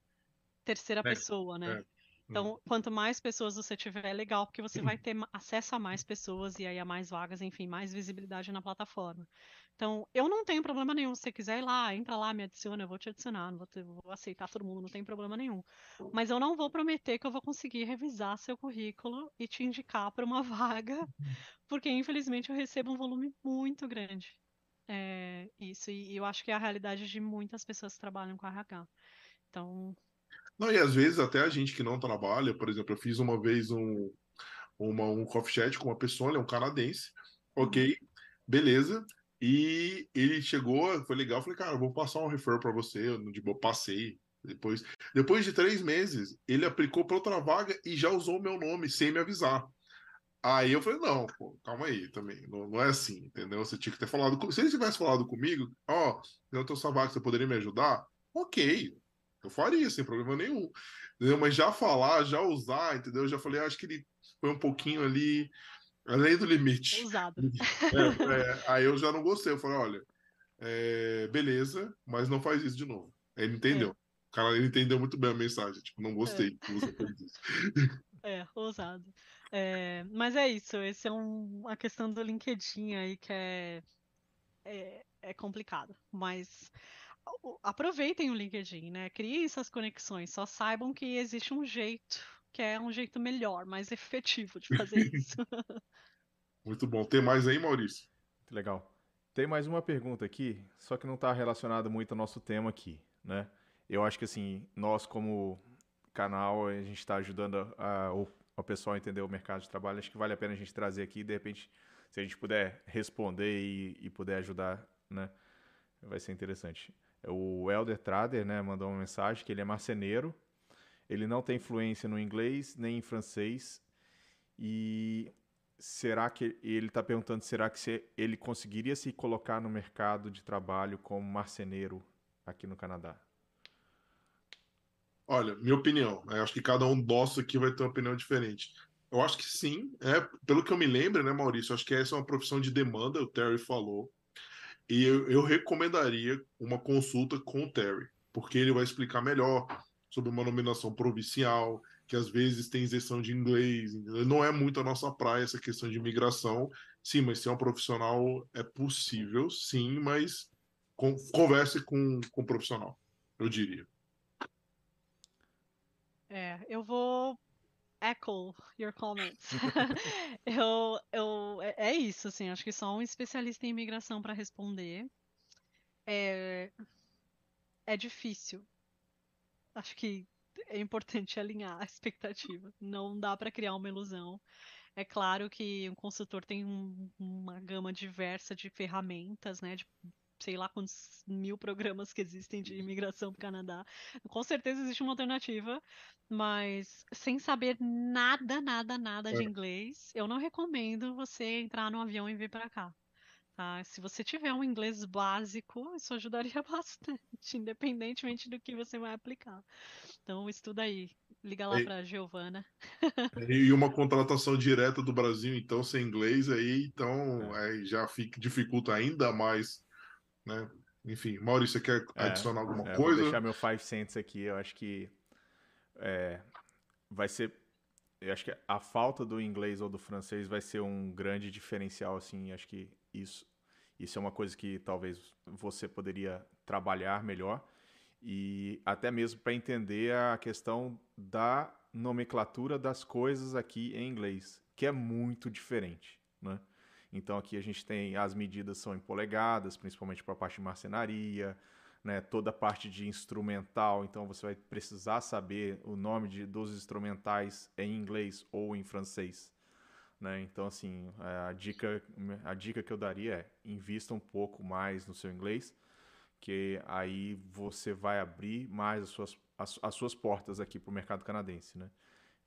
terceira é, pessoa, né? É. Então, uhum. quanto mais pessoas você tiver, é legal, porque você vai ter acesso a mais pessoas e aí a mais vagas, enfim, mais visibilidade na plataforma. Então, eu não tenho problema nenhum. Se você quiser ir lá, entra lá, me adiciona, eu vou te adicionar, vou, ter, vou aceitar todo mundo, não tem problema nenhum. Mas eu não vou prometer que eu vou conseguir revisar seu currículo e te indicar para uma vaga, porque infelizmente eu recebo um volume muito grande. É, isso, e, e eu acho que é a realidade de muitas pessoas que trabalham com RH. Então. Não, e às vezes até a gente que não trabalha, por exemplo, eu fiz uma vez um, uma, um coffee chat com uma pessoa, ele é um canadense, ok, uhum. beleza. E ele chegou, foi legal, falei, cara, vou passar um referral para você, eu, de boa, passei, Depois, depois de três meses, ele aplicou para outra vaga e já usou o meu nome sem me avisar. Aí eu falei, não, pô, calma aí também. Não, não é assim, entendeu? Você tinha que ter falado. Se ele tivesse falado comigo, ó, oh, eu tô sua vaga, você poderia me ajudar? Ok, eu faria, sem problema nenhum. Entendeu? Mas já falar, já usar, entendeu? Eu já falei, acho que ele foi um pouquinho ali além do limite. Usado. É, é, aí eu já não gostei. Eu falei, olha, é, beleza, mas não faz isso de novo. Ele entendeu. É. O cara ele entendeu muito bem a mensagem. Tipo, não gostei é. que você fez isso. É, ousado. É, mas é isso, esse é um, a questão do LinkedIn aí que é, é, é complicado. Mas aproveitem o LinkedIn, né? Criem essas conexões. Só saibam que existe um jeito, que é um jeito melhor, mais efetivo de fazer isso. Muito bom. Tem mais aí, Maurício? Muito legal. Tem mais uma pergunta aqui, só que não está relacionada muito ao nosso tema aqui, né? Eu acho que assim, nós como canal, a gente está ajudando a, a, o pessoal a entender o mercado de trabalho. Acho que vale a pena a gente trazer aqui, de repente, se a gente puder responder e, e puder ajudar, né? Vai ser interessante. O Elder Trader, né, mandou uma mensagem que ele é marceneiro, ele não tem fluência no inglês nem em francês e será que ele está perguntando será que ele conseguiria se colocar no mercado de trabalho como marceneiro aqui no Canadá? Olha, minha opinião, eu acho que cada um nosso aqui vai ter uma opinião diferente. Eu acho que sim, é, pelo que eu me lembro, né, Maurício? Acho que essa é uma profissão de demanda, o Terry falou. E eu, eu recomendaria uma consulta com o Terry, porque ele vai explicar melhor sobre uma nominação provincial, que às vezes tem isenção de inglês. Não é muito a nossa praia essa questão de imigração. Sim, mas ser um profissional é possível, sim, mas converse com, com um profissional, eu diria. É, eu vou echo your comments. eu, eu, é, é isso, assim, acho que só um especialista em imigração para responder. É, é difícil. Acho que é importante alinhar a expectativa. Não dá para criar uma ilusão. É claro que um consultor tem um, uma gama diversa de ferramentas, né, de sei lá quantos mil programas que existem de imigração para o Canadá. Com certeza existe uma alternativa, mas sem saber nada, nada, nada de é. inglês, eu não recomendo você entrar no avião e vir para cá. Tá? Se você tiver um inglês básico, isso ajudaria bastante, independentemente do que você vai aplicar. Então, estuda aí. Liga lá para Giovana. E uma contratação direta do Brasil, então, sem inglês, aí, então, é. aí já fica, dificulta ainda mais né? Enfim, Maurício, você quer é, adicionar alguma é, coisa? Vou deixar meu 5 cents aqui. Eu acho que é, vai ser. Eu acho que a falta do inglês ou do francês vai ser um grande diferencial, assim. Acho que isso, isso é uma coisa que talvez você poderia trabalhar melhor e até mesmo para entender a questão da nomenclatura das coisas aqui em inglês, que é muito diferente, né? Então aqui a gente tem as medidas são em polegadas, principalmente para a parte de marcenaria, né, toda a parte de instrumental, então você vai precisar saber o nome de, dos instrumentais em inglês ou em francês. Né? Então, assim, a dica, a dica que eu daria é invista um pouco mais no seu inglês, que aí você vai abrir mais as suas, as, as suas portas aqui para o mercado canadense. Né?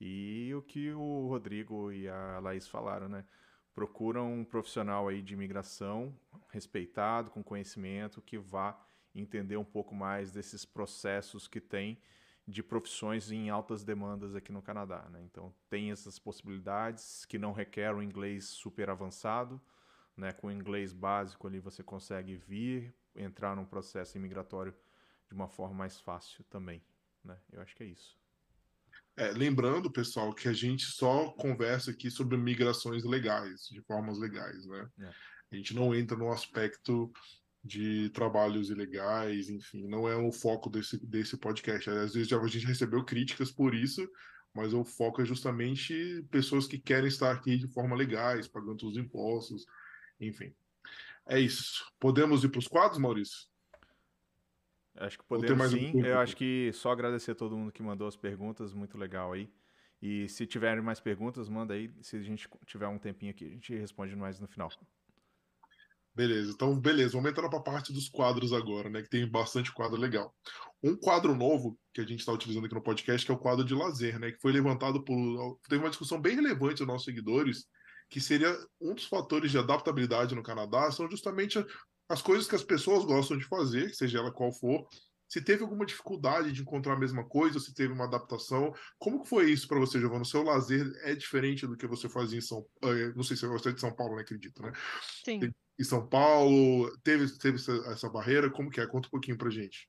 E o que o Rodrigo e a Laís falaram, né? Procura um profissional aí de imigração respeitado, com conhecimento, que vá entender um pouco mais desses processos que tem de profissões em altas demandas aqui no Canadá. Né? Então, tem essas possibilidades que não requer um inglês super avançado. Né? Com inglês básico ali você consegue vir, entrar num processo imigratório de uma forma mais fácil também. Né? Eu acho que é isso. É, lembrando, pessoal, que a gente só conversa aqui sobre migrações legais, de formas legais, né? É. A gente não entra no aspecto de trabalhos ilegais, enfim, não é o foco desse, desse podcast. Às vezes a gente recebeu críticas por isso, mas o foco é justamente pessoas que querem estar aqui de forma legais, pagando os impostos, enfim. É isso. Podemos ir para os quadros, Maurício? Acho que podemos sim. Um eu acho que só agradecer a todo mundo que mandou as perguntas, muito legal aí. E se tiverem mais perguntas, manda aí. Se a gente tiver um tempinho aqui, a gente responde mais no final. Beleza, então beleza, vamos entrar para a parte dos quadros agora, né? Que tem bastante quadro legal. um quadro novo que a gente está utilizando aqui no podcast, que é o quadro de lazer, né? Que foi levantado por. Teve uma discussão bem relevante dos nossos seguidores, que seria um dos fatores de adaptabilidade no Canadá, são justamente as coisas que as pessoas gostam de fazer, seja ela qual for. Se teve alguma dificuldade de encontrar a mesma coisa, se teve uma adaptação, como que foi isso para você, Giovanna? O seu lazer é diferente do que você fazia em São Paulo? Não sei se você é de São Paulo, não acredito, né? Sim. Em São Paulo, teve, teve essa, essa barreira? Como que é? Conta um pouquinho pra gente.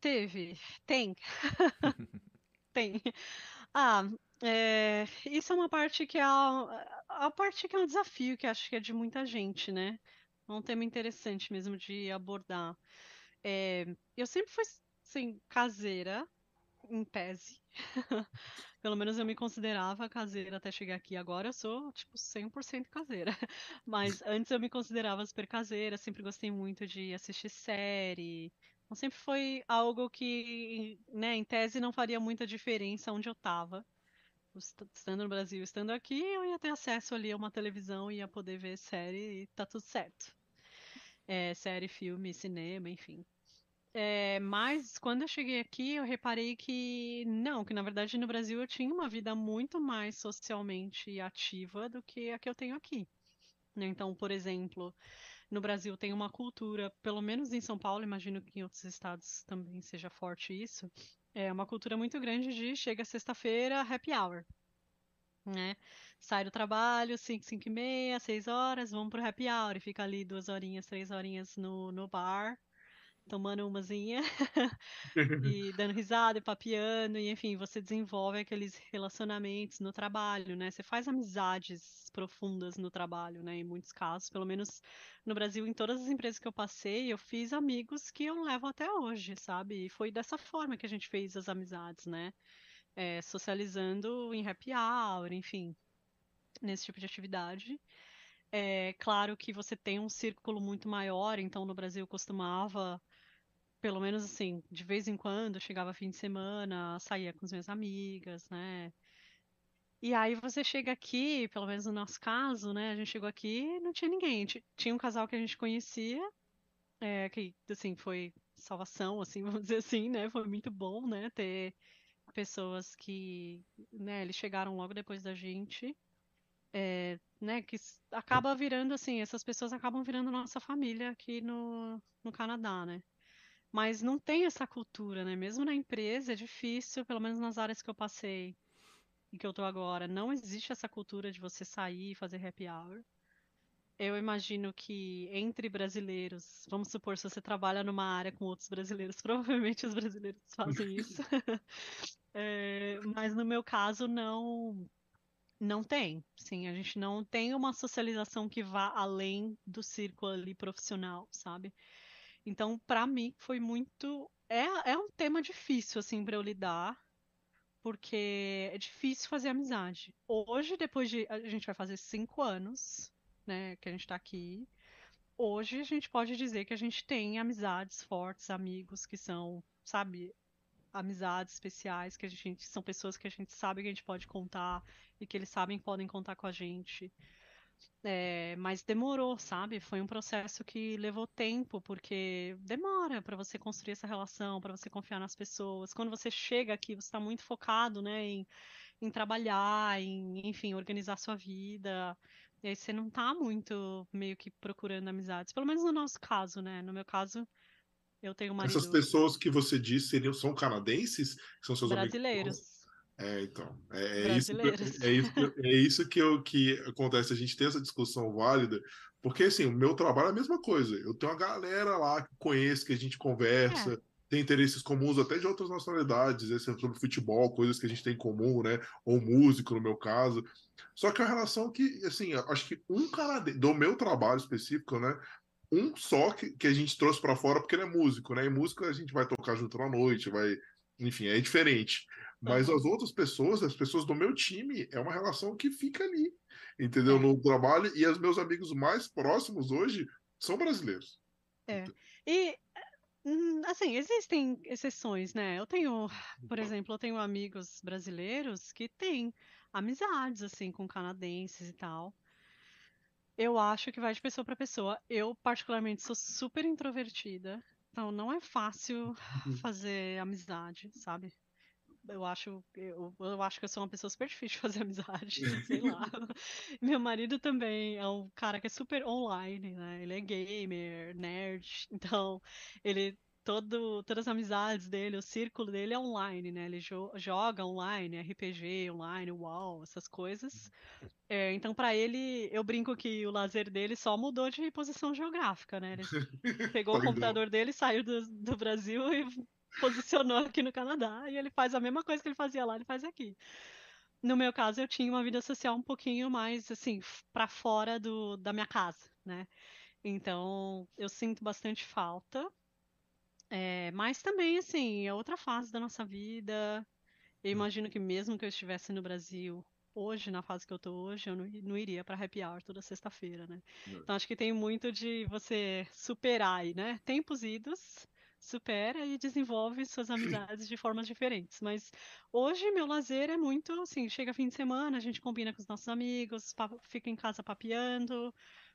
Teve, tem. tem. Ah, é, isso é uma parte que é a, a parte que é um desafio que acho que é de muita gente, né? É um tema interessante mesmo de abordar. É, eu sempre fui, assim, caseira, em tese. Pelo menos eu me considerava caseira até chegar aqui. Agora eu sou, tipo, 100% caseira. Mas antes eu me considerava super caseira, sempre gostei muito de assistir série, então, sempre foi algo que, né, em tese não faria muita diferença onde eu estava. Estando no Brasil, estando aqui, eu ia ter acesso ali a uma televisão, ia poder ver série e tá tudo certo. É, série, filme, cinema, enfim. É, mas quando eu cheguei aqui, eu reparei que não, que na verdade no Brasil eu tinha uma vida muito mais socialmente ativa do que a que eu tenho aqui. Então, por exemplo, no Brasil tem uma cultura, pelo menos em São Paulo, imagino que em outros estados também seja forte isso, é uma cultura muito grande de chega sexta-feira, happy hour. Né? Sai do trabalho, 5, 5 e meia, 6 horas, vamos pro happy hour e fica ali duas horinhas, três horinhas no, no bar, tomando umazinha e dando risada e papiando, e enfim, você desenvolve aqueles relacionamentos no trabalho, né? Você faz amizades profundas no trabalho, né? Em muitos casos, pelo menos no Brasil, em todas as empresas que eu passei, eu fiz amigos que eu levo até hoje, sabe? E foi dessa forma que a gente fez as amizades, né? É, socializando em happy hour, enfim, nesse tipo de atividade. É claro que você tem um círculo muito maior, então no Brasil costumava pelo menos assim, de vez em quando, chegava fim de semana, saía com as minhas amigas, né? E aí você chega aqui, pelo menos no nosso caso, né? A gente chegou aqui não tinha ninguém. Tinha um casal que a gente conhecia, é, que, assim, foi salvação, assim, vamos dizer assim, né? Foi muito bom, né? Ter pessoas que, né? Eles chegaram logo depois da gente, é, né? Que acaba virando, assim, essas pessoas acabam virando nossa família aqui no, no Canadá, né? Mas não tem essa cultura, né? Mesmo na empresa é difícil, pelo menos nas áreas que eu passei e que eu tô agora, não existe essa cultura de você sair e fazer happy hour. Eu imagino que entre brasileiros, vamos supor, se você trabalha numa área com outros brasileiros, provavelmente os brasileiros fazem isso. é, mas no meu caso, não não tem. Sim, a gente não tem uma socialização que vá além do círculo ali profissional, sabe? Então, para mim, foi muito. É, é um tema difícil, assim, para eu lidar, porque é difícil fazer amizade. Hoje, depois de. A gente vai fazer cinco anos, né, que a gente tá aqui. Hoje, a gente pode dizer que a gente tem amizades fortes, amigos que são, sabe, amizades especiais, que a gente são pessoas que a gente sabe que a gente pode contar e que eles sabem que podem contar com a gente. É, mas demorou, sabe? Foi um processo que levou tempo, porque demora para você construir essa relação, para você confiar nas pessoas. Quando você chega aqui, você está muito focado, né, em, em trabalhar, em, enfim, organizar sua vida. E aí você não está muito meio que procurando amizades. Pelo menos no nosso caso, né? No meu caso, eu tenho uma Essas pessoas que você disse seriam, são canadenses? São seus brasileiros. Amigos? É, então. É, é isso, que, é, isso, que, é isso que, eu, que acontece. A gente tem essa discussão válida, porque assim, o meu trabalho é a mesma coisa. Eu tenho uma galera lá que conheço, que a gente conversa, é. tem interesses comuns até de outras nacionalidades, esse é sobre futebol, coisas que a gente tem em comum, né? Ou músico, no meu caso. Só que a relação que, assim, acho que um canadense, do meu trabalho específico, né? Um só que, que a gente trouxe para fora porque ele é músico, né? E músico a gente vai tocar junto na noite, vai. Enfim, é diferente. Mas uhum. as outras pessoas, as pessoas do meu time, é uma relação que fica ali, entendeu? É. No trabalho. E os meus amigos mais próximos hoje são brasileiros. É. E, hum, assim, existem exceções, né? Eu tenho, por exemplo, eu tenho amigos brasileiros que têm amizades, assim, com canadenses e tal. Eu acho que vai de pessoa para pessoa. Eu, particularmente, sou super introvertida. Então, não é fácil fazer amizade, sabe? Eu acho, eu, eu acho que eu sou uma pessoa super difícil de fazer amizade, sei lá. Meu marido também é um cara que é super online, né? Ele é gamer, nerd, então ele todo, todas as amizades dele, o círculo dele é online, né? Ele jo joga online, RPG online, UOL, essas coisas. É, então, para ele, eu brinco que o lazer dele só mudou de posição geográfica, né? Ele pegou o computador dele, saiu do, do Brasil e posicionou aqui no Canadá e ele faz a mesma coisa que ele fazia lá, ele faz aqui. No meu caso, eu tinha uma vida social um pouquinho mais assim para fora do, da minha casa, né? Então, eu sinto bastante falta. É, mas também, assim, é outra fase da nossa vida. Eu imagino que mesmo que eu estivesse no Brasil hoje, na fase que eu tô hoje, eu não, não iria para happy hour toda sexta-feira, né? Então acho que tem muito de você superar aí, né? Tempos idos, supera e desenvolve suas amizades de formas diferentes. Mas hoje meu lazer é muito assim, chega fim de semana, a gente combina com os nossos amigos, fica em casa papeando,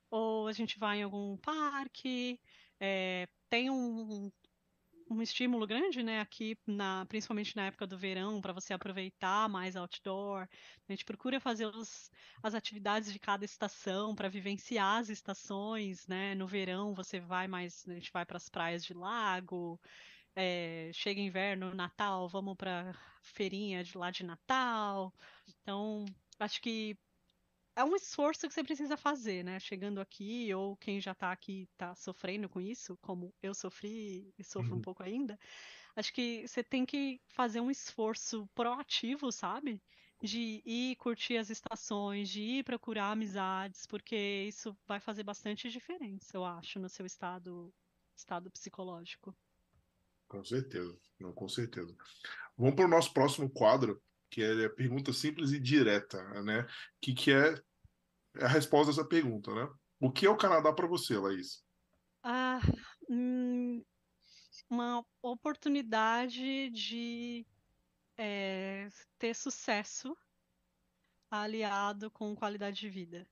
ou a gente vai em algum parque, é, tem um, um estímulo grande, né, aqui, na, principalmente na época do verão, para você aproveitar mais outdoor. A gente procura fazer os, as atividades de cada estação para vivenciar as estações, né? No verão você vai mais, a gente vai para as praias de lago. É, chega inverno, Natal, vamos para feirinha de lá de Natal. Então, acho que é um esforço que você precisa fazer, né? Chegando aqui, ou quem já está aqui está sofrendo com isso, como eu sofri e sofro uhum. um pouco ainda. Acho que você tem que fazer um esforço proativo, sabe? De ir curtir as estações, de ir procurar amizades, porque isso vai fazer bastante diferença, eu acho, no seu estado, estado psicológico. Com certeza, não, com certeza. Vamos para o nosso próximo quadro, que é a pergunta simples e direta, né? Que, que é a resposta dessa pergunta, né? O que é o Canadá para você, Laís? Ah, hum, uma oportunidade de é, ter sucesso aliado com qualidade de vida.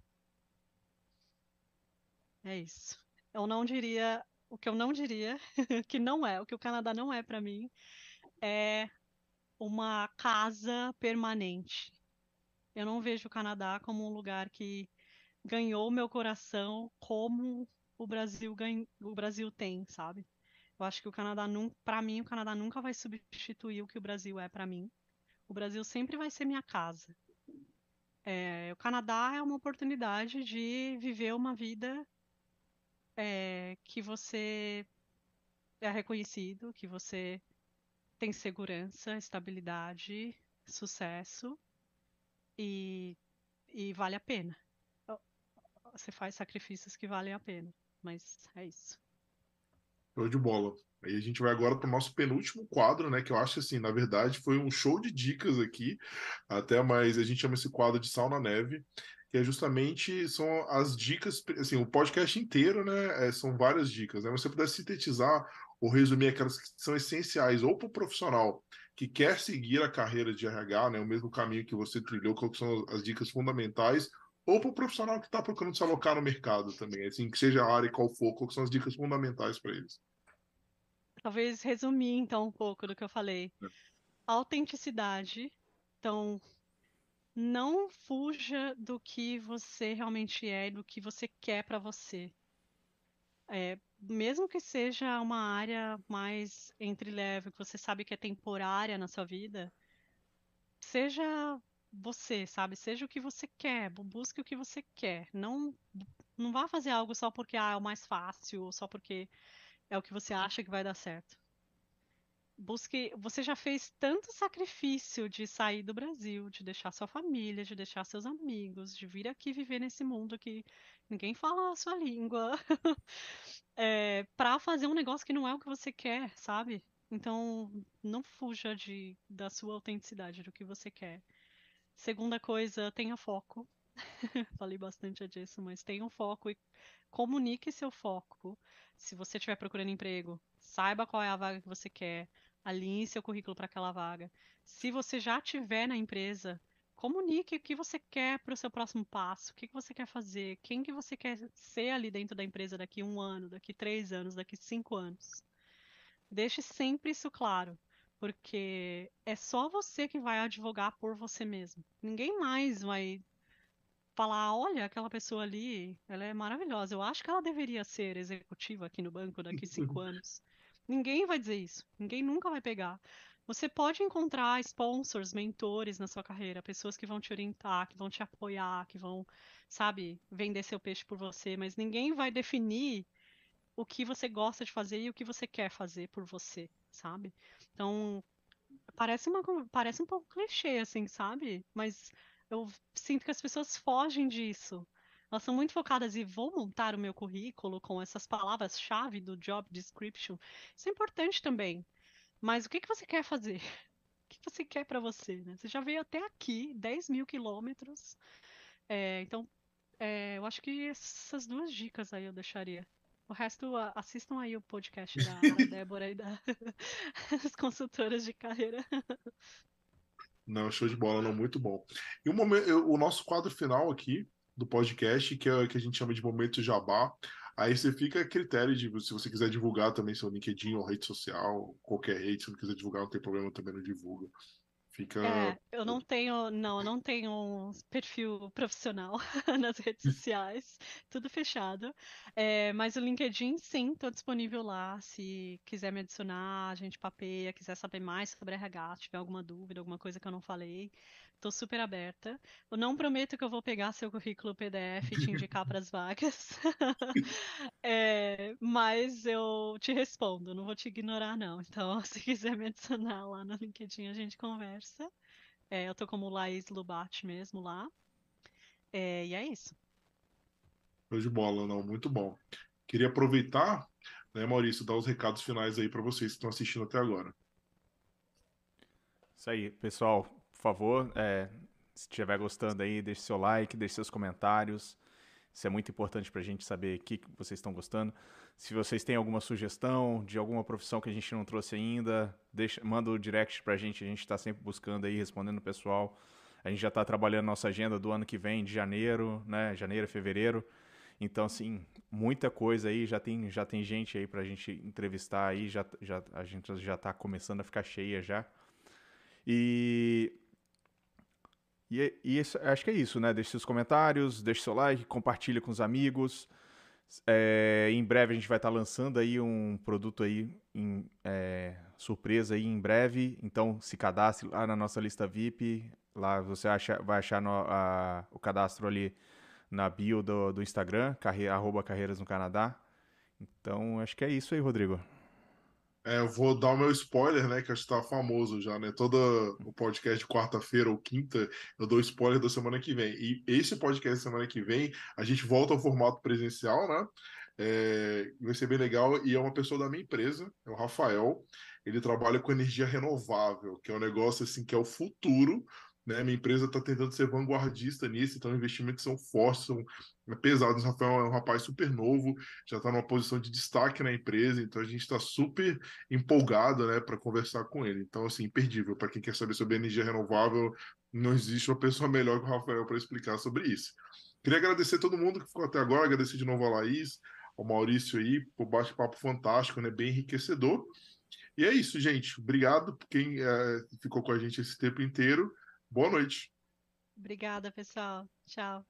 É isso. Eu não diria o que eu não diria que não é, o que o Canadá não é para mim é uma casa permanente. Eu não vejo o Canadá como um lugar que ganhou meu coração como o Brasil ganha, o Brasil tem, sabe? Eu acho que o Canadá, para mim, o Canadá nunca vai substituir o que o Brasil é para mim. O Brasil sempre vai ser minha casa. É, o Canadá é uma oportunidade de viver uma vida é, que você é reconhecido, que você tem segurança, estabilidade, sucesso e, e vale a pena. Você faz sacrifícios que valem a pena, mas é isso. Show de bola. Aí a gente vai agora para o nosso penúltimo quadro, né? Que eu acho assim, na verdade, foi um show de dicas aqui, até mais a gente chama esse quadro de sal na neve, que é justamente são as dicas, assim, o podcast inteiro, né? É, são várias dicas, né? Você puder sintetizar ou resumir aquelas que são essenciais, ou para o profissional que quer seguir a carreira de RH, né, o mesmo caminho que você trilhou, quais são as dicas fundamentais, ou para o profissional que está procurando se alocar no mercado também, assim, que seja a área e qual for, quais são as dicas fundamentais para eles. Talvez resumir, então, um pouco do que eu falei. É. Autenticidade. Então, não fuja do que você realmente é e do que você quer para você. É, mesmo que seja uma área mais entre leve, que você sabe que é temporária na sua vida, seja você, sabe? Seja o que você quer, busque o que você quer. Não, não vá fazer algo só porque ah, é o mais fácil, ou só porque é o que você acha que vai dar certo. Busque. Você já fez tanto sacrifício de sair do Brasil, de deixar sua família, de deixar seus amigos, de vir aqui viver nesse mundo que ninguém fala a sua língua, é, para fazer um negócio que não é o que você quer, sabe? Então, não fuja de, da sua autenticidade, do que você quer. Segunda coisa, tenha foco. Falei bastante disso, mas tenha um foco e comunique seu foco. Se você estiver procurando emprego, saiba qual é a vaga que você quer, alinhe seu currículo para aquela vaga. Se você já estiver na empresa, comunique o que você quer para o seu próximo passo, o que, que você quer fazer, quem que você quer ser ali dentro da empresa daqui um ano, daqui três anos, daqui cinco anos. Deixe sempre isso claro, porque é só você que vai advogar por você mesmo. Ninguém mais vai falar, olha, aquela pessoa ali, ela é maravilhosa. Eu acho que ela deveria ser executiva aqui no banco daqui cinco anos. Ninguém vai dizer isso. Ninguém nunca vai pegar. Você pode encontrar sponsors, mentores na sua carreira, pessoas que vão te orientar, que vão te apoiar, que vão, sabe, vender seu peixe por você, mas ninguém vai definir o que você gosta de fazer e o que você quer fazer por você, sabe? Então, parece uma parece um pouco clichê assim, sabe? Mas eu sinto que as pessoas fogem disso. Elas são muito focadas e vou montar o meu currículo com essas palavras-chave do job description. Isso é importante também. Mas o que, que você quer fazer? O que você quer para você? Né? Você já veio até aqui, 10 mil quilômetros. É, então, é, eu acho que essas duas dicas aí eu deixaria. O resto, assistam aí o podcast da, da Débora e das consultoras de carreira. Não, show de bola, não, muito bom. E o, momento, o nosso quadro final aqui do podcast, que é que a gente chama de momento jabá. Aí você fica a critério de se você quiser divulgar também seu LinkedIn ou rede social, qualquer rede, se não quiser divulgar, não tem problema, também não divulga. Fica. É, eu não tenho, não, eu não tenho um perfil profissional nas redes sociais, tudo fechado. É, mas o LinkedIn, sim, estou disponível lá. Se quiser me adicionar, a gente papeia, quiser saber mais sobre RH, tiver alguma dúvida, alguma coisa que eu não falei, Estou super aberta. Eu não prometo que eu vou pegar seu currículo PDF e te indicar para as vagas. é, mas eu te respondo, não vou te ignorar, não. Então, se quiser me adicionar lá no LinkedIn, a gente conversa. É, eu tô como Laís Lubat mesmo lá. É, e é isso. Show de bola, não, muito bom. Queria aproveitar, né, Maurício, dar os recados finais aí para vocês que estão assistindo até agora. Isso aí, pessoal favor, é, se estiver gostando aí, deixe seu like, deixe seus comentários. Isso é muito importante para a gente saber o que vocês estão gostando. Se vocês têm alguma sugestão de alguma profissão que a gente não trouxe ainda, deixa, manda o direct para a gente. A gente está sempre buscando aí, respondendo o pessoal. A gente já está trabalhando nossa agenda do ano que vem, de janeiro, né? Janeiro, fevereiro. Então, assim, muita coisa aí. Já tem, já tem gente aí para a gente entrevistar aí. Já, já, a gente já está começando a ficar cheia já. E e, e isso, acho que é isso, né? Deixe seus comentários, deixe seu like, compartilhe com os amigos. É, em breve a gente vai estar lançando aí um produto aí em, é, surpresa aí em breve. Então se cadastre lá na nossa lista VIP. Lá você acha, vai achar no, a, o cadastro ali na bio do, do Instagram, carre, arroba Carreiras no Canadá. Então acho que é isso aí, Rodrigo. É, eu vou dar o meu spoiler, né? Que acho que tá famoso já, né? Todo o podcast de quarta-feira ou quinta, eu dou spoiler da semana que vem. E esse podcast semana que vem, a gente volta ao formato presencial, né? É, vai ser bem legal. E é uma pessoa da minha empresa, é o Rafael. Ele trabalha com energia renovável, que é um negócio assim que é o futuro né? Minha empresa está tentando ser vanguardista nisso, então investimentos são fortes, são pesados. O Rafael é um rapaz super novo, já está numa posição de destaque na empresa, então a gente está super empolgado né, para conversar com ele. Então, assim, imperdível. Para quem quer saber sobre energia renovável, não existe uma pessoa melhor que o Rafael para explicar sobre isso. Queria agradecer a todo mundo que ficou até agora, agradecer de novo a Laís, ao Maurício aí, por bate-papo fantástico, né, bem enriquecedor. E é isso, gente. Obrigado por quem é, ficou com a gente esse tempo inteiro. Boa noite. Obrigada, pessoal. Tchau.